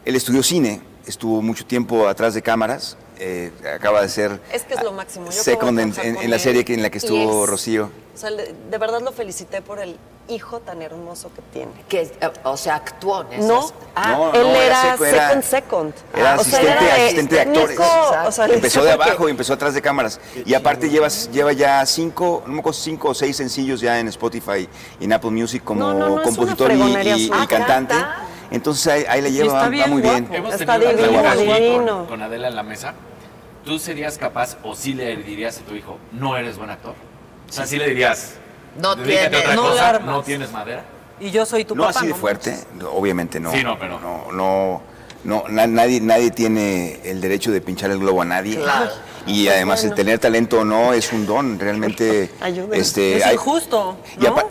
Él estudió cine, estuvo mucho tiempo atrás de cámaras eh, acaba de ser Es que es lo máximo. Yo second en, la serie que- en la que estuvo es- Rocío. O sea, le- de verdad lo felicité por el hijo tan hermoso que tiene. Que, eh, o sea, actuó en esas- No, Ah, No, él no, era era, seco, era- second second. Era Ah, o sea, asistente, era de- asistente de actores. Nico, o sea, empezó de abajo y empezó atrás de cámaras. Y aparte lleva, lleva ya cinco, no me acuerdo, cinco o seis sencillos ya en Spotify y en Apple Music como No, no, no, es compositor y, y Ah, cantante. Entonces ahí, ahí Y lleva, está va, bien muy bien. Hemos Está tenido una divino, aquí divino. Con, con Adela en la mesa. ¿Tú serías capaz o sí le dirías a tu hijo, no eres buen actor? O sea, sí le dirías, No tienes- otra no cosa, armas. no tienes madera. Y yo soy tu no papá. así de ¿no? fuerte, no, obviamente no. Sí, no, pero- no, no, no, na- nadie, nadie tiene el derecho de pinchar el globo a nadie. Claro. Y además el tener talento o no es un don, realmente. Ayúdenme. este, Es hay- injusto.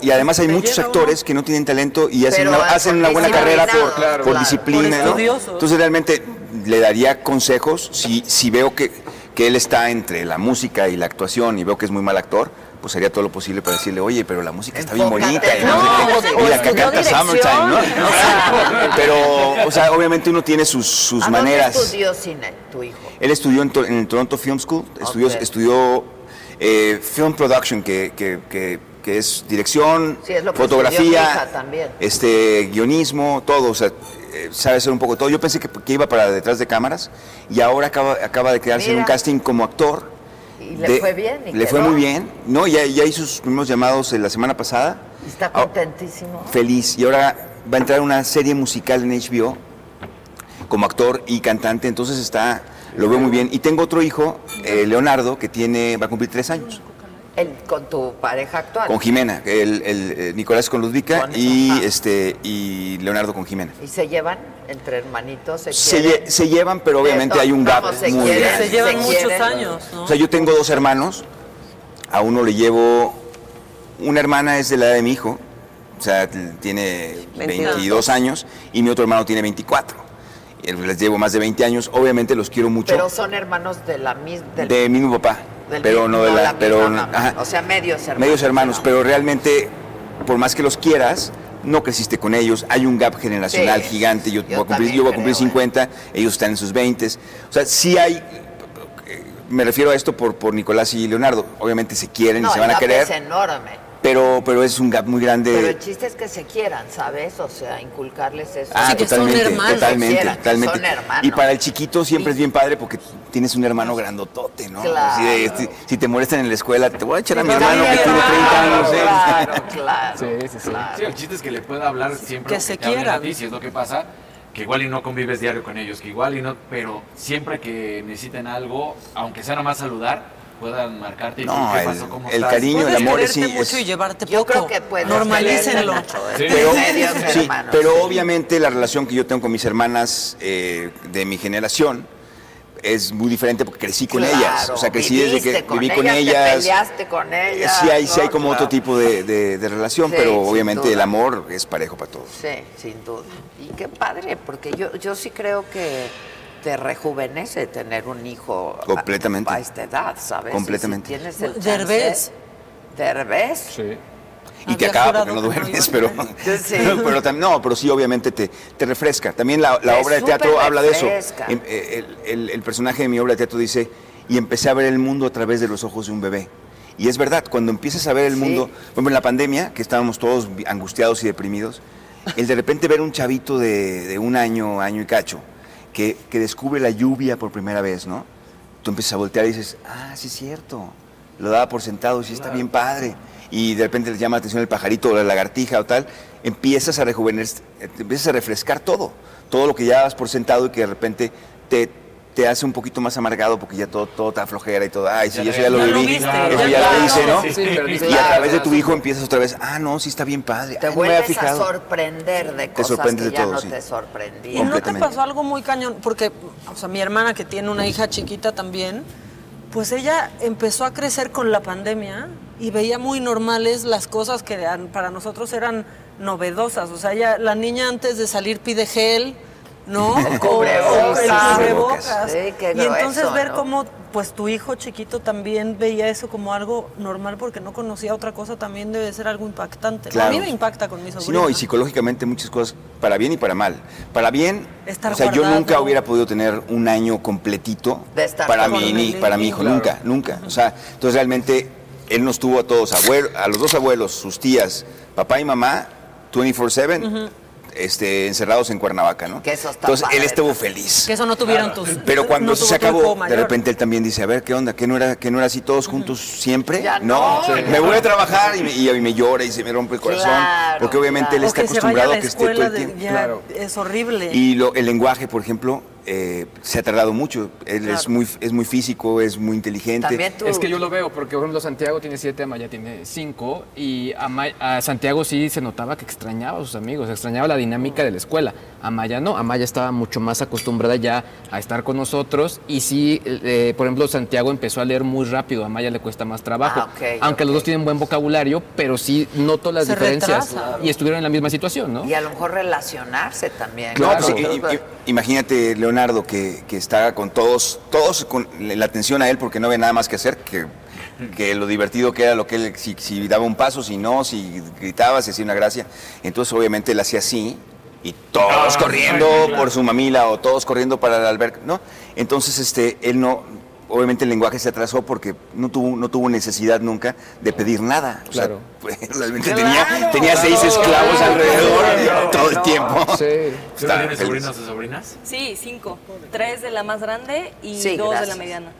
Y, y además hay muchos actores que no tienen talento y hacen una, hacen una por buena carrera por, disciplinados, por claro. disciplina, Por ¿no? estudiosos. Entonces realmente le daría consejos si, si veo que, que él está entre la música y la actuación y veo que es muy mal actor, pues haría todo lo posible para decirle, oye, pero la música está bien bonita. y No, no sé qué. Mira, canta. Summertime, ¿no? pero, o sea, obviamente uno tiene sus, sus ¿A dónde maneras. estudió cine tu hijo? Él estudió en, en el Toronto Film School, estudió, estudió eh, Film Production, que, que- que- que es dirección, Sí, es lo que estudió mi hija fotografía, también. este, guionismo, todo, o sea, eh, sabe hacer un poco todo. Yo pensé que, que iba para detrás de cámaras y ahora acaba, acaba de quedarse en un Mira. casting como actor. Y le fue bien, y le fue muy bien, ¿no? Ya, ya hizo sus primeros llamados eh, la semana pasada, Está Ah, contentísimo. feliz, y ahora va a entrar una serie musical en HBO como actor y cantante, entonces está, lo veo muy bien. Y tengo otro hijo, eh, Leonardo, que tiene, va a cumplir tres años, El- con tu pareja actual. con Jimena, el, el, eh, Nicolás con Ludvica Con- y, ajá. este, y Leonardo con Jimena. ¿Y se llevan entre hermanitos? ¿Se, Se, quieren? lle- se llevan, pero obviamente Eh, hay un gap se muy quieren, grande. Se llevan Se muchos quieren. años, ¿no? O sea, yo tengo dos hermanos, a uno le llevo, una hermana es de la edad de mi hijo, o sea, tiene 22 años, y mi otro hermano tiene 24. Y Les llevo más de 20 años, obviamente los quiero mucho, Pero son hermanos de la misma. Del, de mi mismo papá, del pero mismo- no de la... la pero, misma mamá. ajá, O sea, medios hermanos. medios hermanos, ¿no? pero realmente, por más que los quieras, no creciste con ellos, hay un gap generacional Sí, gigante, yo, yo voy a cumplir, también yo voy a cumplir creo, ¿eh? 50, ellos están en sus 20, o sea, sí hay... Me refiero a esto por, por Nicolás y Leonardo. Obviamente se quieren No, y se van el a querer, es enorme. Pero, pero es un gap muy grande. Pero el chiste es que se quieran, ¿sabes? O sea, inculcarles eso. Ah, Sí, que son totalmente, hermanos. totalmente, Quieran, que totalmente. son hermanos. Y para el chiquito siempre es bien padre porque tienes un hermano grandotote, ¿no? Claro. Así de, si, si te molestan en la escuela, te voy a echar a mi hermano que tiene 30 años. ¿eh? Claro, claro. Sí, sí, sí. claro. Sí, el chiste es que le pueda hablar siempre Que se quieran. ti, si es lo que pasa, que igual y no convives diario con ellos, que igual y no, pero siempre que necesiten algo, aunque sea nada más saludar, puedan marcarte y No, decir, ¿qué el- pasó? ¿Cómo el estás? cariño, el amor es, mucho es- y llevarte Yo poco. creo que puedes Normalícenlo. mucho, ¿eh? Sí. Pero, sí, obviamente la relación que yo tengo con mis hermanas eh, de mi generación es muy diferente porque crecí con Claro, ellas. O sea, crecí desde que con viví con ellas, te peleaste con ellas. Sí hay, sí hay ¿no? como otro tipo de, de- de relación, Sí, pero obviamente duda. el amor es parejo para todos. Sí, sin duda. Y qué padre, porque yo, yo sí creo que te rejuvenece tener un hijo a- Completamente. a, esta edad, ¿sabes? Completamente. Si tienes el Derbez. chance- Derbez. Sí. Y te acaba porque no duermes, pero, Sí. no, pero sí obviamente te, te refresca. También la, la obra de teatro habla de eso. Em, eh, El, el- el personaje de mi obra de teatro dice, y empecé a ver el mundo a través de los ojos de un bebé. Y es verdad, cuando empiezas a ver el Sí. mundo, por ejemplo, en la pandemia, que estábamos todos angustiados y deprimidos, el de repente ver un chavito de, de un año, año y cacho, que, que descubre la lluvia por primera vez, ¿no? Tú empiezas a voltear y dices, ah, sí es cierto, lo daba por sentado, sí está bien padre. Y de repente les llama la atención el pajarito o la lagartija o tal, empiezas a rejuvenecer, te empiezas a refrescar todo, todo lo que ya dabas por sentado y que de repente te, te hace un poquito más amargado porque ya todo, todo está flojera y todo, ay, sí, Ya eso ya lo viví, viste, eso ya lo hice, ¿no? Sí, sí, pero y a través de tu hijo empiezas otra vez, ah, no, sí está bien padre, Te ay, no me había vuelves a sorprender de cosas sorprendes que de ya todo, no sí. te ¿Y sorprendían. no te pasó algo muy cañón? Porque, o sea, mi hermana que tiene una hija chiquita también, pues ella empezó a crecer con la pandemia y veía muy normales las cosas que para nosotros eran novedosas. O sea, ella, la niña antes de salir pide gel, ¿no? El O- cubrebocas. sí, qué y entonces grueso, ver ¿no? cómo pues tu hijo chiquito también veía eso como algo normal porque no conocía otra cosa también debe ser algo impactante. Claro. A mí me impacta con mi Sí, sobrino. no, y psicológicamente muchas cosas, para bien y para mal. Para bien, Estar o sea, yo nunca hubiera podido tener un año completito De estar para con mi, niño. para mi hijo, Claro. nunca, nunca. O sea, entonces realmente él nos tuvo a todos, abuelo- a los dos abuelos, sus tías, papá y mamá, 24/7, este, encerrados en Cuernavaca, ¿no? Que eso está Entonces él estuvo feliz. que eso no tuvieron tus Pero cuando no se acabó, de repente él también dice, a ver, ¿qué onda? ¿Que no era, que no era así todos juntos siempre? Ya no, no. Sí. me voy a trabajar y me, y me llora y se me rompe el corazón. Claro, porque obviamente él está acostumbrado a que esté todo el de- tiempo. ya Claro. es horrible. Y lo- el lenguaje, por ejemplo, eh, se ha tardado mucho. Él es, muy, es muy físico, es muy inteligente. Es que yo lo veo, porque por ejemplo Santiago tiene siete, Amaya tiene cinco, y a, Ma- a Santiago sí se notaba que extrañaba a sus amigos, extrañaba la dinámica de la escuela. Amaya no, Amaya estaba mucho más acostumbrada ya a estar con nosotros, y sí, eh, por ejemplo, Santiago empezó a leer muy rápido, a Amaya le cuesta más trabajo. Ah, Aunque los dos tienen buen vocabulario, pero sí noto las Se diferencias retrasa. y estuvieron en la misma situación, ¿no? Y a lo mejor relacionarse también. No, con pues, otros, i- i- Leonardo que, que está con todos, todos con la atención a él porque no ve nada más que hacer, que, que lo divertido que era lo que él, si, si daba un paso, si no, si gritaba, si hacía una gracia. Entonces obviamente él hacía así y todos Ah, corriendo sí, claro. por su mamila o todos corriendo para el alberca, ¿no? Entonces este, él no, obviamente el lenguaje se atrasó porque no tuvo, no tuvo necesidad nunca de pedir nada. O sea, Claro. pues, realmente Claro, tenía, tenía claro, seis esclavos claro, alrededor claro, todo el no. tiempo. Sí. ¿Tú Está tienes feliz. sobrinos o sobrinas? Sí, cinco. Tres de la más grande y Sí, dos de la mediana.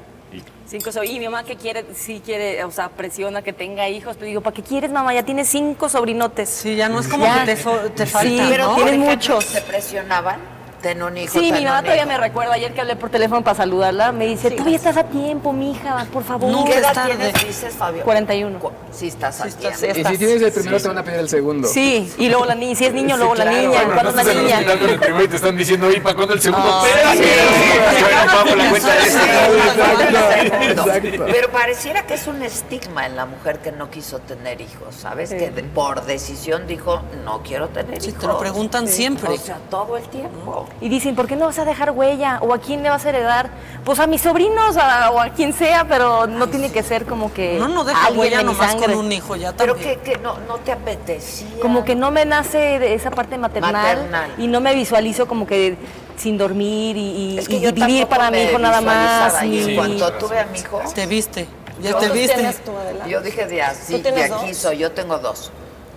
Cinco so- Y mi mamá que quiere, sí quiere, o sea, presiona que tenga hijos. Pero digo, ¿para qué quieres, mamá? Ya tienes cinco sobrinotes. Sí, ya no es como que te so- te falta, Sí, tienes muchos. ¿Se presionaban? Ten un hijo, Sí, ten mi mamá todavía hijo. me recuerda ayer que hablé por teléfono para saludarla. Me dice, todavía estás a tiempo, mija, por favor. Nunca ¿Qué edad tarde". tienes, dices, Fabio? 41. Sí, estás a tiempo. sí, Y si tienes el primero, te van a pedir el segundo. Sí, y luego la niña, si es niño, Sí, luego la claro. niña, Bueno, ¿cuándo no es la estás en el niña? con el primero y te están diciendo, ¿y para cuándo el segundo? Sí. No pago la cuenta de. Pero pareciera que es un estigma en la mujer que no quiso tener hijos, ¿sabes? Que de- por decisión dijo, no quiero tener hijos. te lo preguntan siempre. O sea, todo el tiempo. Y dicen, ¿por qué no vas a dejar huella? ¿O a quién le vas a heredar? Pues a mis sobrinos a- o a quien sea, pero no tiene que ser como que. No, no deja alguien huella nomás con un hijo, ya Pero también. que, que no, no te apetecía. Como que no me nace de esa parte maternal, Maternal. y no me visualizo como que sin dormir y, y- Es que y yo vivir para mi hijo nada más. ni- Cuando tuve a mi hijo, Te viste. Ya Yo- te viste. tú, yo dije de así, ¿Tú de aquí dos? soy. Yo tengo dos.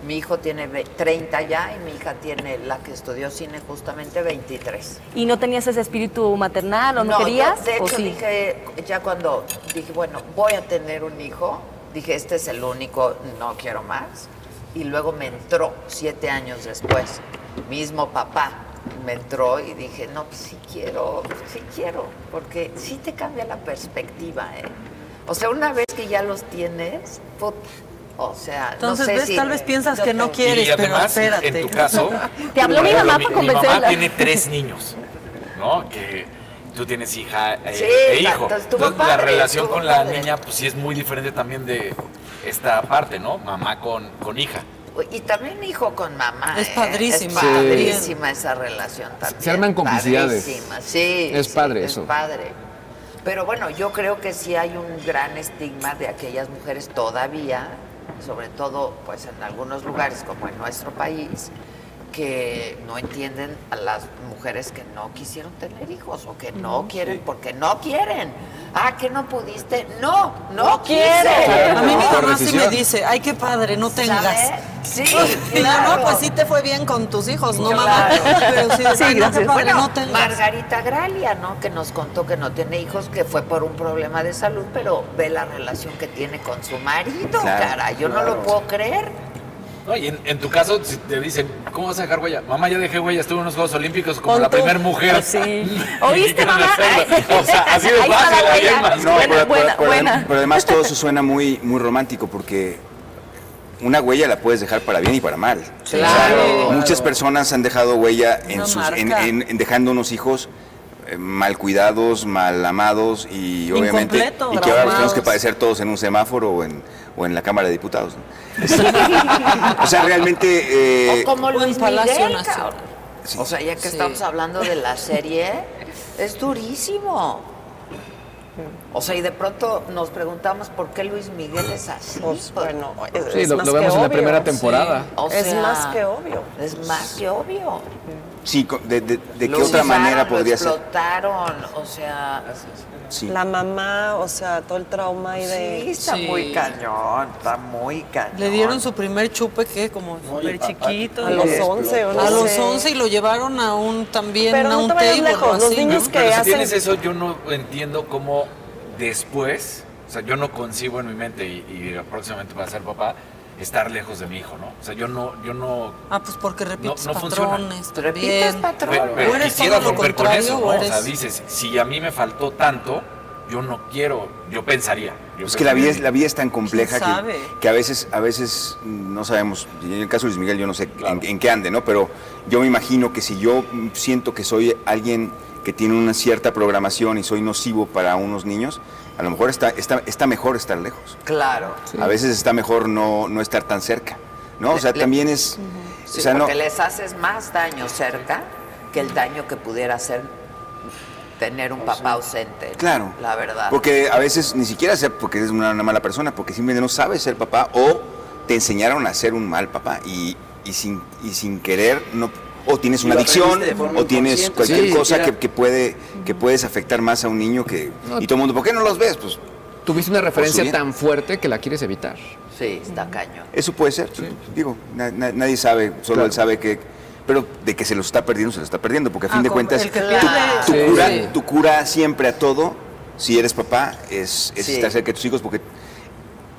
Mi hijo tiene ve- 30 ya y mi hija tiene, la que estudió cine justamente, 23. ¿Y no tenías ese espíritu maternal o no, querías? de ¿O hecho, sí? dije, ya cuando dije, bueno, voy a tener un hijo, dije, este es el único, no quiero más. Y luego me entró, siete años después, mismo papá, me entró y dije, no, pues sí quiero, sí quiero, porque sí te cambia la perspectiva, ¿eh? O sea, una vez que ya los tienes, puta, o sea, Entonces, no sé ves, si... tal vez piensas que no quieres, Y además, pero espérate. en tu caso, Te habló mi mamá para mi, mi mamá convencerla. tiene tres niños, ¿no? Que tú tienes hija eh, Sí, e la- hijo. entonces Entonces, la padre, relación estuvo con la padre. niña, pues sí es muy diferente también de esta parte, ¿no? Mamá con, con hija. Y también hijo con mamá. Es ¿eh? padrísima. Es Sí. padrísima esa relación también. Se arman complicidades. Padrísima, sí. Es sí, padre es eso. padre. Pero bueno, yo creo que sí hay un gran estigma de aquellas mujeres todavía, sobre todo pues en algunos lugares como en nuestro país, que no entienden a las mujeres que no quisieron tener hijos o que no quieren porque no quieren. Ah, que no pudiste. No, no, quiere. A mí mi mamá sí me dice, ay, qué padre, no tengas. ¿Sabe? Sí, claro. no, pues sí te fue bien con tus hijos, no Claro. mamá. Pero sí, Sí, ay, no, qué gracias. padre, Bueno, no tengas. Margarita Gralia, ¿no? Que nos contó que no tiene hijos, que fue por un problema de salud, pero ve la relación que tiene con su marido, Claro, cara. Yo no lo puedo creer. No, y en, en tu caso, si te dicen, ¿cómo vas a dejar huella? Mamá, ya dejé huella, estuve en unos Juegos Olímpicos como la primera mujer. Sí. mexicana ¿Oíste, mamá? O sea, así de fácil, la ahí hay más. No, Buena, pero, buena, pero- buena. pero además todo eso suena muy, muy romántico porque una huella la puedes dejar para bien y para mal. Claro. muchas personas han dejado huella en sus, en, marca. en- en dejando unos hijos eh, mal cuidados, mal amados y obviamente Incompleto, y que ahora los tenemos que padecer todos en un semáforo o en, o en la Cámara de Diputados. ¿no? o sea, realmente eh, o como o Luis Palacio Miguel, Nacional. cabrón. O sea, ya que Sí. estamos hablando de la serie, es durísimo. O sea, y de pronto nos preguntamos por qué Luis Miguel es así. Pues, bueno, es, Sí, es lo- más lo que vemos en la obvio. primera temporada. O es sea, más que obvio. Es más que obvio. Sí, ¿de, de, de qué Lo otra manera lo podría ser? explotaron, o sea... Sí. La mamá, o sea, todo el trauma y de... Sí, está Sí. muy cañón, está muy cañón. Le dieron su primer chupe, ¿qué? Como súper chiquito. A los 11 o no A los sé. 11 y lo llevaron a un también, Pero a no un te vayas table. lejos, o los así, niños ¿no? que Pero si hacen- tienes eso, yo no entiendo cómo después, o sea, yo no concibo en mi mente y, y próximamente para ser papá, estar lejos de mi hijo, ¿no? O sea, yo no, yo no, Ah, pues porque repites No- no funciona. patrones Repites patrones. pero, pero quisiera todo lo romper con eso, ¿no? o sea, dices, si a mí me faltó tanto, yo no quiero, yo pensaría. Es que la vida, es, la vida es tan compleja que, que a veces a veces no sabemos, en el caso de Luis Miguel yo no sé en, en qué ande, ¿no? Pero yo me imagino que si yo siento que soy alguien que tiene una cierta programación y soy nocivo para unos niños, a lo mejor está, está, está mejor estar lejos. Claro. A veces está mejor no, no estar tan cerca, ¿no? O sea, Le- también es... Sí, o sea, no, porque les haces más daño cerca que el daño que pudiera hacer tener un papá ausente. Claro. La verdad. Porque a veces ni siquiera ser porque eres una, una mala persona, porque simplemente no sabes ser papá o te enseñaron a ser un mal papá y, y sin, y sin querer no o tienes una adicción o tienes cualquier Sí, cosa que, que puede que puedes afectar más a un niño que y todo el mundo ¿por qué no los ves? Pues Tuviste una referencia tan fuerte que la quieres evitar. Sí, está cañón. eso puede ser, digo, na- na- nadie sabe, solo Claro. él sabe que pero de que se lo está perdiendo, se lo está perdiendo, porque a fin Ah, de cuentas que tu, pierde- tu Sí, cura, sí. tu cura siempre a todo, si eres papá, es, es Sí. estar cerca de tus hijos, porque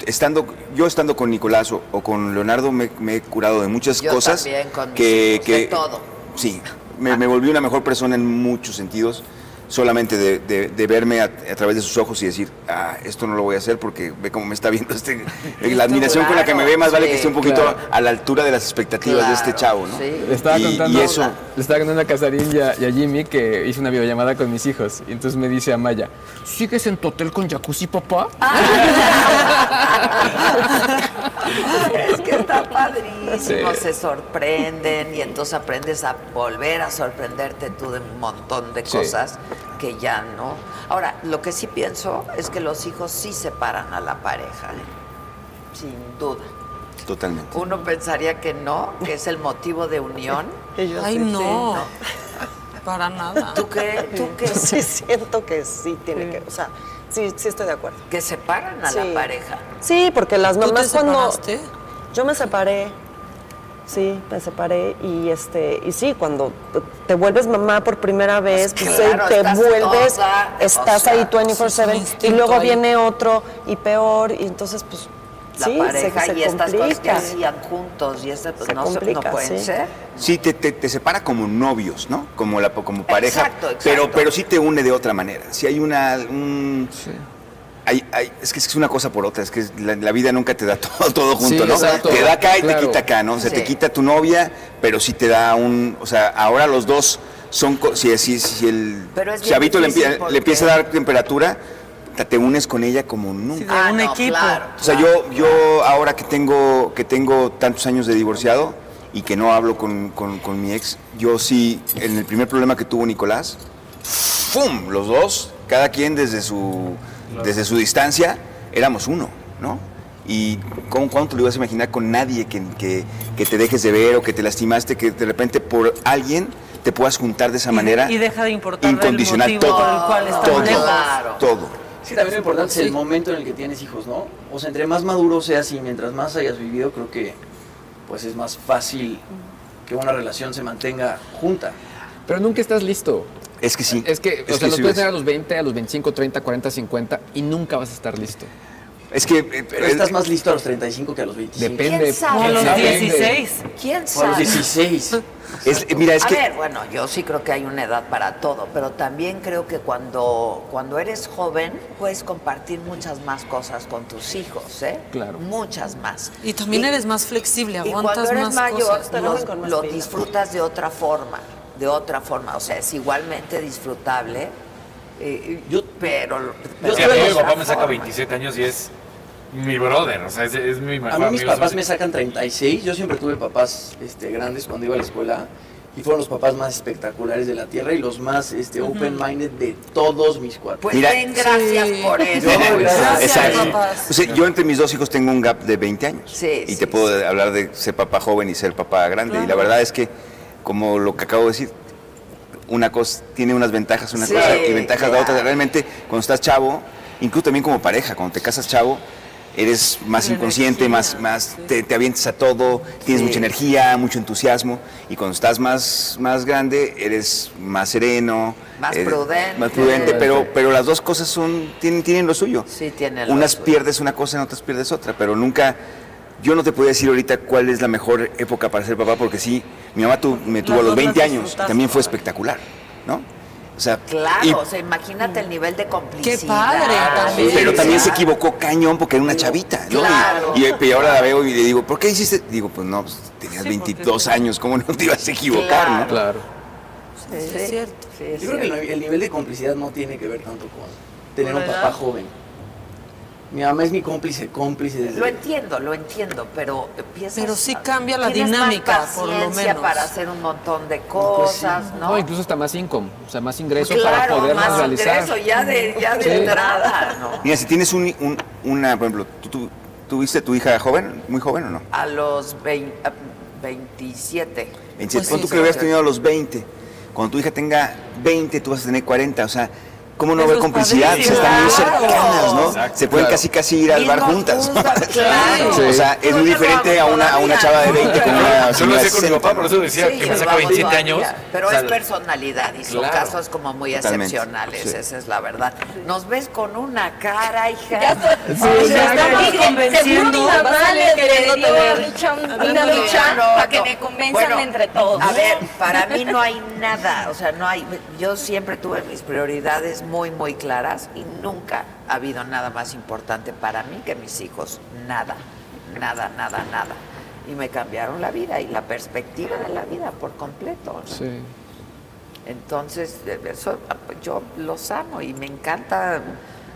estando yo estando con Nicolás o, o con Leonardo me, me he curado de muchas Yo cosas también con mis que, hijos, que de todo. sí me, me volví una mejor persona en muchos sentidos solamente de, de- de verme a, a través de sus ojos y decir ah esto no lo voy a hacer porque ve cómo me está viendo este la admiración con la que me ve más vale que esté un poquito claro. a la altura de las expectativas de este chavo no sí. Le estaba y, contando, y eso le estaba contando a Casarín y a, y a Jimmy que hice una videollamada con mis hijos. Y entonces me dice a Maya, ¿sigues en tu hotel con jacuzzi, papá? Que está padrísimo, Sí. se sorprenden y entonces aprendes a volver a sorprenderte tú de un montón de Sí. cosas que ya no. Ahora, lo que sí pienso es que los hijos sí separan a la pareja, ¿eh? sin duda. totalmente Uno pensaría que no, que es el motivo de unión. Ellos Ay, sí, no. Para nada. ¿Tú qué? ¿Tú qué? Yo sí siento que sí tiene que, o sea, sí, sí estoy de acuerdo. Que separan a Sí. la pareja. Sí, porque las ¿Tú te mamás cuando separaste? Yo me separé, sí, me separé y este y sí, cuando te vuelves mamá por primera vez, pues, claro, te estás vuelves, toda, o estás sea, ahí sí, es 24/7 un y luego ahí. viene otro y peor y entonces pues La sí, pareja se, se y estas cosas que complica. hacían juntos y estas pues Se no, se- no complica, pueden sí. ser. Sí, te, te, te separa como novios, ¿no? Como, la, como pareja. Exacto, exacto. Pero, pero sí te une de otra manera. Si hay una. un- hay- hay- es que es una cosa por otra. Es que la, la vida nunca te da todo, todo junto, Sí, ¿no? exacto. Te da acá y Claro. te quita acá, ¿no? O sea, Sí. te quita tu novia, pero sí te da un. O sea, ahora los dos son. Si, si, si el chavito le, le empieza a dar temperatura, te- unes con ella como nunca. Ah, un no, equipo. claro, O sea, claro. yo, yo ahora que tengo, que tengo tantos años de divorciado y que no hablo con, con- con mi ex, yo sí, en el primer problema que tuvo Nicolás, ¡fum! Los dos, cada quien desde su, desde su distancia, éramos uno, ¿no? Y ¿cómo, ¿cuándo te lo ibas a imaginar con nadie que, que- que te dejes de ver o que te lastimaste, que de repente por alguien te puedas juntar de esa manera? Y deja de importar incondicional, el motivo todo, por el cual están todo. Claro. todo. Sí, también lo importante es el momento en el que tienes hijos, ¿no? O sea, entre más maduro seas y mientras más hayas vivido, creo que pues es más fácil que una relación se mantenga junta. Pero nunca estás listo. Es que sí. Es que, o Es sea, los sí puedes es. tener a los 20, a los 25, 30, 40, 50 y nunca vas a estar listo. Es que... eh, Pero eh, estás más listo a los 35 que a los 25. Depende. ¿Quién sabe? O a los Depende. 16. ¿Quién O a los sabe? 16. es- mira, es a que... ver, bueno, yo sí creo que hay una edad para todo, pero también creo que cuando, cuando eres joven puedes compartir muchas más cosas con tus hijos, ¿eh? Claro. Muchas más. Y también eres más flexible, Y aguantas cuando eres más mayor, cosas. Te lo, con más disfrutas de otra forma, de otra forma. O sea, es igualmente disfrutable, eh, Yo- pero... yo pero Sí, mí mi papá me saca forma. 27 años y es mi brother, o sea, es, es mi mejor A mí mis papás me sacan 36, yo siempre tuve papás este, grandes cuando iba a la escuela Y fueron los papás más espectaculares de la tierra y los más este, open-minded de todos mis cuates. Pues Mira- gracias por eso. Yo, gracias. Exacto. O sea, yo entre mis dos hijos tengo un gap de 20 años. Sí, y sí, te puedo hablar de ser papá joven y ser papá grande. Y la verdad es que, como lo que acabo de decir, una cosa tiene unas ventajas, una Sí, cosa y ventajas la otra. claro. Realmente, cuando estás chavo, incluso también como pareja, cuando te casas chavo, eres más inconsciente, más, más te, te avientas a todo, tienes Sí. mucha energía, mucho entusiasmo. Y cuando estás más, más grande, eres más sereno. Más eres prudente. Más prudente, pero, pero las dos cosas son, tienen, tienen lo suyo. Sí, tiene lo Unas suyo. pierdes una cosa, en otras pierdes otra, pero nunca. Yo no te podía decir ahorita cuál es la mejor época para ser papá, porque sí, mi mamá tu- me tuvo a los dos las 20 años, también fue espectacular, ¿no? O sea, Claro, y- o sea, imagínate el nivel de complicidad. Qué padre, también. pero también se equivocó cañón porque era una chavita, Claro. Y, y ahora la veo y le digo, ¿por qué hiciste? Digo, pues no, pues, tenías 22 años, ¿cómo no te ibas a equivocar, no? Claro. Sí, es cierto. sí, es Yo creo que el, el nivel de complicidad no tiene que ver tanto con tener ¿Con un papá joven. Mi mamá es mi cómplice, cómplice desde... Lo entiendo, lo entiendo, pero empiezas Pero sí cambia la dinámica, más por lo paciencia menos. para hacer un montón de Pues cosas, No, ¿no? incluso hasta más income, o sea, más ingreso claro, para podernos más realizar. ingreso ya de, ya de Sí. entrada, ¿no? Mira, si tienes un, un- una, por ejemplo, ¿tú, tú- tuviste a tu hija joven, muy joven o no? A los vein- a 27. 27. Pues sí, tú que lo hubieras tenido a los 20. Cuando tu hija tenga 20, tú vas a tener 40. O sea, ¿cómo no haber complicidad? O sea, están muy cercanas, ¿no? Exacto. Se pueden Claro. casi casi ir al bar juntas. claro. Sí. O sea, es muy diferente a una, a una chava de ¿no? 20 con una Yo lo hacía con mi 60, papá, por eso decía Sí, que me saca hago 27 años. Pero o sea, es personalidad y son Claro. casos como muy Totalmente, excepcionales, sí. esa es la verdad. Nos ves con una cara, hija. Sí, ya estamos Seguro convenciendo. mi mamá Va a salir le queriéndote dio ver. a Micha un- Hablando una lucha para que me convenzan entre todos. A ver, para mí no hay nada, o sea, no hay, yo siempre tuve mis prioridades muy, muy claras y nunca ha habido nada más importante para mí que mis hijos, nada, nada, nada, nada. Y me cambiaron la vida y la perspectiva de la vida por completo. ¿no? Sí. Entonces, eso, yo los amo y me encanta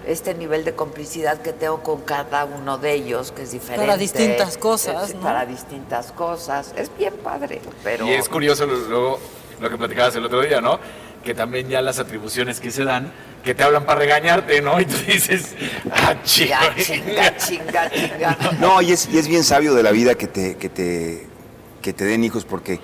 este nivel de complicidad que tengo con cada uno de ellos, que es diferente. Para distintas cosas, Es- ¿no? Para distintas cosas. Es bien padre, pero... Y es curioso lo- luego lo que platicabas el otro día, ¿no? Que también ya las atribuciones que se dan, que te hablan para regañarte, ¿no? Y tú dices, ah, chinga, chinga, chinga. No, y es, y es bien sabio de la vida que te, que te, que te den hijos porque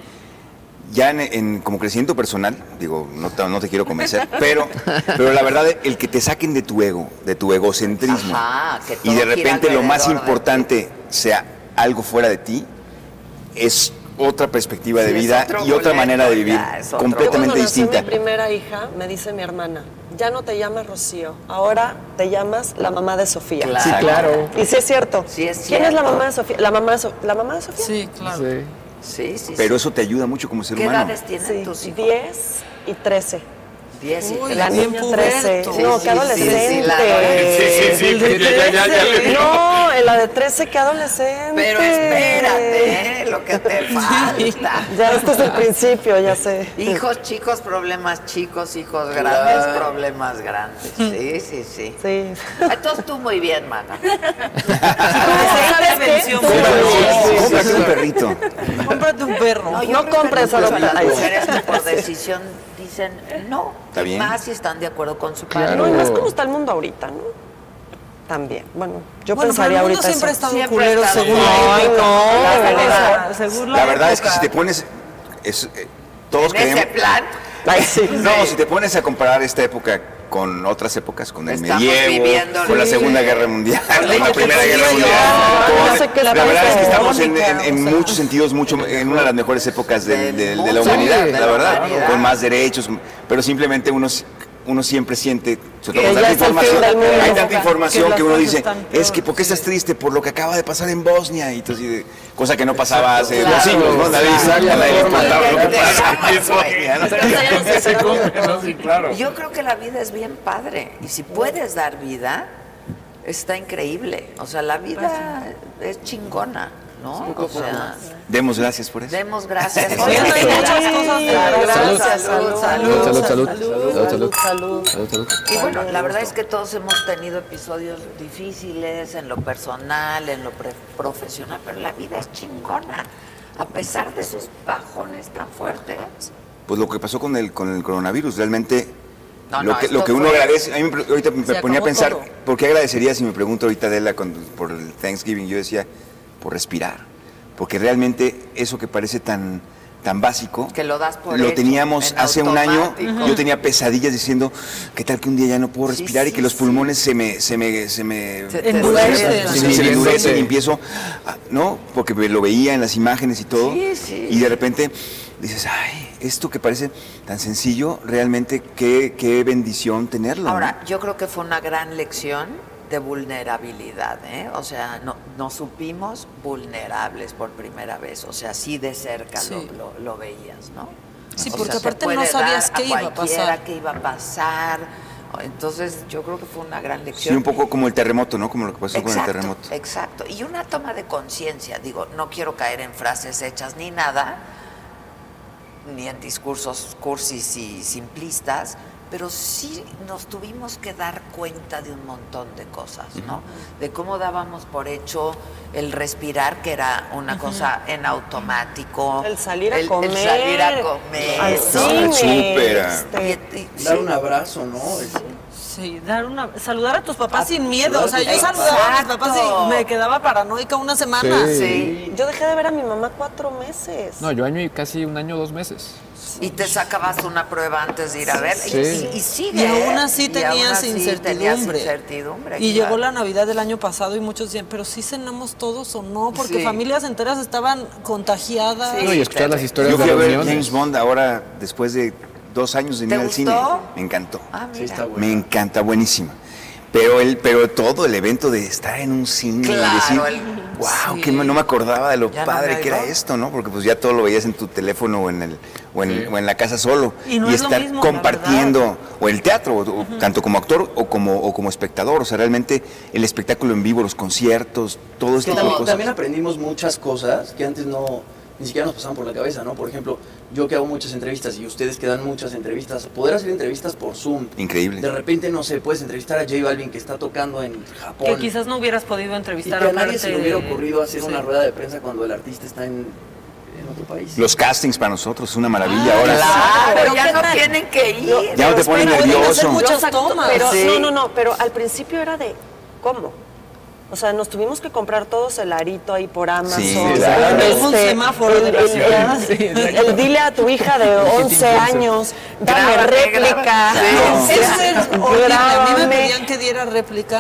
ya en, en- como crecimiento personal, digo, no te, no te quiero convencer, pero, pero la verdad, el que te saquen de tu ego, de tu egocentrismo, Ajá, que y de repente lo más importante sea algo fuera de ti, es otra perspectiva de Sí, vida y otra manera de vivir, Yo completamente cuando nací distinta. mi primera hija, me dice mi hermana, ya no te llamas Rocío, ahora te llamas la mamá de Sofía. Claro. Sí, claro. Y sí es cierto. Sí es ¿Quién es la cierto. mamá de Sofía? ¿La mamá de, So- ¿la mamá de Sofía? Sí, claro. Sí. Sí, sí, Pero sí. eso te ayuda mucho como ser ¿Qué humano. edades tienen Sí, tus hijos? 10 y 13. 10 y Uy, La 13. bien niña 13. puberto. no, Sí, qué adolescente. sí, sí, Sí, sí, sí, El de ya, ya, ya, ya le digo. No, en la de 13, qué adolescente. Pero espérate, ¿eh? lo que te falta. Ya este es el principio, ya sé. Hijos chicos, problemas chicos, hijos grandes, problemas grandes. Sí, sí, sí. Sí. Entonces tú muy bien, mana. Cómprate un perrito. Cómprate un perro. No, compres, que por decisión dicen no. Está Y bien. Más si están de acuerdo con su Claro. padre. No, y más cómo está el mundo ahorita, ¿no? También. Bueno, yo Bueno, pensaría ahorita siempre eso. Siempre culero según la época. no, La la verdad, según La verdad es que si te pones... es, eh, todos En ese creemos- plan, Ay, sí. No, si te pones a comparar esta época con otras épocas, con el Estamos medievo, viviendo con la Segunda Guerra Mundial, con la Primera Guerra yo- Mundial. no sé la verdad es que estamos en, muchos sentidos mucho en una de las mejores épocas Del del- de la humanidad, de la verdad, con más derechos, pero simplemente uno uno siempre siente, sobre todo Que con ya tanta información, hay tanta información Que uno dice, es que ¿por qué sí. estás triste por lo que acaba de pasar en Bosnia? Y entonces, cosa que no pasaba hace Claro, dos siglos, ¿no? Nadie saca, nadie lo que pasa en. Bosnia. Yo creo que la vida es bien padre y si puedes dar vida, está increíble. O sea, la vida es chingona, ¿no? O sea, Demos gracias por eso. demos gracias. Oigan, hay muchas cosas. Gracias, salud, salud, salud. Salud, salud, salud. salud, Salud, salud. Salud, salud. Y bueno, la verdad es que todos hemos tenido episodios difíciles en lo personal, en lo pre- profesional, pero la vida es chingona. a pesar de esos bajones tan fuertes. Pues lo que pasó con el, con el coronavirus, realmente No, lo, no, que, lo que uno fue- agradece, a mí me ahorita ponía a pensar, todo. ¿por qué agradecería si me pregunto ahorita Adela con- por el Thanksgiving? Yo decía, por respirar, porque realmente eso que parece tan, tan básico, Que lo das por lo hecho, teníamos en hace un año, yo tenía pesadillas diciendo, ¿qué tal que un día ya no puedo Sí, respirar y sí, que los sí. pulmones se me, se me, se me Se Sí, me endurecen sí. y empiezo, ¿no? Porque lo veía en las imágenes y todo. Sí, sí. Y de repente dices, ay, esto que parece tan sencillo, realmente qué, qué bendición tenerlo. ¿no? Ahora, yo creo que fue una gran lección de vulnerabilidad, ¿eh? O sea, no, nos supimos vulnerables por primera vez, o sea, así de cerca Sí. lo, lo- lo veías, ¿no? Sí, O porque sea, se aparte no puede sabías dar qué iba a cualquiera pasar. qué iba a pasar. Entonces, yo creo que fue una gran Sí, lección. un poco como el terremoto, ¿no? Como lo que pasó con el Exacto, terremoto. Exacto. Y una toma de conciencia. Digo, no quiero caer en frases hechas ni nada, ni en discursos cursis y simplistas, pero sí nos tuvimos que dar cuenta de un montón de cosas, ¿no? De cómo dábamos por hecho el respirar, que era una cosa en automático. El salir a el- comer. El salir a comer. Al ¿no? súper, este, Dar sí. un abrazo, ¿no? Es- Sí, dar una, saludar a tus papás sin miedo. O sea, yo Exacto. saludaba a mis papás y me quedaba paranoica una semana. Sí. Yo dejé de ver a mi mamá cuatro meses. No, yo año y casi un año, dos meses. Y te sacabas una prueba antes de ir a ver. Sí. Y, y sigue. Y aún ¿eh? así Y tenías aún así incertidumbre. tenías incertidumbre, Y claro. llegó la Navidad del año pasado y muchos decían, pero sí cenamos todos o no, porque Sí. familias enteras estaban contagiadas. Sí. No, y escuchar las historias Yo de fui a ver reuniones. James Bond ahora, después de dos años de ¿Te ir al cine. Me encantó. Ah, Sí, mira. está bueno. Me encanta, buenísima. Pero el, pero todo el evento de estar en un cine Claro, y decir, el- wow, sí. que no me acordaba de lo Ya padre que era esto, ¿no? Porque pues ya todo lo veías en tu teléfono o en el o en, Sí. o en la casa solo Y no es lo estar mismo, compartiendo o el teatro, o- o tanto como actor o como o como espectador, o sea, realmente el espectáculo en vivo, los conciertos, todo este Que tipo de cosas. también aprendimos muchas cosas que antes no ni siquiera nos pasaban por la cabeza, ¿no? Por ejemplo, yo que hago muchas entrevistas y ustedes que dan muchas entrevistas, poder hacer entrevistas por Zoom. Increíble. De repente, no sé, puedes entrevistar a J Balvin que está tocando en Japón. Que quizás no hubieras podido y entrevistar que a nadie se le hubiera de- ocurrido hacer Sí. una rueda de prensa cuando el artista está en, en otro país. Los castings para nosotros es una maravilla ahora. Claro, Pero ya ¿qué no tal? tienen que ir. Ya no te hacer nervioso. muchas Exacto, tomas. Pero, Sí. No, no, no, pero al principio era de, ¿cómo? O sea, nos tuvimos que comprar todos el arito ahí por Amazon. Sí, claro. Este, Un semáforo el, de el- el- el- el dile a tu hija de 11 años, dame réplica. Sí. sea, Eso horrible. A mí me pedían que diera réplica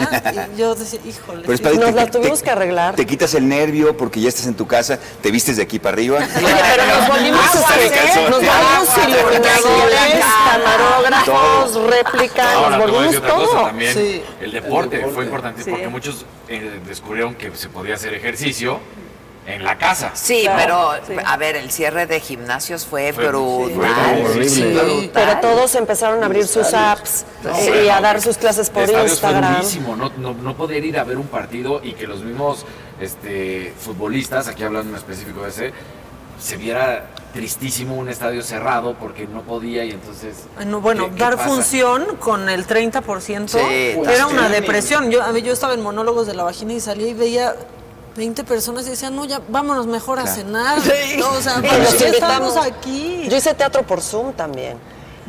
y yo decía, híjole. Pero es sí. padre, Nos te- la te- tuvimos que arreglar. Te quitas el nervio porque ya estás en tu casa, te vistes de aquí para arriba. Oye, pero nos volvimos, este, ¿eh? nos volvimos iluminadores, camarógrafos, réplica, nos volvimos decir otra cosa todo. también. El deporte fue importante porque muchos descubrieron que se podía hacer ejercicio en la casa. Sí, Claro, pero a ver, el cierre de gimnasios fue, Fue- brutal. fue horrible. sí, brutal. Pero todos empezaron a abrir sus apps eh, y a dar sus clases por fue Instagram. durísimo, no, no, no poder ir a ver un partido y que los mismos este, futbolistas, aquí hablando en específico de ese, se viera tristísimo un estadio cerrado porque no podía y entonces... No, bueno, ¿qué- qué dar pasa? función con el 30% Sí, era una depresión. Yo, a mí, yo estaba en monólogos de la vagina y salía y veía 20 personas y decían, no, ya vámonos mejor a cenar. No, o sea, Y ¿para los qué invitamos. estamos aquí? Yo hice teatro por Zoom también.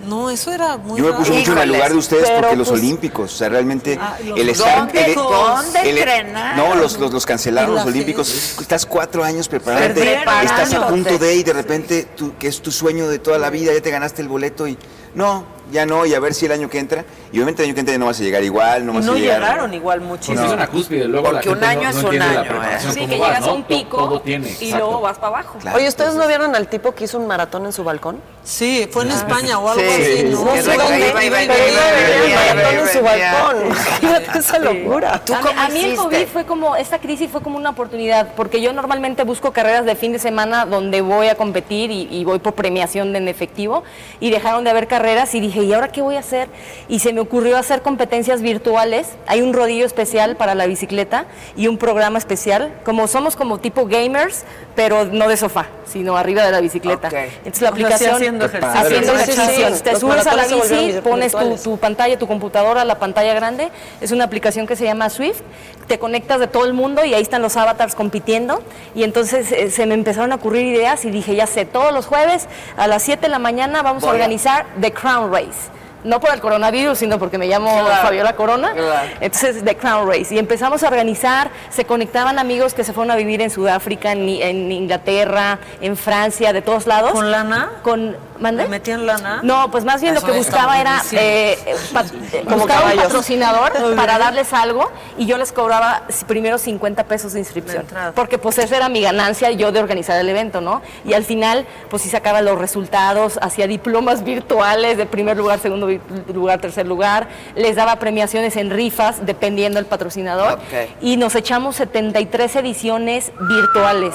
No, eso era muy Yo me raro. puse mucho en el lugar de ustedes pero, porque los pues, olímpicos, o sea, realmente Ah, los el estar... ¿Dónde- el- dónde el- entrenaron? No, los, los, los cancelaron los olímpicos. Estás cuatro años preparándote, Preparándote. estás a punto de y de repente, tú, que es tu sueño de toda la vida, ya te ganaste el boleto y no, ya no, y a ver si el año que entra, y obviamente el año que entra ya no vas a llegar igual, no vas no a llegar... llegaron igual muchísimo. es una cúspide, luego Porque la un año no, es no un año, ¿eh? preparación, Sí, que vas, llegas a ¿no? un pico Todo tiene, y exacto. luego vas para abajo. Claro. Oye, ¿ustedes no vieron al tipo que hizo un maratón en su balcón? Sí, fue en España o algo Sí, así. sí, ¿no? sé dónde, iba, pero a maratón en su balcón. Imagínate esa locura. ¿Tú a, mí, cómo a mí el? COVID fue como, esta crisis fue como una oportunidad, porque yo normalmente busco carreras de fin de semana donde voy a competir y, voy por premiación de en efectivo, y dejaron de haber carreras y dije, ¿y ahora qué voy a hacer? Y se me ocurrió hacer competencias virtuales, hay un rodillo especial para la bicicleta y un programa especial, como somos como tipo gamers, pero no de sofá, sino arriba de la bicicleta. Ok. Entonces la O sea, sí aplicación haciendo ejercicio. haciendo Sí, sí, sí. ejercicios. Te subes a la bici, pones tu, pantalla, tu computadora, la pantalla grande. Es una aplicación que se llama Swift. Te conectas de todo el mundo y ahí están los avatars compitiendo. Y entonces eh, se me empezaron a ocurrir ideas y dije, ya sé, todos los jueves a las 7 de la mañana vamos Voy a a- organizar The Crown Race. No por el coronavirus, sino porque me llamo Claro. Fabiola Corona. Claro. Entonces, The Crown Race. Y empezamos a organizar, se conectaban amigos que se fueron a vivir en Sudáfrica, en, en Inglaterra, en Francia, de todos lados. ¿Con lana? Con, ¿mande? ¿Le metían lana? No, pues más bien Eso lo que buscaba era eh, eh, pa- eh, buscaba un patrocinador para darles algo y yo les cobraba primero 50 pesos de inscripción. De. Porque pues esa era mi ganancia yo de organizar el evento, ¿no? Y al final pues sí sacaba los resultados, hacía diplomas virtuales de primer lugar, segundo lugar, tercer lugar, les daba premiaciones en rifas dependiendo del patrocinador Ok. y nos echamos 73 ediciones virtuales.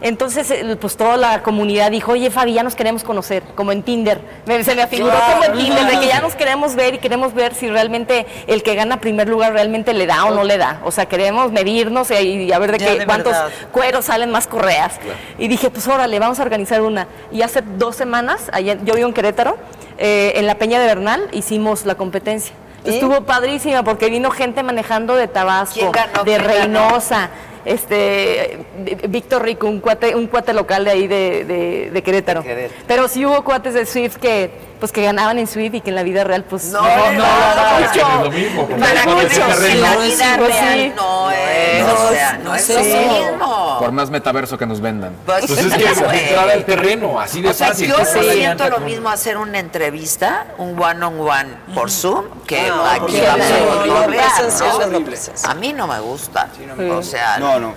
Entonces, eh, pues toda la comunidad dijo, oye Fabi, ya nos queremos conocer, como en Tinder. Me- se me afiguró como en Tinder, de que ya nos queremos ver y queremos ver si realmente el que gana primer lugar realmente le da o no le da. O sea, queremos medirnos y, y a ver de qué de cuántos verdad. cueros salen más correas. Y dije, pues órale, vamos a organizar una. Y hace dos semanas, ayer, yo vivo en Querétaro, eh, en la Peña de Bernal hicimos la competencia. Estuvo padrísima porque vino gente manejando de Tabasco, de. Reynosa, este Víctor Rico, un cuate, un cuate local de ahí de, de- de Querétaro. De Querétaro. Pero sí hubo cuates de Swift que pues que ganaban en Swift y que en la vida real pues No, no, no, no, es lo mismo. Para terreno- la vida pues real no es, No, o sea, no, no es lo mismo. Por más metaverso que nos vendan. Pues, Pues es que entrar al terreno, así de O sea, fácil. yo no pones la siento lo mismo hacer una entrevista, un one on one por Zoom, que Ah, aquí sí, a no, ¿no? A mí no me gusta. O sea, No, no,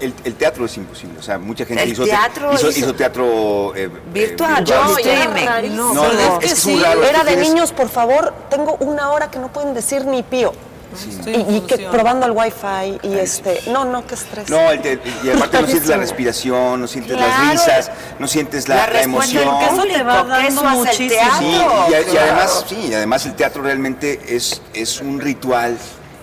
el, el teatro es imposible. O sea, mucha gente hizo, teatro hizo, hizo- hizo teatro eh, eh, Virtual, yo streaming. No, no, es que es muy raro. es Era de niños, por favor, tengo una hora que no pueden decir ni pío. Estoy Y, y que probando el wifi y este, no, no, qué estrés. No, el te- y aparte no sientes la respiración, no sientes Claro. las risas, no sientes la, La la emoción. Eso te va eso dando hace el muchísimo. teatro. Sí, y, a- y además, sí, y además el teatro realmente es, es un ritual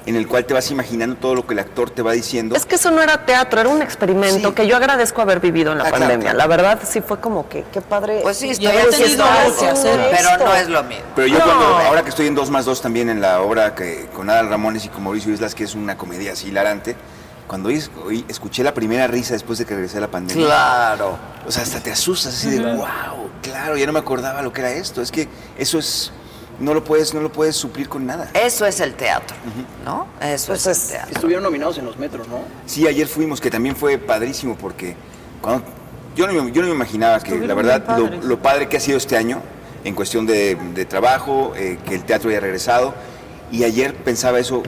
en el cual te vas imaginando todo lo que el actor te va diciendo. Es que eso no era teatro, era un experimento Sí. que yo agradezco haber vivido en la Ah, pandemia. claro. La verdad sí fue como que qué padre. Pues sí, estoy había haciendo tenido algo, que hacer pero esto. no es lo mismo. Pero yo No. cuando, ahora que estoy en 2 más 2 también en la obra que con Adal Ramones y con Mauricio Islas, que es una comedia así hilarante, cuando oí- escuché la primera risa después de que regresé a la pandemia. Claro. O sea, hasta te asustas así de, wow, claro, ya no me acordaba lo que era esto. Es que eso es, no lo puedes, no lo puedes suplir con nada. Eso es el teatro, ¿no? Eso Pues es es- el teatro. Estuvieron nominados en los metros, ¿no? Sí, ayer fuimos, que también fue padrísimo porque cuando, yo, no me, yo no me imaginaba que la verdad lo, padre que ha sido este año en cuestión de, de trabajo, eh, que el teatro haya regresado. Y ayer pensaba eso,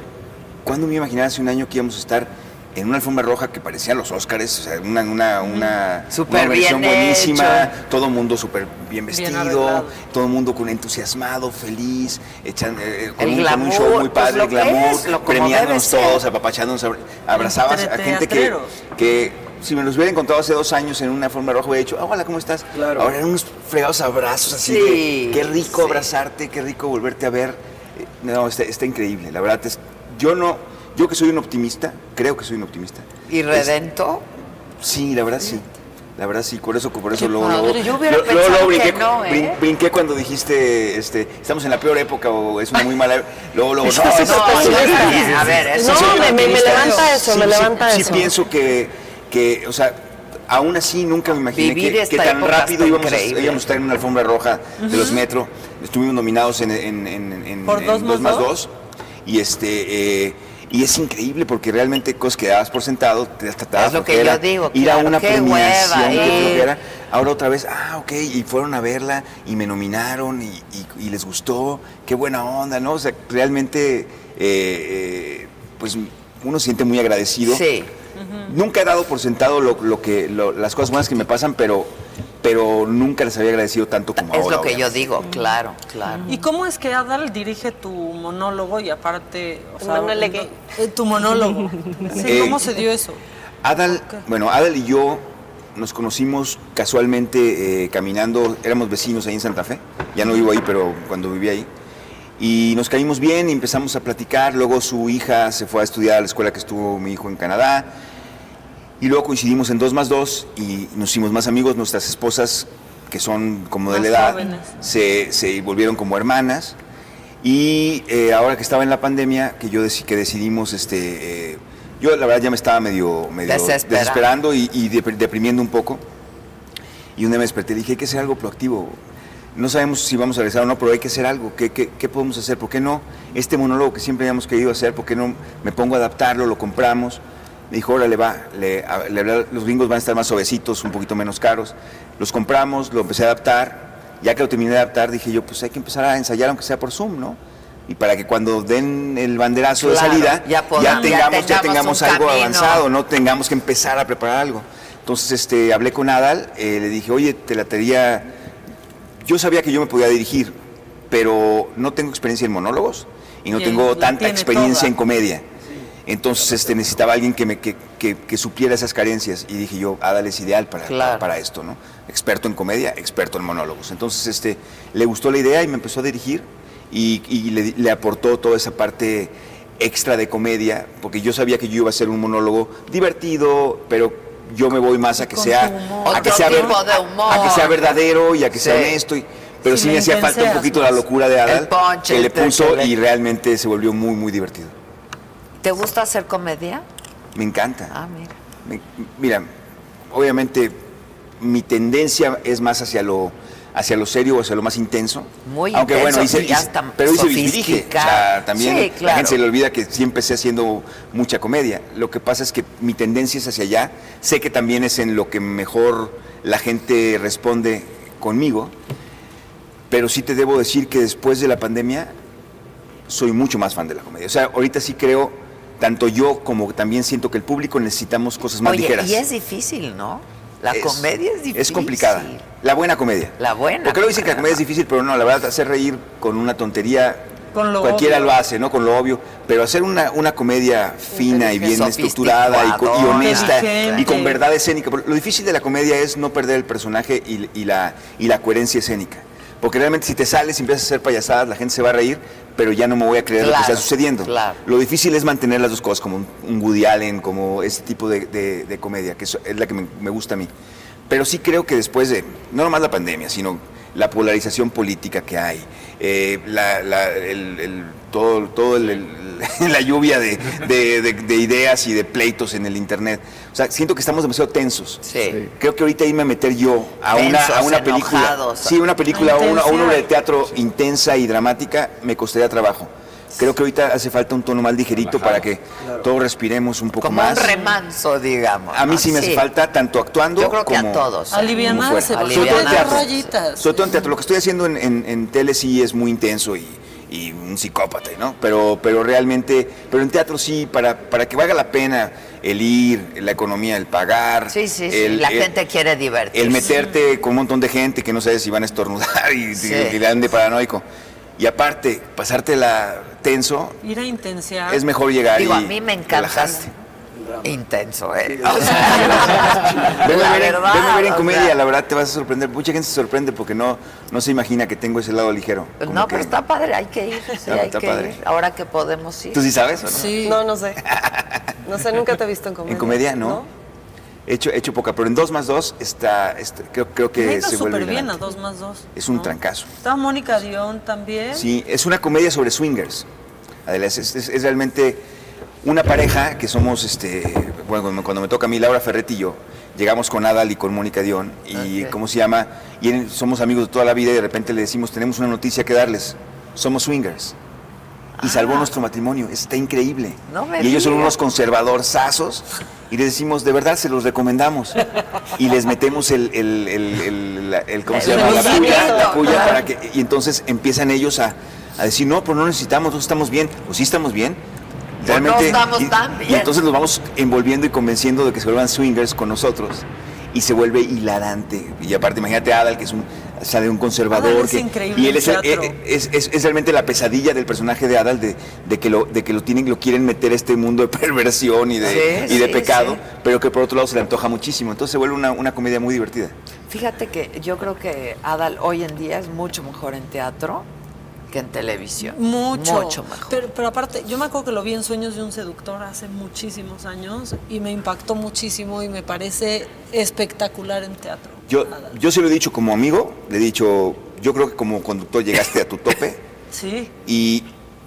¿cuándo me iba a imaginar hace un año que íbamos a estar en una alfombra roja que parecía los Óscares? O sea, una, una, una, Súper una versión bien buenísima, hecho. todo mundo súper bien vestido, arreglado. todo mundo con entusiasmado, feliz, echan, eh, con, un, con un glamour, show muy pues, padre, glamour, es, premiándonos todos, apapachándonos, abra- abrazabas a gente que, que si me los hubiera encontrado hace dos años en una forma roja, hubiera dicho, "Ah, hola, ¿cómo estás? Claro. Ahora eran unos fregados abrazos así, Sí, de, qué rico sí. abrazarte, qué rico volverte a ver. Eh, No, está, está increíble, la verdad. es- yo no, yo que soy un optimista, creo que soy un optimista. ¿Y es- Redento? sí, la verdad sí. La verdad sí, por eso, por eso luego, luego, Yo hubiera luego- luego que brinqué, no, ¿eh? brin- brinqué cuando dijiste, este, estamos en la peor época o es una muy mala, luego, luego, no, no, no, a ver, sí, eso No, me- me- levanta eso, me levanta sí, eso. Sí pienso que, que, o sea, aún así nunca me imaginé que, que tan rápido íbamos a, íbamos a estar en una alfombra roja de los metro. Estuvimos nominados en, en, en, en- ¿Por en dos Dos más dos. Y este eh, y es increíble porque realmente cosas que dabas por sentado, te hasta te daba Es lo que flojera yo digo, Ir a una premiación, hueva, qué eh. flojera. Ahora otra vez, ah, ok, y fueron a verla y me nominaron y, y- y les gustó, qué buena onda, ¿no? O sea, realmente, eh, eh, pues uno se siente muy agradecido. Sí. Nunca he dado por sentado lo, lo que, lo- las cosas buenas que me pasan, pero, pero nunca les había agradecido tanto como Es ahora. lo que yo digo, claro, claro. ¿Y cómo es que Adal dirige tu monólogo y aparte, o sea, eh, tu monólogo? Sí, Eh, ¿Cómo se dio eso? Adal, bueno, Adal y yo nos conocimos casualmente eh, caminando, éramos vecinos ahí en Santa Fe, ya no vivo ahí, pero cuando vivía ahí. Y nos caímos bien y empezamos a platicar, luego su hija se fue a estudiar a la escuela que estuvo mi hijo en Canadá. Y luego coincidimos en dos más dos y nos hicimos más amigos. Nuestras esposas, que son como de Más la edad, se, se volvieron como hermanas. Y eh, ahora que estaba en la pandemia, que yo deci- que decidimos, este, eh, yo la verdad ya me estaba medio, medio Desesperando. desesperando y, y dep- deprimiendo un poco. Y un día me desperté y dije, hay que hacer algo proactivo. No sabemos si vamos a regresar o no, pero hay que hacer algo. ¿Qué, qué, qué podemos hacer? ¿Por qué no? Este monólogo que siempre habíamos querido hacer, ¿por qué no me pongo a adaptarlo, lo compramos? Me dijo, órale, va, le, le los gringos van a estar más suavecitos, un poquito menos caros. Los compramos, lo empecé a adaptar. Ya que lo terminé de adaptar, dije yo, pues hay que empezar a ensayar, aunque sea por Zoom, ¿no? Y para que cuando den el banderazo Claro, de salida, ya podamos- ya tengamos, ya tengamos algo camino. avanzado, no tengamos que empezar a preparar algo. Entonces este, hablé con Adal, eh, le dije, oye, te latería. Yo sabía que yo me podía dirigir, pero no tengo experiencia en monólogos y no Y tengo la tanta experiencia toda. en comedia. Entonces este, necesitaba alguien que, me, que, que- que supiera esas carencias y dije yo, Adal es ideal para, Claro. para esto, ¿no? Experto en comedia, experto en monólogos. Entonces este, le gustó la idea y me empezó a dirigir y, y le, le aportó toda esa parte extra de comedia, porque yo sabía que yo iba a hacer un monólogo divertido, pero yo me voy más a que sea a que sea, ver- a que sea verdadero y a que sea honesto. y- pero Si sí me hacía falta un poquito la locura de Adal que le puso que le- y realmente se volvió muy muy divertido. ¿Te gusta hacer comedia? Me encanta. Ah, mira. Me- mira, obviamente mi tendencia es más hacia lo hacia lo serio o hacia lo más intenso. Muy Aunque intenso, bueno, hice- hice- pero hice dirige. O sea, también Sí, la claro. gente se le olvida que sí empecé haciendo mucha comedia. Lo que pasa es que mi tendencia es hacia allá. Sé que también es en lo que mejor la gente responde conmigo. Pero sí te debo decir que después de la pandemia soy mucho más fan de la comedia. O sea, ahorita sí creo, tanto yo como también siento que el público necesitamos cosas más Oye, ligeras. y es difícil, ¿no? La Es- comedia es difícil. Es complicada. La buena comedia. La buena. Porque luego dicen que la comedia es difícil, pero no, la verdad, hacer reír con una tontería, Con lo cualquiera obvio. lo hace, ¿no? Con lo obvio. Pero hacer una, una comedia fina y bien estructurada y, y honesta y con verdad escénica. Porque Lo difícil de la comedia es no perder el personaje y, y la, y la coherencia escénica. Porque realmente si te sales y empiezas a hacer payasadas, la gente se va a reír, pero ya no me voy a creer lo Claro, que está sucediendo. claro. Lo difícil es mantener las dos cosas, como un, un Woody Allen, como ese tipo de, de- de comedia, que es, es la que me, me gusta a mí. Pero sí creo que después de, no nomás la pandemia, sino la polarización política que hay, eh, la, la- el- el- todo, todo el- el- la lluvia de, de- de- de ideas y de pleitos en el Internet. O sea, siento que estamos demasiado tensos. Sí. Creo que ahorita irme a meter yo a una, a una película. enojados. Sí, una película o una, obra de teatro intensa y dramática me costaría trabajo. Creo que ahorita hace falta un tono más ligerito para que todos respiremos un poco Como más. un remanso, digamos. A mí ¿no? sí me hace falta tanto actuando Yo creo que como a todos. ¿eh? Alivianarse. Sobre todo en teatro. rayitas. Sobre todo en teatro. Lo que estoy haciendo en, en- en tele sí es muy intenso y, y un psicópata, ¿no? Pero, pero realmente, pero en teatro sí, para, para que valga la pena el ir, la economía, el pagar. Sí, sí, sí. el- la el- gente quiere divertirse. el meterte con un montón de gente que no sabes si van a estornudar y, Sí. y le dan de paranoico. Y aparte, pasártela tenso, Ir a intensear. es mejor llegar Digo, y a mí me encanta. Intenso, ¿eh? O sea, a la ver, verdad, veme a ver en comedia, sea, la verdad te vas a sorprender. Mucha gente se sorprende porque no, no se imagina que tengo ese lado ligero. No, que- pero está padre, hay que ir. sí, hay está que padre. ir. Ahora que podemos ir. ¿Tú sí sabes o no? Sí. No, no sé. No sé, nunca te he visto en comedia. En comedia no. He hecho, he hecho poca, pero en 2 más 2 está, está- creo, creo que se vuelve súper bien a elegante. dos más dos. Es un ¿no? trancazo. Está Mónica Dion también. Sí, es una comedia sobre swingers. Adela, es, es- es realmente una pareja que somos, este, bueno, cuando- me toca a mí, Laura Ferretti y yo, llegamos con Adal y con Mónica Dion, y Ok. ¿cómo se llama? Y somos amigos de toda la vida y de repente le decimos, tenemos una noticia que darles, somos swingers. Y salvó nuestro matrimonio, está increíble. Ah. No me y ellos son unos conservadorzazos y les decimos, de verdad, se los recomendamos. Y les metemos el, el, el, el- la- ¿cómo se llama? La conocimiento, puya, la puya claro. para que, y entonces empiezan ellos a, a decir, no, pero no necesitamos, nosotros estamos bien. Pues sí estamos bien. Pues no estamos y, tan y bien. entonces los vamos envolviendo y convenciendo de que se vuelvan swingers con nosotros. Y se vuelve hilarante. Y aparte, imagínate a Adal, que es un, sale un conservador. Adal es que, increíble y él es, eh, es, es- es realmente la pesadilla del personaje de Adal, de, de que, lo, de que lo, tienen, lo quieren meter a este mundo de perversión y de, Sí, y de sí, pecado, sí. pero que por otro lado se le antoja muchísimo. Entonces se vuelve una, una comedia muy divertida. Fíjate que yo creo que Adal hoy en día es mucho mejor en teatro que en televisión. Mucho. Mucho mejor. Pero, pero aparte, yo me acuerdo que lo vi en Sueños de un Seductor hace muchísimos años y me impactó muchísimo y me parece espectacular en teatro. Yo, yo se lo he dicho como amigo, le he dicho, yo creo que como conductor llegaste a tu tope Sí. y,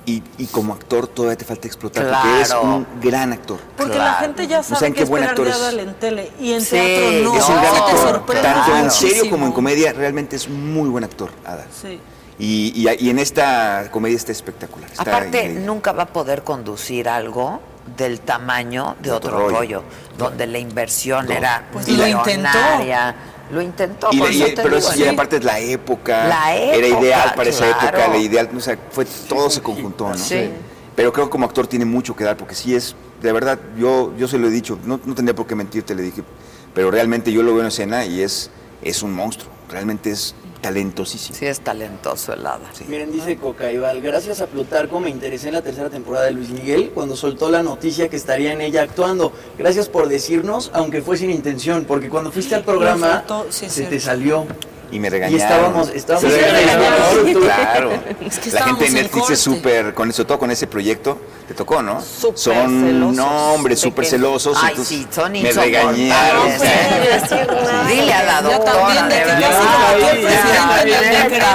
y, y como actor todavía te falta explotar porque eres Claro. un gran actor. Porque la gente ya sabe ¿en que qué es buen actor es? En tele y en Sí, teatro no. es un gran actor. sorprende Tanto en serio como en comedia, realmente es muy buen actor, Ada. Sí. Y, y- y en esta comedia está espectacular. está Aparte, increíble. nunca va a poder conducir algo del tamaño de, De otro, otro rollo. rollo, donde la inversión No. era Pues lo millonaria. Lo intentó, Y, por y- eso te pero digo, sí. aparte es la época, La era época, ideal para esa época, la ideal, o sea, fue todo se conjuntó, ¿no? Sí. Pero creo que como actor tiene mucho que dar, porque sí es, de verdad, yo, yo se lo he dicho, no, no tendría por qué mentirte, le dije, pero realmente yo lo veo en escena y es, es un monstruo, realmente es talentosísimo. Sí, es talentoso el hada. Miren, dice Cocaibal, gracias a Plutarco me interesé en la tercera temporada de Luis Miguel cuando soltó la noticia que estaría en ella actuando. Gracias por decirnos, aunque fue sin intención, porque cuando fuiste al programa sí, se te salió. Y me Y regañaron. estábamos, estábamos Sí, el sí, aeropuerto. Claro. Es que la gente de en Netflix es súper, con eso, todo con ese proyecto, te tocó, ¿no? Súper son, celosos no, hombre, súper celosos. Ay, entonces sí, son Me regañaron. No decir nada. Dile a la doctora. también de que casi el el decreto.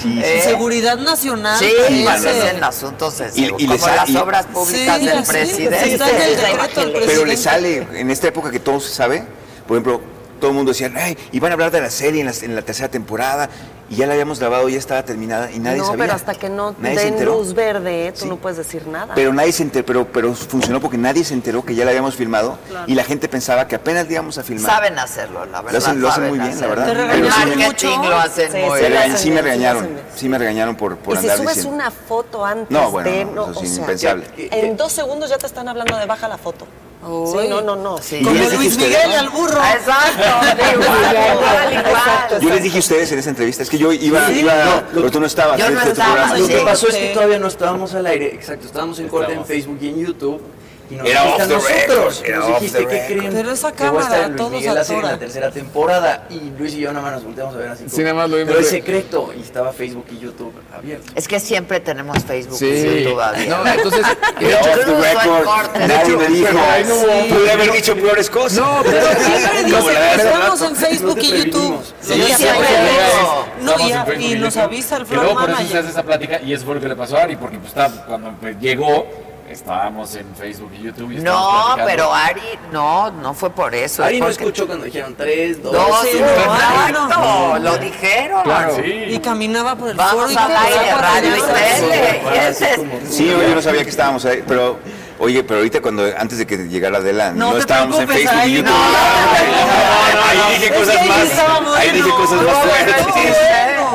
Sí, ¿Eh? Seguridad Nacional. Sí, parece. bueno, es en asuntos de Y- y como ha- las y- obras públicas Sí, del sí, presidente. sí, el decreto Pero presidente. le sale, en esta época que todo se sabe, por ejemplo, todo el mundo decía, ay, y van a hablar de la serie en la, en la tercera temporada, y ya la habíamos grabado, ya estaba terminada, y nadie no, sabía. pero hasta que no Nadie se den enteró. luz verde, tú Sí. no puedes decir nada. Pero nadie se enteró, pero, pero funcionó porque nadie se enteró que ya la habíamos filmado, y la gente pensaba que apenas la íbamos a filmar. Saben hacerlo, la verdad. Lo hacen, lo hacen saben muy bien, la verdad. Lo hacen Sí, muy sí, bien. sí me regañaron, sí me regañaron por, por y si andar subes diciendo. una foto antes No, bueno, de... no, eso es o sea, impensable. En dos segundos ya te están hablando de baja la foto. Uy. Sí, no, no, no. Sí. Como Luis Miguel ¿no? al burro. Exacto, igual. Yo les dije a ustedes en esa entrevista, es que yo iba, Sí, iba no, pero tú no estabas. Yo no este estaba. Lo que Sí. pasó es que todavía no estábamos al aire, exacto, estábamos en corte en Facebook y en YouTube. Y nos Era off the nosotros, record, era nos off dijiste, the ¿qué creen? Pero esa Que voy a estar cámara, en Luis todos Miguel la serie en la tercera temporada y Luis y yo nada más nos volteamos a ver así. Sí, nada más lo vimos Pero es secreto y estaba Facebook y YouTube abiertos. Es que siempre tenemos Facebook Sí. y YouTube abiertos. No, entonces, Era off the en record. Nadie me dijo. Sí. Pude haber dicho peores cosas. No, pero Siempre hace estamos en Facebook y YouTube. Sí, siempre. No, y, en nos avisa el Y floor luego por eso se manager. hace esa plática y eso fue lo que le pasó a Ari, porque pues, estaba- cuando pues, llegó, estábamos en Facebook y YouTube. Y No, pero Ari, no, no fue por eso. Ari es no escuchó cuando dijeron 3, 2, Dos, Sí, no, no, claro. lo dijeron. Claro. Y Sí. caminaba por el foro Vamos y al aire, radio y tele. y Sí, yo no sabía que estábamos ahí, pero oye, pero ahorita cuando antes de que llegara Adela, no, No estábamos en Facebook y ahí YouTube. no. Ahí dije Es que cosas ahí más, ahí dije cosas más fuertes.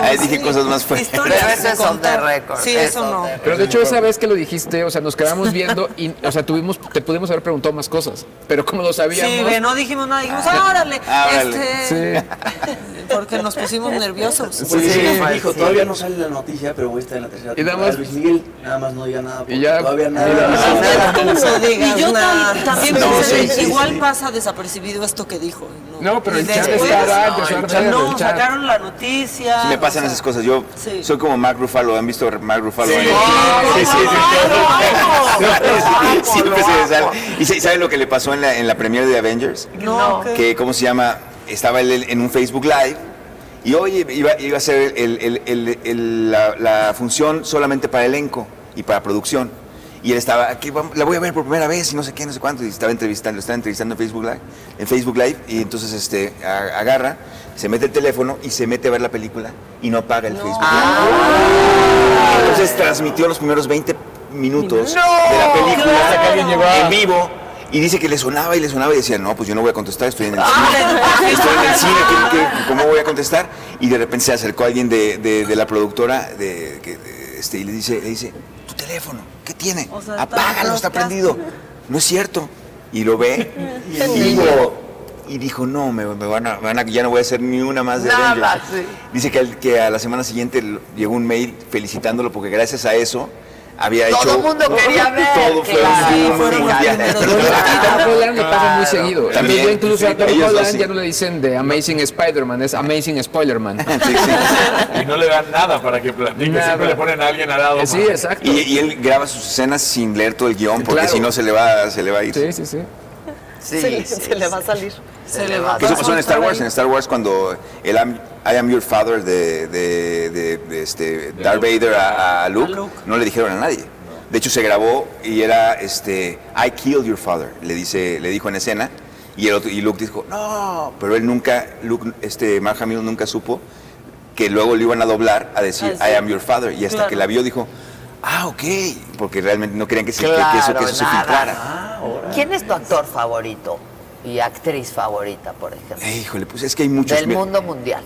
Ahí dije sí. cosas más fuertes. Historias de contar. record. Sí, es eso no. the Pero de hecho esa vez que lo dijiste, o sea, nos quedamos viendo y, o sea, tuvimos, te pudimos haber preguntado más cosas, pero como lo sabíamos. Sí, no dijimos nada, dijimos, ah, órale. Ah, órale. Este, Porque nos pusimos nerviosos. Pues Sí, sí, pues, dijo, sí. todavía no sale la noticia, pero voy a estar en la tercera Y nada más- Luis Miguel, nada más no diga nada, Y ya- todavía nadie y nada. No digas Y yo nada. tam- también No, pensé, sí, sí, igual sí. pasa desapercibido esto que dijo. No, pero el chat estaba, No, sacaron la noticia. Sí, me pasan o sea, esas cosas. Yo Sí. soy como Mark Ruffalo. ¿Han visto Mark Ruffalo? Sí. Sí, sí, Siempre se sale. ¿Y sa- saben lo que le pasó en la, en la premiere de Avengers? No, que cómo se llama estaba él en un Facebook Live y oye iba, iba a ser el- el- el- el- la, la función solamente para elenco y para producción y él estaba aquí vamos- la voy a ver por primera vez y no sé qué no sé cuánto y estaba entrevistando lo estaba entrevistando en Facebook Live en Facebook Live y entonces este agarra se mete el teléfono y se mete a ver la película y no apaga el Facebook Live. Entonces transmitió los primeros 20 minutos de la película Hasta que alguien llegó a- en vivo y dice que le sonaba y le sonaba y decía, no, pues yo no voy a contestar, estoy en el cine. Estoy en el cine, ¿qué- qué- cómo voy a contestar? Y de repente se acercó alguien de, de- de la productora de- este, y le dice, le dice, tu teléfono, ¿qué tiene? O sea, está- Apágalo, está está- prendido. No es cierto. Y lo ve y dijo, y dijo, no, me, me van a, me van a- ya no voy a hacer ni una más de Nada, Avengers". sí. Dice que, que a la semana siguiente llegó un mail felicitándolo porque gracias a eso había Todo hecho... el mundo quería ver. Todo fue un Holland le pasa muy seguido. También, También, incluso a Tom Holland ya no le dicen de Amazing Spider-Man, es Amazing Spoiler-Man. Y no le dan nada para que platique, siempre le ponen a alguien al lado. Sí, exacto. Y, y él graba sus escenas sin leer todo el guion, porque si no se le va, se le va a ir. Sí, sí, sí. Sí, se, le, sí, se le va a salir. Se le va. Eso pasó en Star Wars, en Star Wars cuando el I am your father de, de- de- de este Darth Vader a, a Luke, no le dijeron a nadie. De hecho se grabó y era este I killed your father, le dice, le dijo en escena y el otro, y Luke dijo no, pero él nunca, Luke, este Mark Hamill nunca supo que luego le iban a doblar a decir Ah, sí. I am your father y hasta Claro. que la vio dijo ah ok, porque realmente no querían que, se, que- Claro, que eso, que eso se filtrara. ¿Quién es tu actor favorito y actriz favorita, por ejemplo? Eh, híjole, pues es que hay muchos. Del mundo mundial.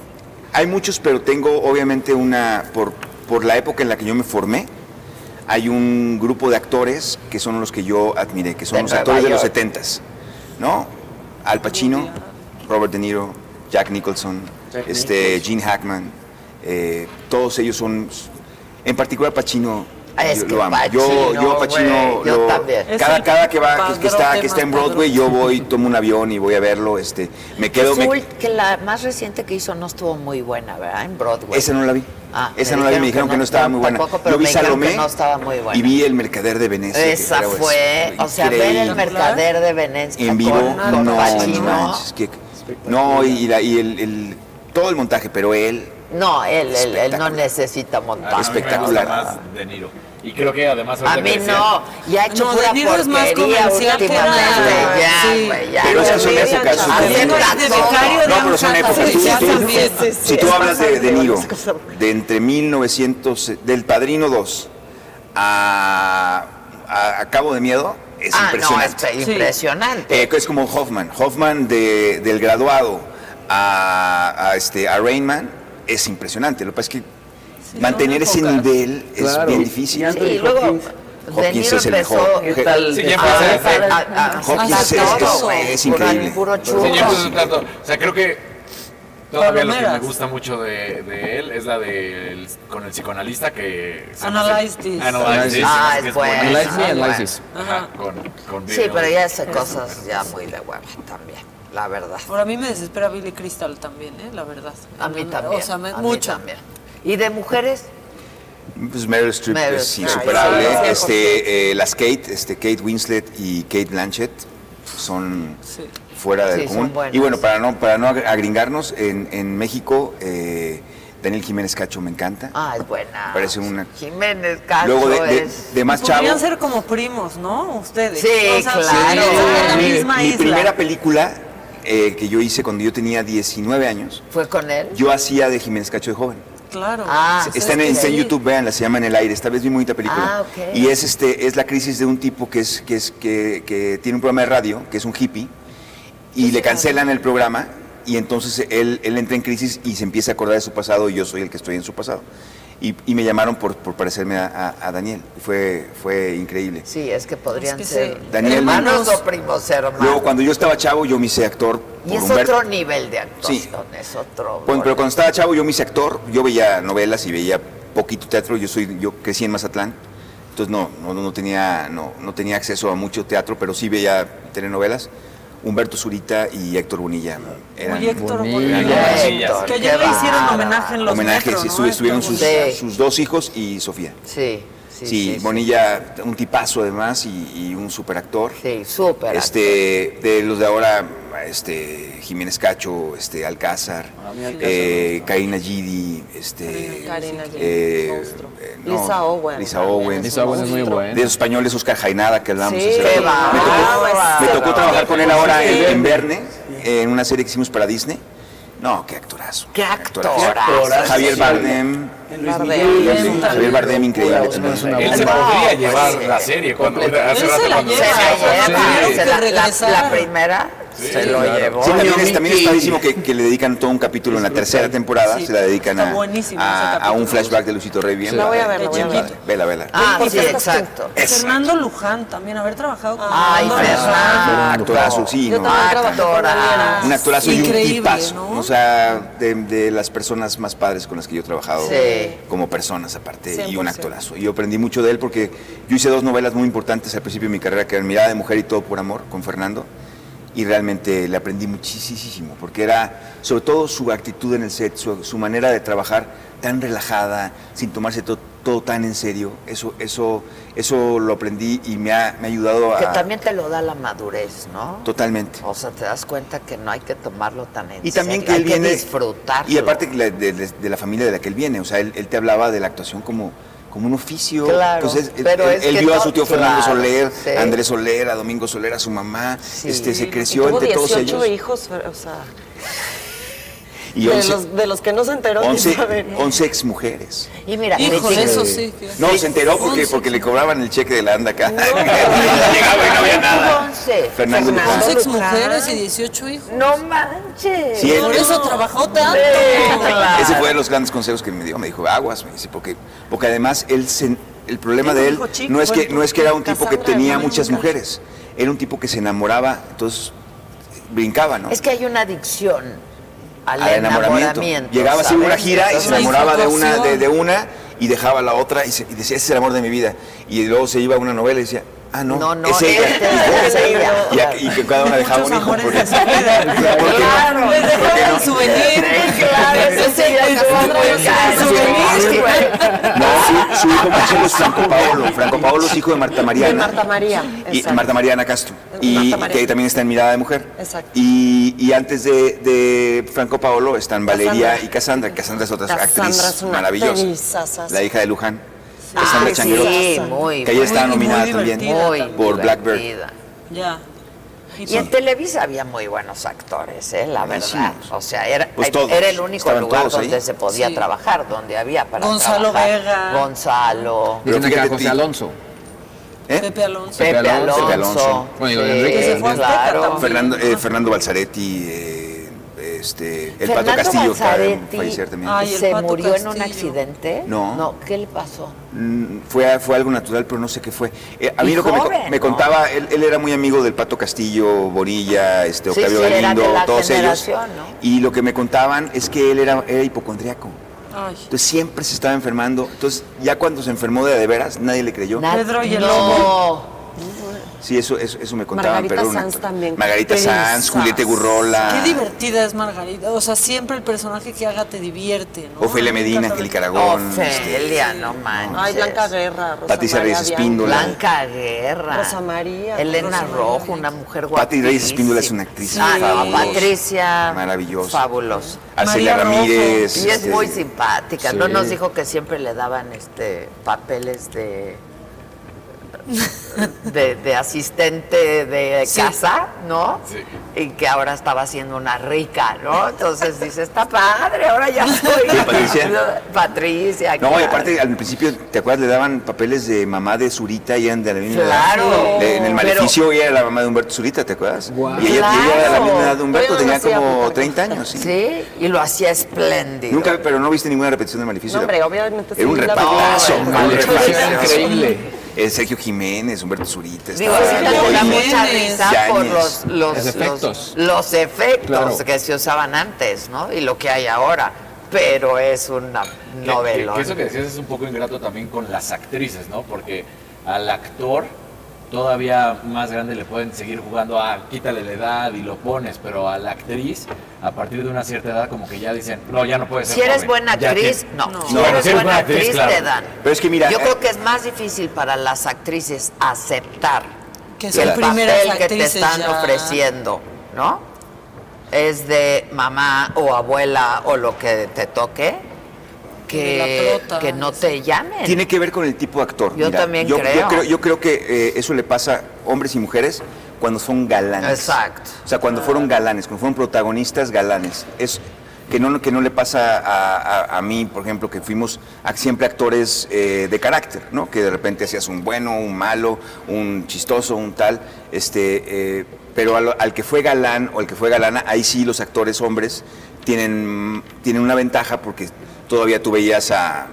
Hay muchos, pero tengo obviamente una, por, por la época en la que yo me formé, hay un grupo de actores que son los que yo admiré, que son De los Nueva actores de los. 70s, ¿no? Al Pacino, Robert De Niro, Jack Nicholson, Jack este, Nicholson. Gene Hackman, eh, todos ellos son, en particular Pacino, Es yo que lo amo. Pacino, yo, yo Pacino, güey, yo lo- también. Cada, cada que va, que, que está, que está en Broadway, yo voy, tomo un avión y voy a verlo, este, me quedo, me- ult- que la más reciente que hizo no estuvo muy buena, ¿verdad? En Broadway. esa no la vi. Ah, Esa me no la vi, me dijeron que no, estaba muy buena. tampoco, pero Yo vi Salomé que no estaba muy buena. y vi El Mercader de Venecia. Esa fue, o sea, ver el mercader de Venecia en vivo, con, no, Pacino. no, y, y la- y el, el- todo el montaje, pero él, No, él, él, él no necesita A mí montaje. me espectacular. gusta más De Niro. Y creo que además... A mí no, y ha hecho No, pura Niro es más porquería últimamente. Ya, Sí. güey, ya. Pero esas son épocas, No, pero son épocas. Si tú hablas de, Niro, de entre 1900, del Padrino 2 a, a, a Cabo de Miedo, es Ah, no, impresionante. es impresionante. Eh, es como Hoffman. Hoffman de- del graduado a, a este, a Rain Man es impresionante. Lo que pasa es que mantener ese nivel es Claro. bien difícil. Sí, y luego Hopkins es el mejor. ¿Qué tal? Sí, ya a- a- a- a- Hopkins es- es- todo, es puro- increíble. Puro churro. Sí. O sea, creo que todavía lo que me gusta mucho de, de él es la de con el psicoanalista que... se Analyze this. Analyze this, Ah, es bueno. Analyze me. Ajá, con, con Sí, pero ya hace cosas ya muy de hueva también, la verdad. Ahora a mí me desespera Billy Crystal también, ¿eh? La verdad. A mí también. O sea, me- a mí mucho. también. ¿Y de mujeres? Pues Meryl Streep Meryl es insuperable. Ah, sí, este, eh, las Kate, este, Kate Winslet y Kate Blanchett son fuera del Sí, común. Y bueno, para no, para no agringarnos, en, en México, eh, Daniel Jiménez Cacho me encanta. Ah, es buena. Parece una... Jiménez Cacho Luego de, de- es... de más chavo, Podrían ser como primos, ¿no? Ustedes. Sí, O sea, claro. la mi, misma mi isla. primera película eh, que yo hice cuando yo tenía 19 años, ¿Fue con él? yo hacía de Jiménez Cacho de joven. Claro. Ah, Está en, está en YouTube, veanla, se llama En el aire, esta vez vi muy bonita película. Ah, ok. Y es este, es la crisis de un tipo que es, que es, que, que tiene un programa de radio, que es un hippie, y le cancelan el programa, y entonces él, él entra en crisis y se empieza a acordar de su pasado, y yo soy el que estoy en su pasado. Y, y me llamaron por, por parecerme a, a- a Daniel. Fue, fue increíble. Sí, es que podrían Es que ser sí. Daniel hermanos Manos. o primos hermanos. Luego, cuando yo estaba chavo, yo me hice actor. Y es Humberto. otro nivel de actuación, es otro... Bueno, pero cuando estaba chavo yo me hice actor, yo veía novelas y veía poquito teatro, yo soy, yo crecí en Mazatlán, entonces no, no, no tenía, no, no tenía acceso a mucho teatro, pero sí veía telenovelas. Humberto Zurita y Héctor Bonilla eran Oye, Héctor Bonilla. Bonilla. Héctor, Que ayer le hicieron homenaje en los homenajes, metros, sí, estuvieron sus, Sí. sus dos hijos y Sofía. Sí, sí, Sí, sí. sí. Bonilla, un tipazo además y, y un super actor. Sí, súper. Este, de los de ahora, este, Jiménez Cacho, este, Alcázar, eh, Karina Gidi, este, Karina eh, eh, no, Lisa Owen. Lisa Owen. es Lisa Owen es muy buena. De los españoles, Oscar Jainada, que hablamos Sí, hace rato. Me tocó, me tocó trabajar con él ahora Sí. en, en Verne, en una serie que hicimos para Disney. No, qué actorazo. Qué actorazo. actorazo. Javier. Bardem. Bardem. Javier Bardem, increíble. Él se podría llevar la serie cuando hace Él rato se la lleva. la lleva, Sí. se lo llevó. Sí, también es, también es padrísimo que, que le dedican todo un capítulo en la tercera temporada, Sí, se la dedican a, a- a un flashback de Luisito Rey bien La voy a ver, la voy a ver. Vela, vela. Ah, ¿Por sí, exacto. Fernando Luján también, haber trabajado con Ay, Fernando. Actorazo, sí, Yo ¿no? Actorazo. Un actorazo y un Increíble, tipazo. ¿no? O sea, de, de las personas más padres con las que yo he trabajado Sí. como personas aparte y 100%. un actorazo. Y yo aprendí mucho de él porque yo hice dos novelas muy importantes al principio de mi carrera, que eran Mirada de Mujer y Todo por Amor, con Fernando. Y realmente le aprendí muchísimo, porque era sobre todo su actitud en el set, su, su manera de trabajar tan relajada, sin tomarse to- todo tan en serio. Eso, eso, eso lo aprendí y me ha, me ha ayudado a... Que también te lo da la madurez, ¿no? Totalmente. O sea, te das cuenta que no hay que tomarlo tan en Y también serio, que hay él viene. que disfrutarlo. Y aparte que de, de- de la familia de la que él viene. O sea, él, él te hablaba de la actuación como, como un oficio. Claro, Entonces, él, pero él- es él que vio a su tío Fernando claro, Soler, sí. a Andrés Soler, a Domingo Soler, a su mamá. Este, se creció Tuvo entre todos 18 ellos. hijos, o sea, Y de, 11, los, de los que no se enteró ni 11, saben. 11 exmujeres. Y mira, Híjole, de- eso sí. que- No, se enteró porque, porque le cobraban el cheque de la anda acá. No. Llegaba y no había nada. Once. Fernando Luján. Dos Luján. exmujeres y 18 hijos. No manches. Sí, él- Por eso trabajó tanto. claro. Ese fue de los grandes consejos que me dio. Me dijo, aguas, me dice, porque, porque además él se- el problema ¿Qué de él chico? no es que no es que era un tipo que tenía muchas mujeres, era un tipo que se enamoraba, entonces brincaba, ¿no? Es que hay una adicción al, Al enamoramiento. Llegaba así una gira y se enamoraba de una, de, de una y dejaba la otra y, se- y decía, ese es el amor de mi vida. Y luego se iba a una novela y decía, ah, no, No, no, es ella. este es ella. Y, a- y que cada una dejaba un hijo. Porque, de su vida. ¿por qué no? Claro, Les ¿Por qué dejaron no? souvenir. Claro, estuvo muy caro, güey. No, su, su hijo más chico es Franco Paolo. Franco Paolo es hijo de Marta De Mariana. Marta María. Y. Marta Mariana Castro. Y María. que también está en Mirada de Mujer. Exacto. Y, y antes de, de Franco Paolo están Valeria Cassandra. y Cassandra. Cassandra es otra Cassandra actriz es una maravillosa. actrizazaza. La hija de Luján. Ah, sí, muy Que estaba muy nominada también Muy por Blackbird. Ya. Y en Televisa había muy buenos actores, ¿eh? la verdad. O sea, era, Pues todos, era el único lugar ahí. donde se podía Sí. trabajar, donde había para Gonzalo trabajar. Vega. Gonzalo. Pero fíjate, José ti- Alonso. ¿Eh? Pepe Alonso. Pepe Pepe Alonso. Alonso. Pepe Alonso. Bueno, digo, Sí, Enrique claro. Fernando, eh, Fernando Balzaretti, eh, este, el Pato Castillo, Balzaretti fallecer también. Ay, ¿Se Pato murió en un accidente? No. No, ¿qué le pasó? Mm, Fue, fue algo natural, pero no sé qué fue. Eh, a mí lo que me, contaba, él, él era muy amigo del Pato Castillo, Bonilla, este, Sí, Octavio sí, Galindo, de la todos ellos. Y lo que me contaban es que él era, era hipocondriaco. Ay. Entonces siempre se estaba enfermando. Entonces ya cuando se enfermó de, de veras, nadie le creyó. Pedro y el no. Sí, eso, eso, eso me contaban. Margarita pero Sanz también. Margarita Sanz. Julieta Gurrola. Qué divertida es Margarita. O sea, siempre el personaje que haga te divierte, ¿no? Ofelia Me Medina, Angélica Aragón. Ofelia, este, no manches. Ay, Blanca Guerra, Rosa Patricia María Reyes. Espíndola. Blanca Guerra. Rosa María. Elena Rosa Rojo, una mujer guapísima. Pati Reyes Espíndola es una actriz fabulosa. Patricia. Maravillosa. Fabulosa. Arcelia. Ramírez. Y es este, muy simpática. sí. No nos dijo que siempre le daban este papeles de de, de asistente de Sí. casa, ¿no? Y que ahora estaba siendo una rica, ¿no? Entonces dice, está padre, ahora ya estoy. ¿Quién, Patricia? Patricia. No, y claro. aparte al principio, ¿te acuerdas? Le daban papeles de mamá de Zurita y eran de la misma Claro. edad. En el Pero- maleficio ella era la mamá de Humberto Zurita, ¿te acuerdas? Y ella, y ella era de la misma edad de Humberto, no tenía como Plutarco. 30 años. Sí. Sí, y lo hacía espléndido. Nunca, pero no viste ninguna repetición del maleficio. No, hombre, obviamente Era un sí, vi. un increíble. Sergio Jiménez, Humberto Zurita. Digo, sí te da mucha risa por los, los, Los efectos. Los, los efectos Claro. que se usaban antes, ¿no? Y lo que hay ahora. Pero es una novela. Que, que eso que decías es un poco ingrato también con las actrices, ¿no? Porque al actor todavía más grande le pueden seguir jugando a quítale la edad y lo pones, pero a la actriz a partir de una cierta edad como que ya dicen, no, ya no puede ser Si eres joven, buena actriz, no. No, Si no, eres si eres buena buena actriz, actriz, claro. te dan. Pero es que mira, Yo eh, creo que es más difícil para las actrices aceptar Que son el papel que te están ya. ofreciendo, ¿no? Es de mamá o abuela o lo que te toque, que, la prota, que no te llamen. Tiene que ver con el tipo de actor. Yo también yo, creo. Yo creo, yo creo que eh, eso le pasa a hombres y mujeres cuando son galanes. Exacto. O sea, cuando fueron galanes, cuando fueron protagonistas galanes. Es, que no, que no le pasa a, a- a mí, por ejemplo, que fuimos a- siempre actores eh, de carácter, ¿no? Que de repente hacías un bueno, un malo, un chistoso, un tal, este, eh, pero al, al que fue galán o el que fue galana, ahí sí los actores hombres tienen, tienen una ventaja porque todavía tú veías a,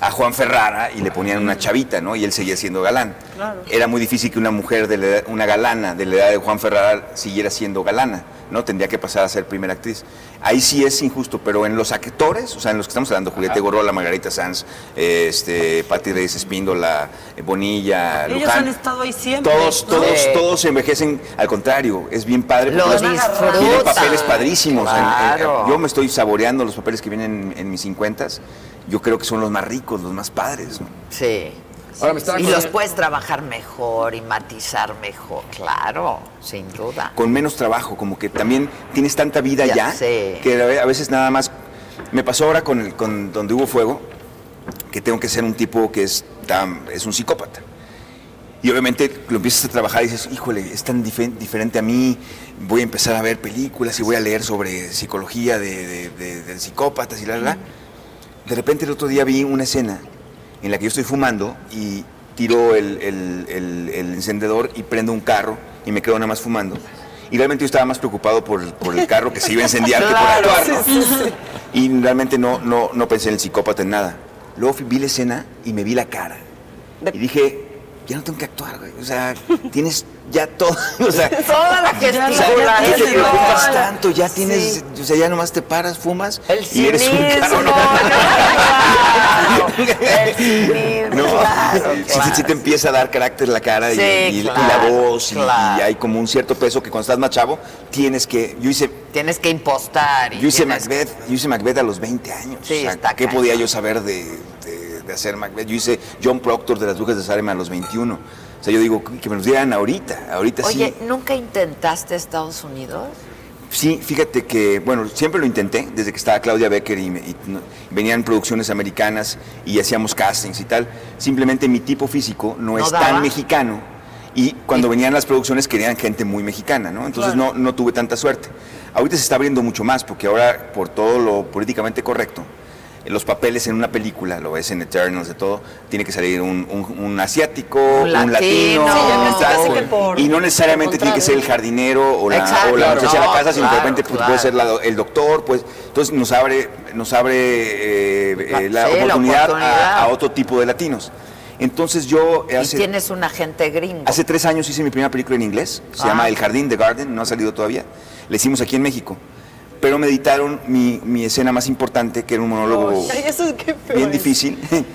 a Juan Ferrara y le ponían una chavita, ¿no? Y él seguía siendo galán. Claro. Era muy difícil que una mujer, de la edad- una galana de la edad de Juan Ferrara siguiera siendo galana, ¿no? Tendría que pasar a ser primera actriz. Ahí sí es injusto, pero en los actores, o sea, en los que estamos hablando, Julieta Gorola, Margarita Sanz, eh, este, Patti Reyes Espíndola, eh, Bonilla, Ellos Luján, han estado ahí siempre. todos, ¿no? todos, todos se envejecen, al contrario, es bien padre. Los-. Tienen papeles padrísimos. En- en- Claro. yo me estoy saboreando los papeles que vienen en, en mis 50 Yo creo que son los más ricos, los más padres. ¿no? Sí. Ahora me y los puedes trabajar mejor y matizar mejor, claro, sin duda. Con menos trabajo, como que también tienes tanta vida Ya ya, que a ve- a veces nada más. Me pasó ahora con, el, con Donde Hubo Fuego, que tengo que ser un tipo que es, tan- es un psicópata. Y obviamente lo empiezas a trabajar y dices, híjole, es tan dife- diferente a mí, voy a empezar a ver películas y voy a leer sobre psicología de, de- de- de psicópatas y la, la. De repente el otro día vi una escena en la que yo estoy fumando y tiro el, el- el- el encendedor y prendo un carro y me quedo nada más fumando. Y realmente yo estaba más preocupado por, por el carro que se iba a incendiar que por actuar. ¿no? sí, sí. Y realmente no, no, no pensé en el psicópata en nada. Luego vi la escena y me vi la cara. Y dije, ya no tengo que actuar, güey. O sea, tienes ya todo. O sea, Toda la o sea, gesticulación. ¿qué te preocupas tanto? Ya tienes, o sea, ya nomás te paras, fumas y eres un carro. ¿no? No, claro, sí, sí, claro. sí te empieza a dar carácter la cara y, la voz y- hay como un cierto peso que cuando estás más chavo tienes que yo hice Tienes que impostar. yo hice Macbeth yo hice Macbeth a los 20 años Sí, O sea, qué podía yo saber de, de- de hacer Macbeth yo hice John Proctor de las Brujas de Salem a los 21 o sea yo digo que me los dieran ahorita ahorita Oye, sí ¿nunca intentaste Estados Unidos? Sí, fíjate que, bueno, siempre lo intenté, desde que estaba Claudia Becker y, me- y no- venían producciones americanas y hacíamos castings y tal. Simplemente mi tipo físico no, ¿No es daba? tan mexicano y cuando venían las producciones querían gente muy mexicana, ¿no? Entonces Claro. no, no tuve tanta suerte. Ahorita se está abriendo mucho más porque ahora, por todo lo políticamente correcto, los papeles en una película, lo ves en Eternals, de todo, tiene que salir un, un- un asiático, Un un, latino. Sí, por- y no necesariamente tiene que ser el jardinero o la, Exacto, o la de la casa, sino que de claro, repente pues, claro. puede ser la- el doctor, pues entonces nos abre, nos abre eh, eh, la, sí, oportunidad, oportunidad. A, a otro tipo de latinos. Entonces yo Y hace, tienes un agente gringo. hace tres años hice mi primera película en inglés, se Ah. llama El Jardín, The Garden, no ha salido todavía. La hicimos aquí en México. Pero me editaron mi, mi escena más importante, que era un monólogo Ay, eso es que feo bien es. difícil.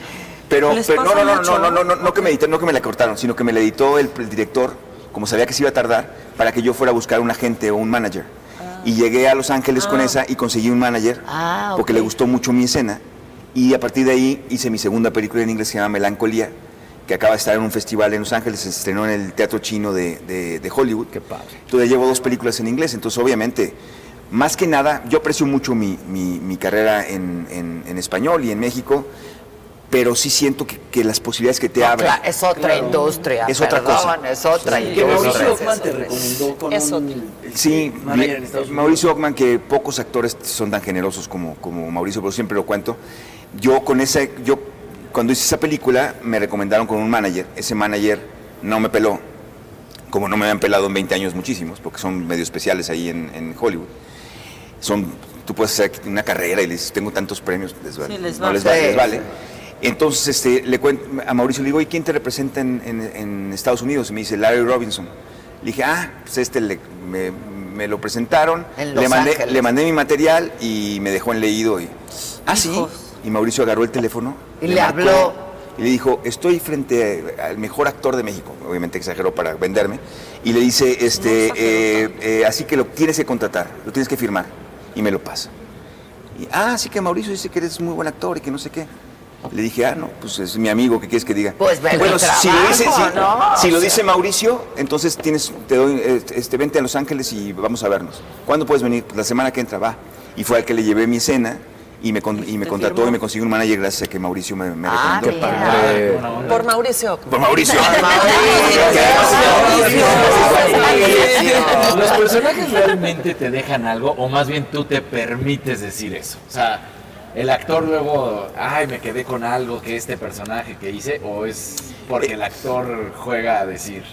Pero, pero no, no, no, no, no, no, no, no que me editaron, no que me la cortaron, sino que me la editó el, el director, como sabía que se iba a tardar, para que yo fuera a buscar un agente o un manager. Y llegué a Los Ángeles con Ah. esa y conseguí un manager Ah, porque ok. le gustó mucho mi escena. Y a partir de ahí hice mi segunda película en inglés que se llama Melancolía, que acaba de estar en un festival en Los Ángeles, se estrenó en el Teatro Chino de, de- de Hollywood. Qué padre. Entonces llevo dos películas en inglés, entonces obviamente, más que nada, yo aprecio mucho mi, mi- mi carrera en, en- en español y en México, pero sí siento que, que las posibilidades que te No, abren... es otra industria. Es otra perdón, cosa. Es otra Sí. Que Mauricio industria. Ockman te recomendó con Es un Sí, en. Mauricio Ockman, que pocos actores son tan generosos como, como Mauricio, pero siempre lo cuento. Yo con esa, yo cuando hice esa película me recomendaron con un manager. Ese manager no me peló, como no me habían pelado en 20 años muchísimos, porque son medio especiales ahí en, en Hollywood. Son, tú puedes hacer una carrera y le dices, tengo tantos premios, les vale. Sí, les no vale. les vale, Sí, les vale. Entonces este, le cuento, a Mauricio le digo, ¿y quién te representa en, en- en Estados Unidos? Y me dice, Larry Robinson. Le dije, ah, pues este le- me, me lo presentaron, En Los le mandé, le mandé mi material y me dejó en leído. Y, ah, sí. Y Mauricio agarró el teléfono. Y le habló. Y le dijo, estoy frente al mejor actor de México. Obviamente exageró para venderme. Y le dice, este, eh, eh, así que lo tienes que contratar, lo tienes que firmar. Y me lo pasa. Y, ah, sí que Mauricio dice que eres muy buen actor y que no sé qué. Le dije, ah, no, pues es mi amigo, ¿qué quieres que diga? Pues bueno, el si lo dice, trabajo, si, ¿no? si lo sea. dice Mauricio, entonces tienes, te doy, eh, este, vente a Los Ángeles y vamos a vernos. ¿Cuándo puedes venir? Pues la semana que entra, va. Y fue al que le llevé mi escena y me, con- y me contrató y me consiguió un manager gracias a que Mauricio me, me Ah, recomendó. mira. Por Mauricio. Por Mauricio. ¿Los personajes realmente te dejan algo o más bien tú te permites decir eso? O sea, el actor luego, ay, me quedé con algo que este personaje que hice o es porque el actor juega a decir.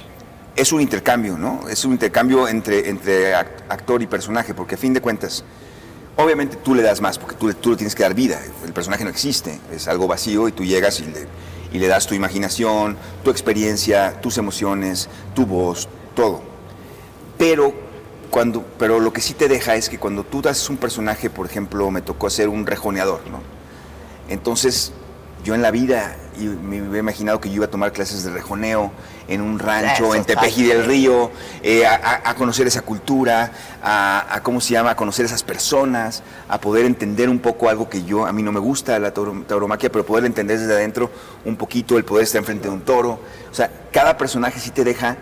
es un intercambio, ¿no? Es un intercambio entre, entre act- actor y personaje, porque a fin de cuentas, obviamente tú le das más, porque tú, tú le tienes que dar vida. El personaje no existe, es algo vacío y tú llegas y le, y le das tu imaginación, tu experiencia, tus emociones, tu voz, todo. Pero, cuando, pero lo que sí te deja es que cuando tú das un personaje, por ejemplo, me tocó hacer un rejoneador, ¿no? Entonces, yo en la vida y me hubiera imaginado que yo iba a tomar clases de rejoneo en un rancho, Eso en Tepeji del. Río, eh, a, conocer esa cultura, a, a, ¿cómo se llama? A conocer esas personas, a poder entender un poco algo que yo, a mí no me gusta la tauro- tauromaquia, pero poder entender desde adentro un poquito, el poder estar enfrente de un toro. O sea, cada personaje sí te deja,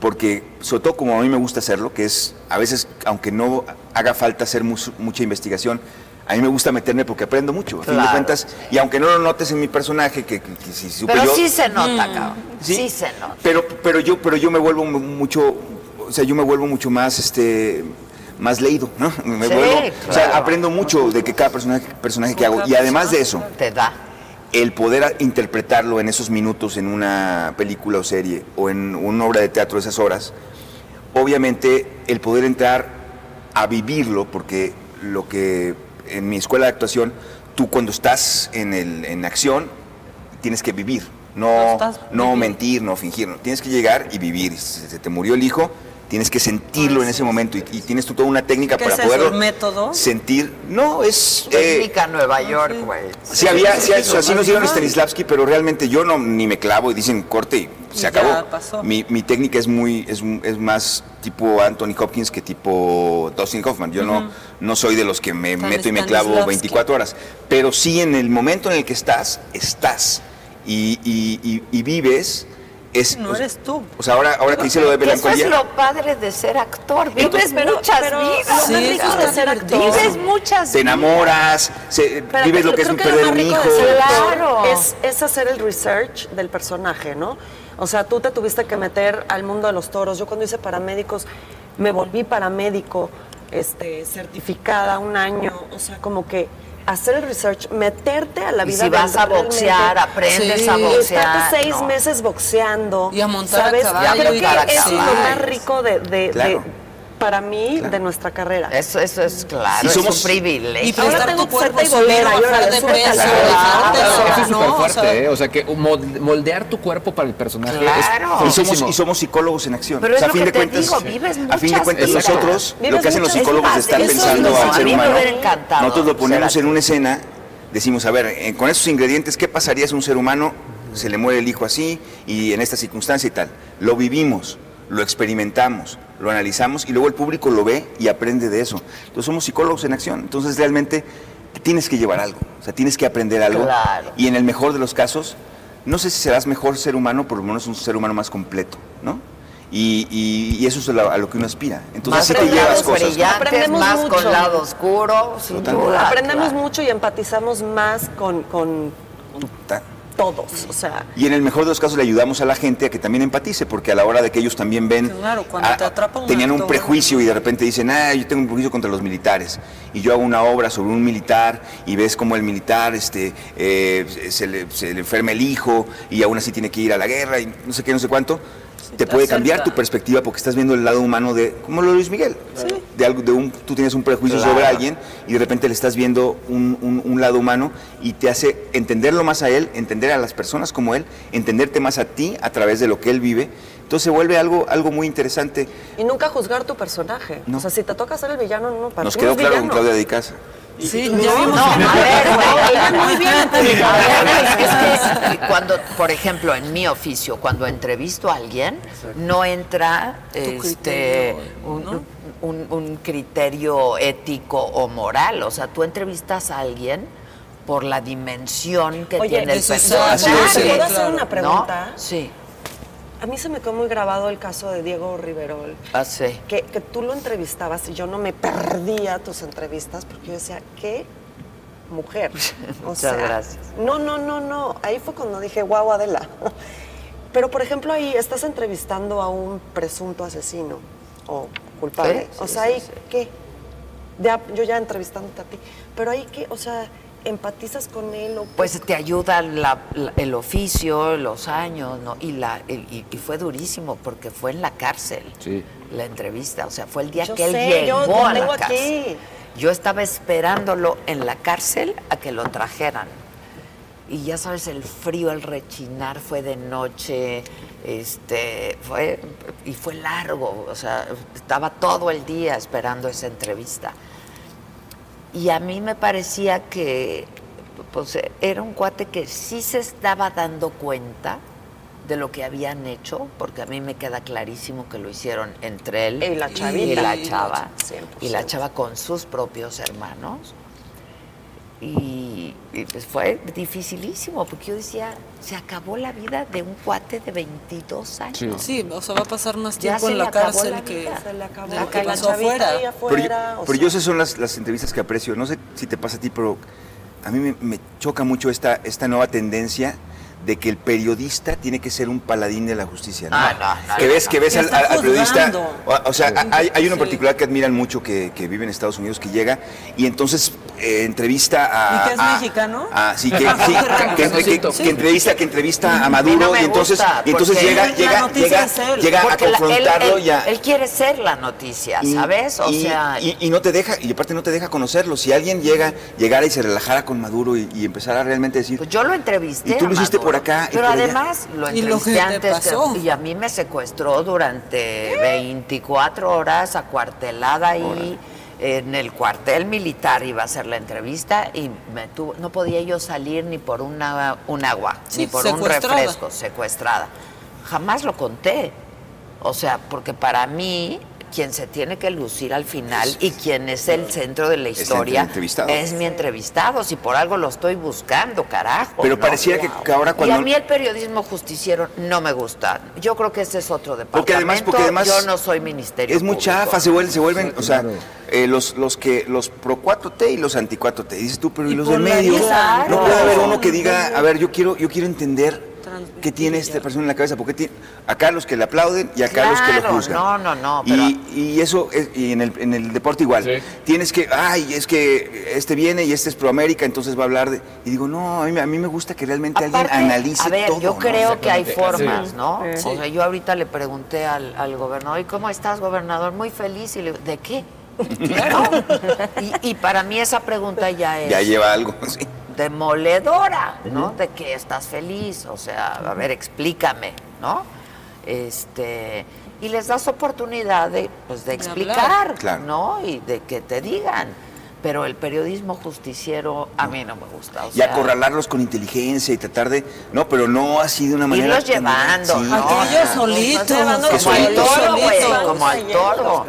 porque sobre todo como a mí me gusta hacerlo, que es a veces, aunque no haga falta hacer mucha investigación, a mí me gusta meterme porque aprendo mucho, a fin de cuentas, y aunque no lo notes en mi personaje, que, que- que si supe Pero yo... sí se nota, Mm. cabrón. Sí. Sí se nota. Pero, pero yo, pero yo me vuelvo mu- mucho, o sea, yo me vuelvo mucho más, este, más leído, ¿no? Me Sí, vuelvo, o sea, aprendo mucho de que cada personaje, personaje que hago. Y además de eso, Te da. el poder interpretarlo en esos minutos en una película o serie o en una obra de teatro de esas horas, obviamente el poder entrar a vivirlo, porque lo que en mi escuela de actuación, tú cuando estás en, el, en acción, tienes que vivir, no, no mentir, no fingir, no. tienes que llegar y vivir. Si se te murió el hijo, tienes que sentirlo en ese momento y, y tienes tú toda una técnica ¿Qué para es poderlo el método? sentir. No, es... eh, Técnica Nueva York, güey. Sí, había, sí, así nos dieron Stanislavski, pero realmente yo no ni me clavo y dicen corte y se Y ya acabó. pasó. Mi, mi técnica es muy, es, es más tipo Anthony Hopkins que tipo Dustin Hoffman. Yo no, no soy de los que me meto y me clavo Stanislavski. 24 horas. Pero sí en el momento en el que estás, estás. Y, y- y- y vives. Es, No eres tú. o sea, ahora, ahora que hice lo de Que eso es melancolía. lo padre de ser actor. Vives Entonces, pero- muchas pero vidas. lo más amiga. rico de ser actor- Vives muchas Te enamoras, se- vives lo que es un lo perder un hijo. de ser actor Claro. Es, es hacer el research del personaje, ¿no? O sea, tú te tuviste que meter al mundo de los toros. Yo cuando hice paramédicos me volví paramédico, este, certificada un año. O sea, como que hacer el research, meterte a la Y vida si vas a boxear, aprendes Sí. a Y boxear. estarte seis ¿no? meses boxeando. Y a montar a caballo Creo y que a es lo más rico de, de- Claro. de- para mí, de nuestra carrera. Eso, eso es claro, Y somos- es un privilegio. Y Ahora prestar tu cuerpo teibolera, subir, y bajar de peso, Eso es súper ¿no? O fuerte, sea, ¿eh? O sea, que mol- moldear tu cuerpo para el personaje Claro. es Y somos, y somos psicólogos en acción. Pero O es lo a fin que de te cuentas, digo, vives a fin de cuentas vidas. nosotros, lo que hacen los psicólogos es estar pensando al a ser mí me humano. hubiera encantado Nosotros lo ponemos en una escena, decimos, a ver, eh, con esos ingredientes, ¿qué pasaría si a un ser humano se le muere el hijo así y en esta circunstancia y tal? Lo vivimos, lo experimentamos, lo analizamos y luego el público lo ve y aprende de eso. Entonces somos psicólogos en acción. Entonces realmente tienes que llevar algo, o sea, tienes que aprender algo. Claro. Y en el mejor de los casos, no sé si serás mejor ser humano, por lo menos un ser humano más completo, ¿no? Y, y- y eso es a lo, a lo que uno aspira. Entonces Más sí te llevas cosas. Aprendemos más mucho. con lado oscuro, sin Totalmente. duda. Aprendemos claro. mucho y empatizamos más con, con todos. O sea, Y en el mejor de los casos le ayudamos a la gente a que también empatice, porque a la hora de que ellos también ven, Claro, cuando te atrapa un tenían un prejuicio y de repente dicen, ah, yo tengo un prejuicio contra los militares, y yo hago una obra sobre un militar y ves cómo el militar este, eh, se, le, se le enferma el hijo y aún así tiene que ir a la guerra y no sé qué, no sé cuánto, te puede cambiar tu perspectiva porque estás viendo el lado humano de, como lo de Luis Miguel, de algo, de un, tú tienes un prejuicio Claro. sobre alguien y de repente le estás viendo un, un- un lado humano y te hace entenderlo más a él, entender a las personas como él, entenderte más a ti a través de lo que él vive. Entonces se vuelve algo, algo muy interesante. y nunca juzgar tu personaje. No. O sea, si te toca ser el villano, no, para Nos quedó claro con. Claudia de Casa. Sí, ya vimos. No, a ver, güey. Muy bien, A ver, es que cuando, por ejemplo, en mi oficio, cuando entrevisto a alguien, no entra este, criterio, un, un- un criterio ético o moral. O sea, tú entrevistas a alguien por la dimensión que Oye, tiene el personaje. ¿Puedo hacer ¿no? una pregunta? Sí, A mí se me quedó muy grabado el caso de Diego Riverol. así. Que, que tú lo entrevistabas y yo no me perdía tus entrevistas porque yo decía, qué mujer. O Muchas sea, gracias. No, no, no, no. Ahí fue cuando dije, guau, Adela. Pero, por ejemplo, ahí estás entrevistando a un presunto asesino o culpable. Sí, o sí, sea, sí, ahí, sí. ¿qué? Ya, yo ya entrevistándote a ti. Pero ahí, ¿qué? O sea, empatizas con él o Pues te ayuda la- la- el oficio, los años, ¿no? Y, la, y, y fue durísimo porque fue en la cárcel Sí. la entrevista. O sea, fue el día Yo que él sé, llegó a la tengo cárcel. aquí. Yo estaba esperándolo en la cárcel a que lo trajeran. Y ya sabes, el frío, el rechinar fue de noche, este, fue, y fue largo, o sea, estaba todo el día esperando esa entrevista. Y a mí me parecía que pues, era un cuate que sí se estaba dando cuenta de lo que habían hecho, porque a mí me queda clarísimo que lo hicieron entre él Y la chavita. y la chava, cha- 100%. y la chava con sus propios hermanos. Y, y, pues fue dificilísimo, porque yo decía, se acabó la vida de un cuate de 22 años. Sí, o sea, va a pasar más Ya tiempo en la cárcel la que se le acabó. lo que la pasó afuera. Pero, afuera, pero yo esas son las, las entrevistas que aprecio. No sé si te pasa a ti, pero a mí me, me choca mucho esta, esta nueva tendencia de que el periodista tiene que ser un paladín de la justicia. ¿no? Ah, no, no, que ves, no. que ves al, periodista. O, o sea, hay, hay uno en Sí. particular que admiran mucho que, que vive en Estados Unidos que llega y entonces eh, entrevista a. ¿Y que es a- mexicano? Ah, sí, que, sí, que, que- que- que entrevista, que entrevista a Maduro y entonces, gusta, y entonces llega, la llega, llega, llega a Porque la- él- confrontarlo él, y a- él quiere ser la noticia, y- ¿sabes? O y, sea, y, y no te deja, y aparte no te deja conocerlo. Si alguien llega, llegara y se relajara con Maduro y, y empezara a realmente decir. Pues yo lo entrevisté. Y tú a lo hiciste Maduro, por acá y Pero por además lo entrevisté te antes que- y a mí me secuestró durante 24 horas acuartelada ahí en el cuartel militar iba a hacer la entrevista y me tuvo, no podía yo salir ni por una, un agua, Sí, ni por un refresco, secuestrada. Jamás lo conté. O sea, porque para mí quien se tiene que lucir al final y quien es el centro de la historia es mi entrevistado. Si por algo lo estoy buscando, carajo. Pero ¿no? pareciera que, que ahora Y cuando. a mí el periodismo justiciero no me gusta. Yo creo que ese es otro departamento. Porque además- porque además yo no soy ministerio Es muy público. chafa, se vuelven, se vuelven o sea, eh, los, los que los pro 4T y los anti 4T. Dices tú, pero ¿y, los del medio? No puede haber uno que diga, a ver, yo quiero, yo quiero entender qué tiene esta persona en la cabeza, porque tiene acá los que le aplauden y acá los que lo Claro, juzgan. no, no, no, pero- Y, y eso, es- y en el, en el deporte igual. Tienes que, ay, es que este viene y este es pro América, entonces va a hablar de. Y digo, no, a mí, me- a mí me gusta que realmente Aparte, alguien analice a ver, todo. yo ¿no? creo que hay formas, Sí. ¿no? Sí. O sea, yo ahorita le pregunté al, al gobernador, ¿y cómo estás, gobernador? Muy feliz. Y le digo, ¿de qué? ¿No? y, y para mí esa pregunta ya es Ya lleva algo, sí. Demoledora, ¿no? De que estás feliz, o sea, a ver, explícame, ¿no? Este, y les das oportunidad de, pues, de explicar, Claro. ¿no? Y de que te digan. Pero el periodismo justiciero a mí no me gusta. O y sea, acorralarlos con inteligencia y tratar de. No, pero no así de una manera. Irlos llevando, Sí. ¿no? Sea, solitos. los llevando Que como al solitos. toro, güey, Solitos. como al toro.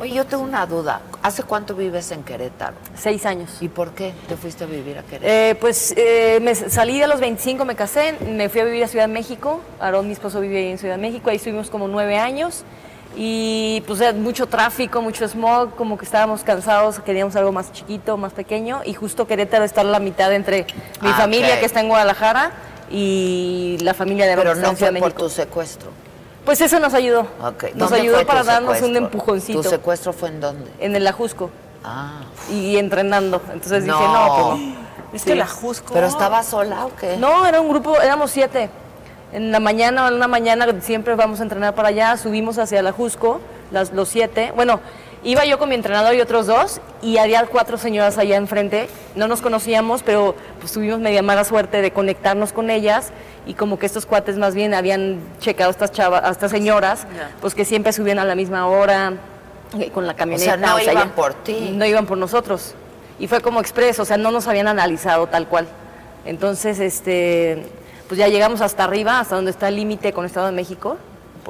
Oye, yo tengo una duda. ¿Hace cuánto vives en Querétaro? Seis años. ¿Y por qué te fuiste a vivir a Querétaro? Eh, pues eh, me salí a los 25, me casé, me fui a vivir a Ciudad de México. Aarón, mi esposo, vive ahí en Ciudad de México. Ahí estuvimos como nueve años. Y pues era mucho tráfico, mucho smog, como que estábamos cansados, queríamos algo más chiquito, más pequeño. Y justo Querétaro está a la mitad entre mi Ah, familia, que está en Guadalajara, y la familia de Aarón, Pero no fue por México. tu secuestro. Pues eso nos ayudó. Nos ¿Dónde ayudó para darnos un empujoncito. ¿Tu secuestro fue en dónde? En el Ajusco. Ah. Y entrenando. Entonces dije, No. no, pues no. Es Sí. que la Jusco. ¿Pero estaba sola o qué? No, era un grupo, éramos siete. En la mañana, en una mañana siempre vamos a entrenar para allá, subimos hacia la Jusco, las, los siete. Bueno, iba yo con mi entrenador y otros dos, y había cuatro señoras allá enfrente. No nos conocíamos, pero pues tuvimos media mala suerte de conectarnos con ellas, y como que estos cuates más bien habían checado a estas chavas, a estas señoras, pues que siempre subían a la misma hora, eh, con la camioneta. no iban ya- por ti. No iban por nosotros. Y fue como expreso, o sea, no nos habían analizado tal cual. Entonces, este, pues ya llegamos hasta arriba, hasta donde está el límite con Estado de México.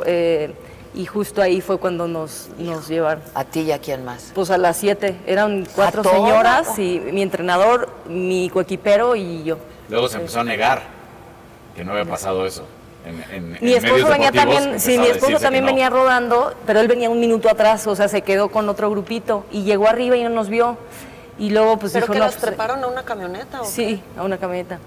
eh, y justo ahí fue cuando nos, nos llevaron. ¿A ti y a quién más? Pues a las siete. Eran cuatro señoras y mi entrenador, mi coequipero y yo. Luego se empezó a negar que no había pasado eso. En, en- Mi esposo venía también, sí, mi a esposo también no. venía rodando, pero él venía un minuto atrás, o sea, se quedó con otro grupito y llegó arriba y no nos vio. Y luego pues ¿Pero dijo, que no, las pues, treparon a una camioneta o Sí, a una camioneta.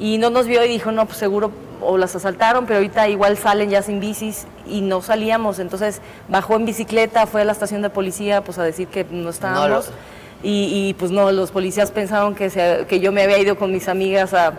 Y no nos vio y dijo, no, pues seguro o las asaltaron, pero ahorita igual salen ya sin bicis y no salíamos. Entonces bajó en bicicleta, fue a la estación de policía pues a decir que no estábamos. y, y, pues no, los policías pensaron que, se- que yo me había ido con mis amigas a,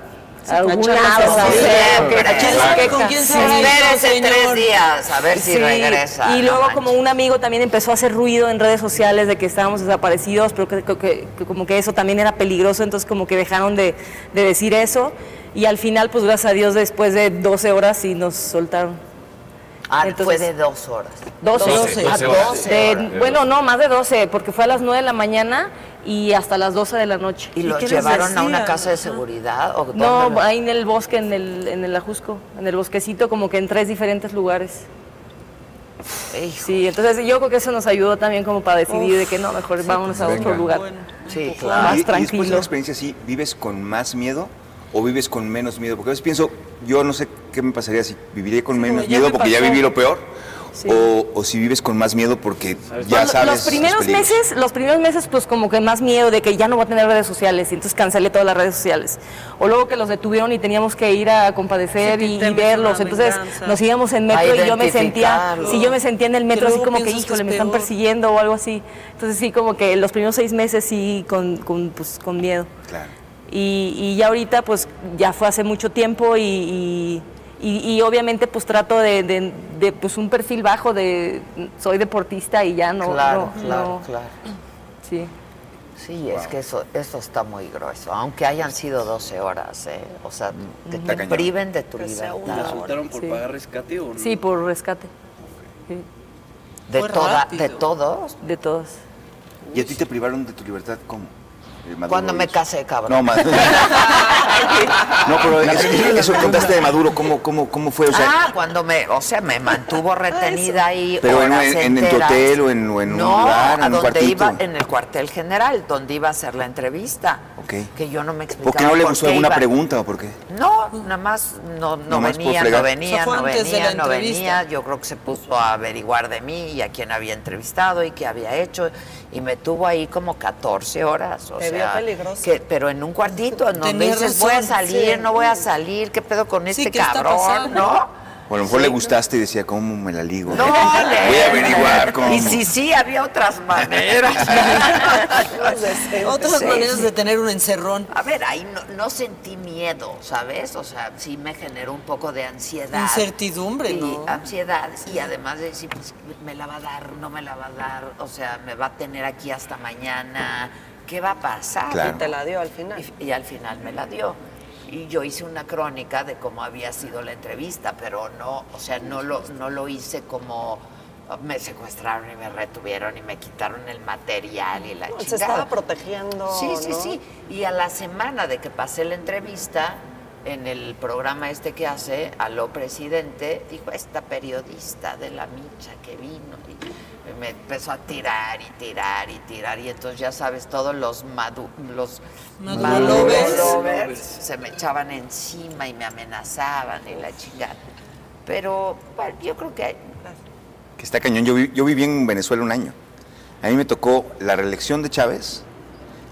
a algún echar lado. la sí, siempre. que- que- ¿Con quién sí. se Espérese tres señor? días, a ver si regresa, Y no luego manches. como un amigo también empezó a hacer ruido en redes sociales de que estábamos desaparecidos, pero que, que- que- que como que eso también era peligroso, entonces como que dejaron de, de decir eso. Y al final, pues gracias a Dios, después de 12 horas sí nos soltaron. Ah, fue de dos horas. 12, 12, 12. 12 horas. De bueno, no, más de 12, porque fue a las 9 de la mañana y hasta las 12 de la noche. ¿Y los llevaron a una casa de seguridad? ¿o No, los- ahí en el bosque, en el, en el Ajusco, en el bosquecito, como que en tres diferentes lugares. Sí, entonces yo creo que eso nos ayudó también como para decidir de que no, mejor vámonos a otro lugar. Sí, Más Y- y, después de tranquilo. una experiencia así, ¿vives con más miedo o vives con menos miedo? Porque a veces pienso, yo no sé qué me pasaría si viviría con menos ya miedo me porque ya pasó. viví lo peor. O, o si vives con más miedo porque ya Cuando- sabes los primeros peligros. meses, los primeros meses, pues como que más miedo de que ya no voy a tener redes sociales, y entonces cancelé todas las redes sociales. O luego que los detuvieron y teníamos que ir a compadecer Sí, y, verlos. Entonces nos íbamos en metro y yo me sentía, sí, yo me sentía en el metro así como que, híjole, es me están persiguiendo o algo así. Entonces sí, como que los primeros seis meses sí con, con, pues, con miedo. Claro. Y, y ya ahorita, pues ya fue hace mucho tiempo y, y, y- y obviamente pues trato de, de- de, pues un perfil bajo de soy deportista y ya no. Claro, no- claro, no. claro. Sí. Sí, es que eso, eso está muy grueso, aunque hayan sido 12 horas, ¿eh? O sea, que te cañón. priven de tu Que libertad. una ¿Resultaron por Sí. pagar rescate o no? Sí, por rescate. Sí. ¿De, toda, rápido. ¿De todos? De todos. ¿Y a ti te privaron de tu libertad cómo? Eh, Maduro Cuando me casé, cabrón. No, más. no, pero eso, eso contaste de Maduro, ¿cómo, cómo, cómo fue? O sea, ah, cuando me, o sea, me mantuvo retenida ahí pero en, horas en- en tu hotel o en, o en no, un lugar, a en un donde cuartito. iba, en el cuartel general, donde iba a hacer la entrevista. Ok. Que yo no me explicaba ¿Por qué no le gustó alguna iba. pregunta o por qué? No, nada más no, no Nomás venía, no venía, sea, no venía, no venía. Yo creo que se puso a averiguar de mí y a quién había entrevistado y qué había hecho. Y me tuvo ahí como 14 horas. O vio sea, que- pero en un cuartito, en donde Tenía dices, voy a salir, sí. no voy a salir, ¿qué pedo con Sí, este ¿qué está cabrón? ¿No? O a lo mejor le gustaste y decía, ¿cómo me la ligo? No, Voy a averiguar cómo. Y si sí, había otras maneras. Otras Sí, maneras sí. de tener un encerrón. A ver, ahí no, no sentí miedo, ¿sabes? O sea, sí me generó un poco de ansiedad. Incertidumbre, y ¿no? Ansiedad. Y además de decir, pues, me la va a dar, no me la va a dar. O sea, me va a tener aquí hasta mañana. ¿Qué va a pasar? Claro. Y te la dio al final. Y, y al final me la dio. Y yo hice una crónica de cómo había sido la entrevista, pero no, o sea, no lo, no lo hice como me secuestraron y me retuvieron y me quitaron el material y la Se chingada. estaba protegiendo. Sí, sí, ¿no? sí. Y a la semana de que pasé la entrevista, en el programa este que hace, Aló Presidente, dijo, esta periodista de la micha que vino. Y me empezó a tirar y tirar y tirar. Y entonces ya sabes, todos los madu los Maduro Maduro lovers. lovers se me echaban encima y me amenazaban y la chingada. Pero bueno, yo creo que Que está cañón. Yo, vi- yo viví en Venezuela un año. A mí me tocó la reelección de Chávez,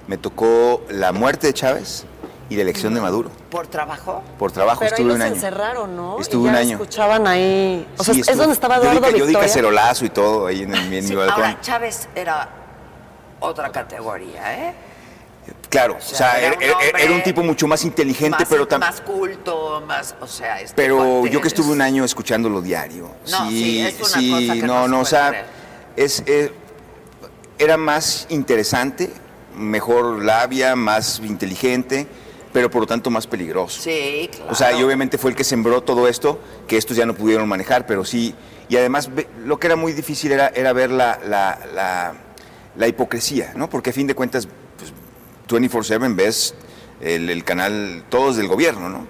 me tocó la muerte de Chávez y la elección de Maduro. por trabajo. Por trabajo Pero ahí estuve los un año. encerraron, ¿no? Estuve Y ya un año. escuchaban ahí. O sea, Sí, es donde estaba yo di Eduardo ca- Yo di Victoria. cacerolazo y todo ahí en, el- en Sí, mi balcón. ahora, Chávez era otra categoría, ¿eh? claro, o sea, era era, un era- hombre era un tipo mucho más inteligente, más, pero también... más culto, más, o sea, este Pero yo que estuve es- un año escuchándolo diario. No, sí, es una sí, cosa que no, no o sea, creer. es, eh, era más interesante, mejor labia, más inteligente, pero por lo tanto más peligroso. Sí, claro. O sea, y obviamente fue el que sembró todo esto, que estos ya no pudieron manejar, pero sí. Y además, lo que era muy difícil era, era ver la, la, la- la hipocresía, ¿no? Porque a fin de cuentas, pues, 24-7 ves el, el canal, todos del gobierno, ¿no?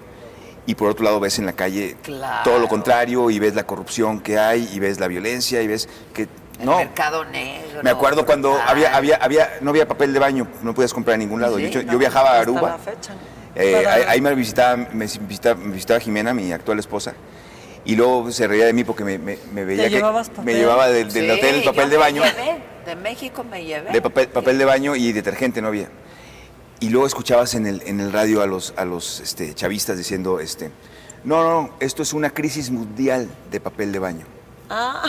Y por otro lado ves en la calle Claro. todo lo contrario y ves la corrupción que hay y ves la violencia y ves que... No, mercado negro. me acuerdo cuando brutal. había, había, había, no había papel de baño, no podías comprar en ningún lado. Sí, no. yo viajaba a Aruba. fecha. Eh, ahí, ahí me visitaba, me visitaba, me visitaba Jimena, mi actual esposa. Y luego se reía de mí porque me, me- me veía que me llevaba del, del Sí, hotel el papel de baño. llevé, de México me llevé. De papel, papel de baño y detergente no había. Y luego escuchabas en el, en el radio a los, a los este, chavistas diciendo, este, no, no, esto es una crisis mundial de papel de baño. Ah,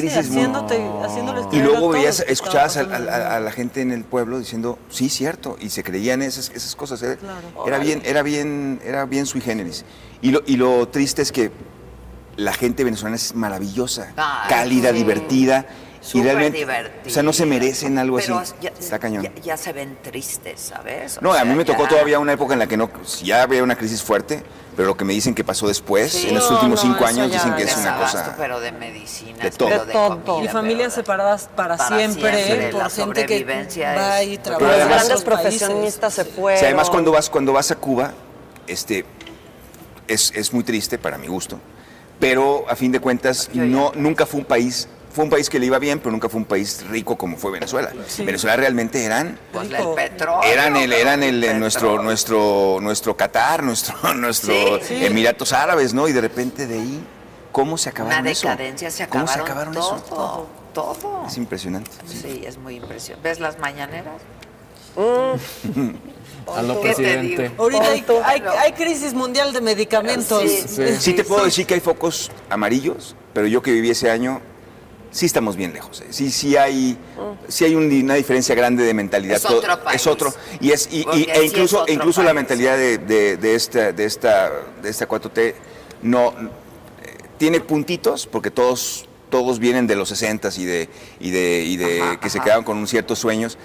Crisis sí, haciéndote, haciéndoles Y luego veías, escuchabas a, pasando a- a la gente en el pueblo diciendo, sí, cierto, y se creían esas, esas cosas. Era, Claro. era bien, era bien, era bien sui generis. Y lo, y lo triste es que la gente venezolana es maravillosa, Ay, cálida, sí. divertida. Y realmente, o sea, no se merecen algo Pero así. ya, Está cañón. ya- ya se ven tristes, ¿sabes? O No, a mí me tocó todavía una época en la que no, ya había una crisis fuerte, pero lo que me dicen que pasó después, Sí. en los últimos no, cinco años, dicen que es una cosa... pero de medicinas, de todo. pero De de todo. comida, Y familias separadas para, Para siempre, siempre, por la gente que va es- y Pero trabaja en además- otros grandes profesionistas se O fueron. sea, además cuando vas, cuando vas a Cuba, este, es, es muy triste para mi gusto, pero a fin de cuentas no, nunca fue un país, fue un país que le iba bien, pero nunca fue un país rico como fue Venezuela. Venezuela realmente eran Pues el petróleo. eran el eran el, nuestro nuestro nuestro Qatar, nuestro nuestro Sí, sí. Emiratos Árabes, ¿no? Y de repente de ahí cómo se acabaron Una eso? decadencia, se ¿Cómo acabaron, se acabaron todo, eso? todo. Es impresionante. Sí, es muy impresionante. ¿Ves las mañaneras? A lo ¿Qué te presidente. Ahorita hay, hay- hay crisis mundial de medicamentos. Sí, te puedo decir que hay focos amarillos, pero yo que viví ese año, sí estamos bien lejos. ¿eh? Sí, sí hay, sí hay un- una diferencia grande de mentalidad. Es otro país. Es otro. Y, es, y, y- e sí es incluso, incluso la mentalidad de, de- de esta, de, esta, de esta 4T no, eh, tiene puntitos, porque todos, todos vienen de los 60s y de, y de, y de que se quedaron con un ciertos sueños.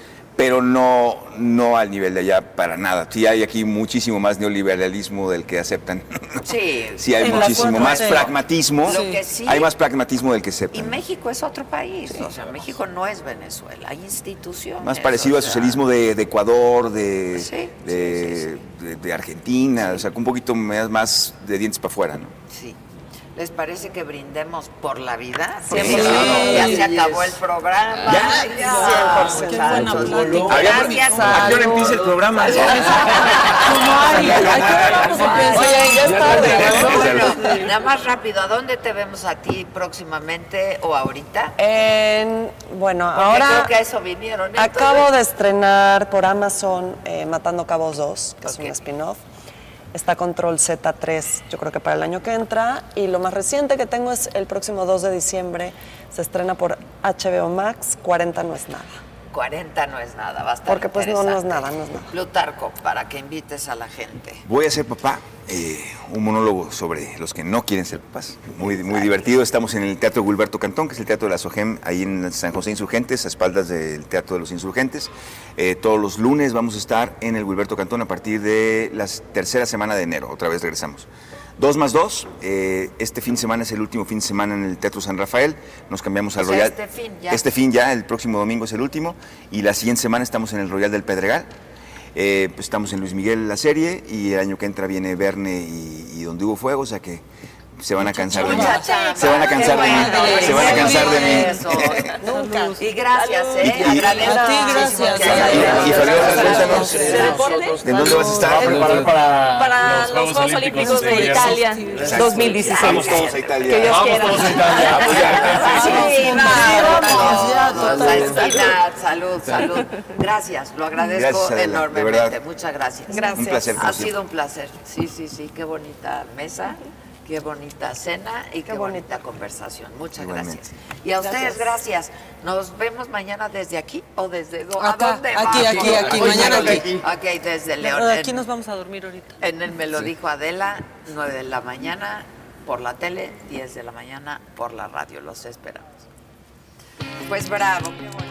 Pero no, no al nivel de allá para nada. Sí hay aquí muchísimo más neoliberalismo del que aceptan. Sí. Sí, hay muchísimo 4T. más pragmatismo. Lo que sí- Hay más pragmatismo del que Y aceptan. México es otro país. O sea, México no es Venezuela. Hay instituciones. Más parecido al sea, socialismo de, de Ecuador, de, Sí, de, de- de Argentina, o sea, un poquito más, más de dientes para afuera, ¿no? Sí. ¿Les parece que brindemos por la vida? Sí, claro. ya se acabó el programa. ¿Ya? Ya, 100%. muchachos. Qué buena. Gracias ¿A qué hora empieza el programa? Oye, ya es tarde, nada más rápido, ¿a dónde te vemos a ti próximamente o ahorita? En- bueno, Porque ahora creo que a eso vinieron. acabo de estrenar por Amazon eh, Matando Cabos 2, que es un spin-off. Está Control Z3, yo creo que para el año que entra. Y lo más reciente que tengo es el próximo 2 de diciembre. Se estrena por HBO Max, 40 no es nada. 40 no es nada, va a estar Porque pues no, no es nada, no es nada. Plutarco, para que invites a la gente. Voy a ser papá, eh, un monólogo sobre los que no quieren ser papás. Muy, muy divertido. Estamos en el Teatro Gilberto Cantón, que es el Teatro de la SOGEM, ahí en San José Insurgentes, a espaldas del Teatro de los Insurgentes. Eh, todos los lunes vamos a estar en el Gilberto Cantón a partir de la tercera semana de enero. Otra vez regresamos. Dos más dos. eh, este fin de semana es el último fin de semana en el Teatro San Rafael. Nos cambiamos al O sea, Royal. este fin ya. Este fin ya, el próximo domingo es el último. Y la siguiente semana estamos en el Royal del Pedregal. Eh, pues estamos en Luis Miguel la serie y el año que entra viene Verne y, y Donde hubo fuego, o sea que se van a cansar de mí. Muchacha, Se van a cansar de mí. Se van a cansar de mí. Nunca. Y gracias, ¿eh? Y- gracias. Y, ¿de dónde vas a estar? preparar para, Para los Juegos Olímpicos de Italia Exacto. 2016. Vamos todos a Italia. Que Dios Vamos quiera. todos a Italia a apoyar. Sí, vamos, vamos, ya, vamos, total. a esquinar. Salud, salud. Gracias, lo agradezco enormemente. Muchas gracias. Gracias. Un placer, como Ha sido un placer. Sí, sí, sí. Qué bonita mesa, qué bonita cena y qué, bonita conversación. Muchas Igualmente. gracias. Y a ustedes, gracias. Nos vemos mañana desde aquí o desde do- ¿A dónde aquí, va? aquí, aquí, Oye, mañana ok, aquí. Ok, desde León. Aquí En- nos vamos a dormir ahorita. en el Me lo dijo Adela, 9 de la mañana por la tele, 10 de la mañana por la radio. Los esperamos. Pues bravo, qué bonito.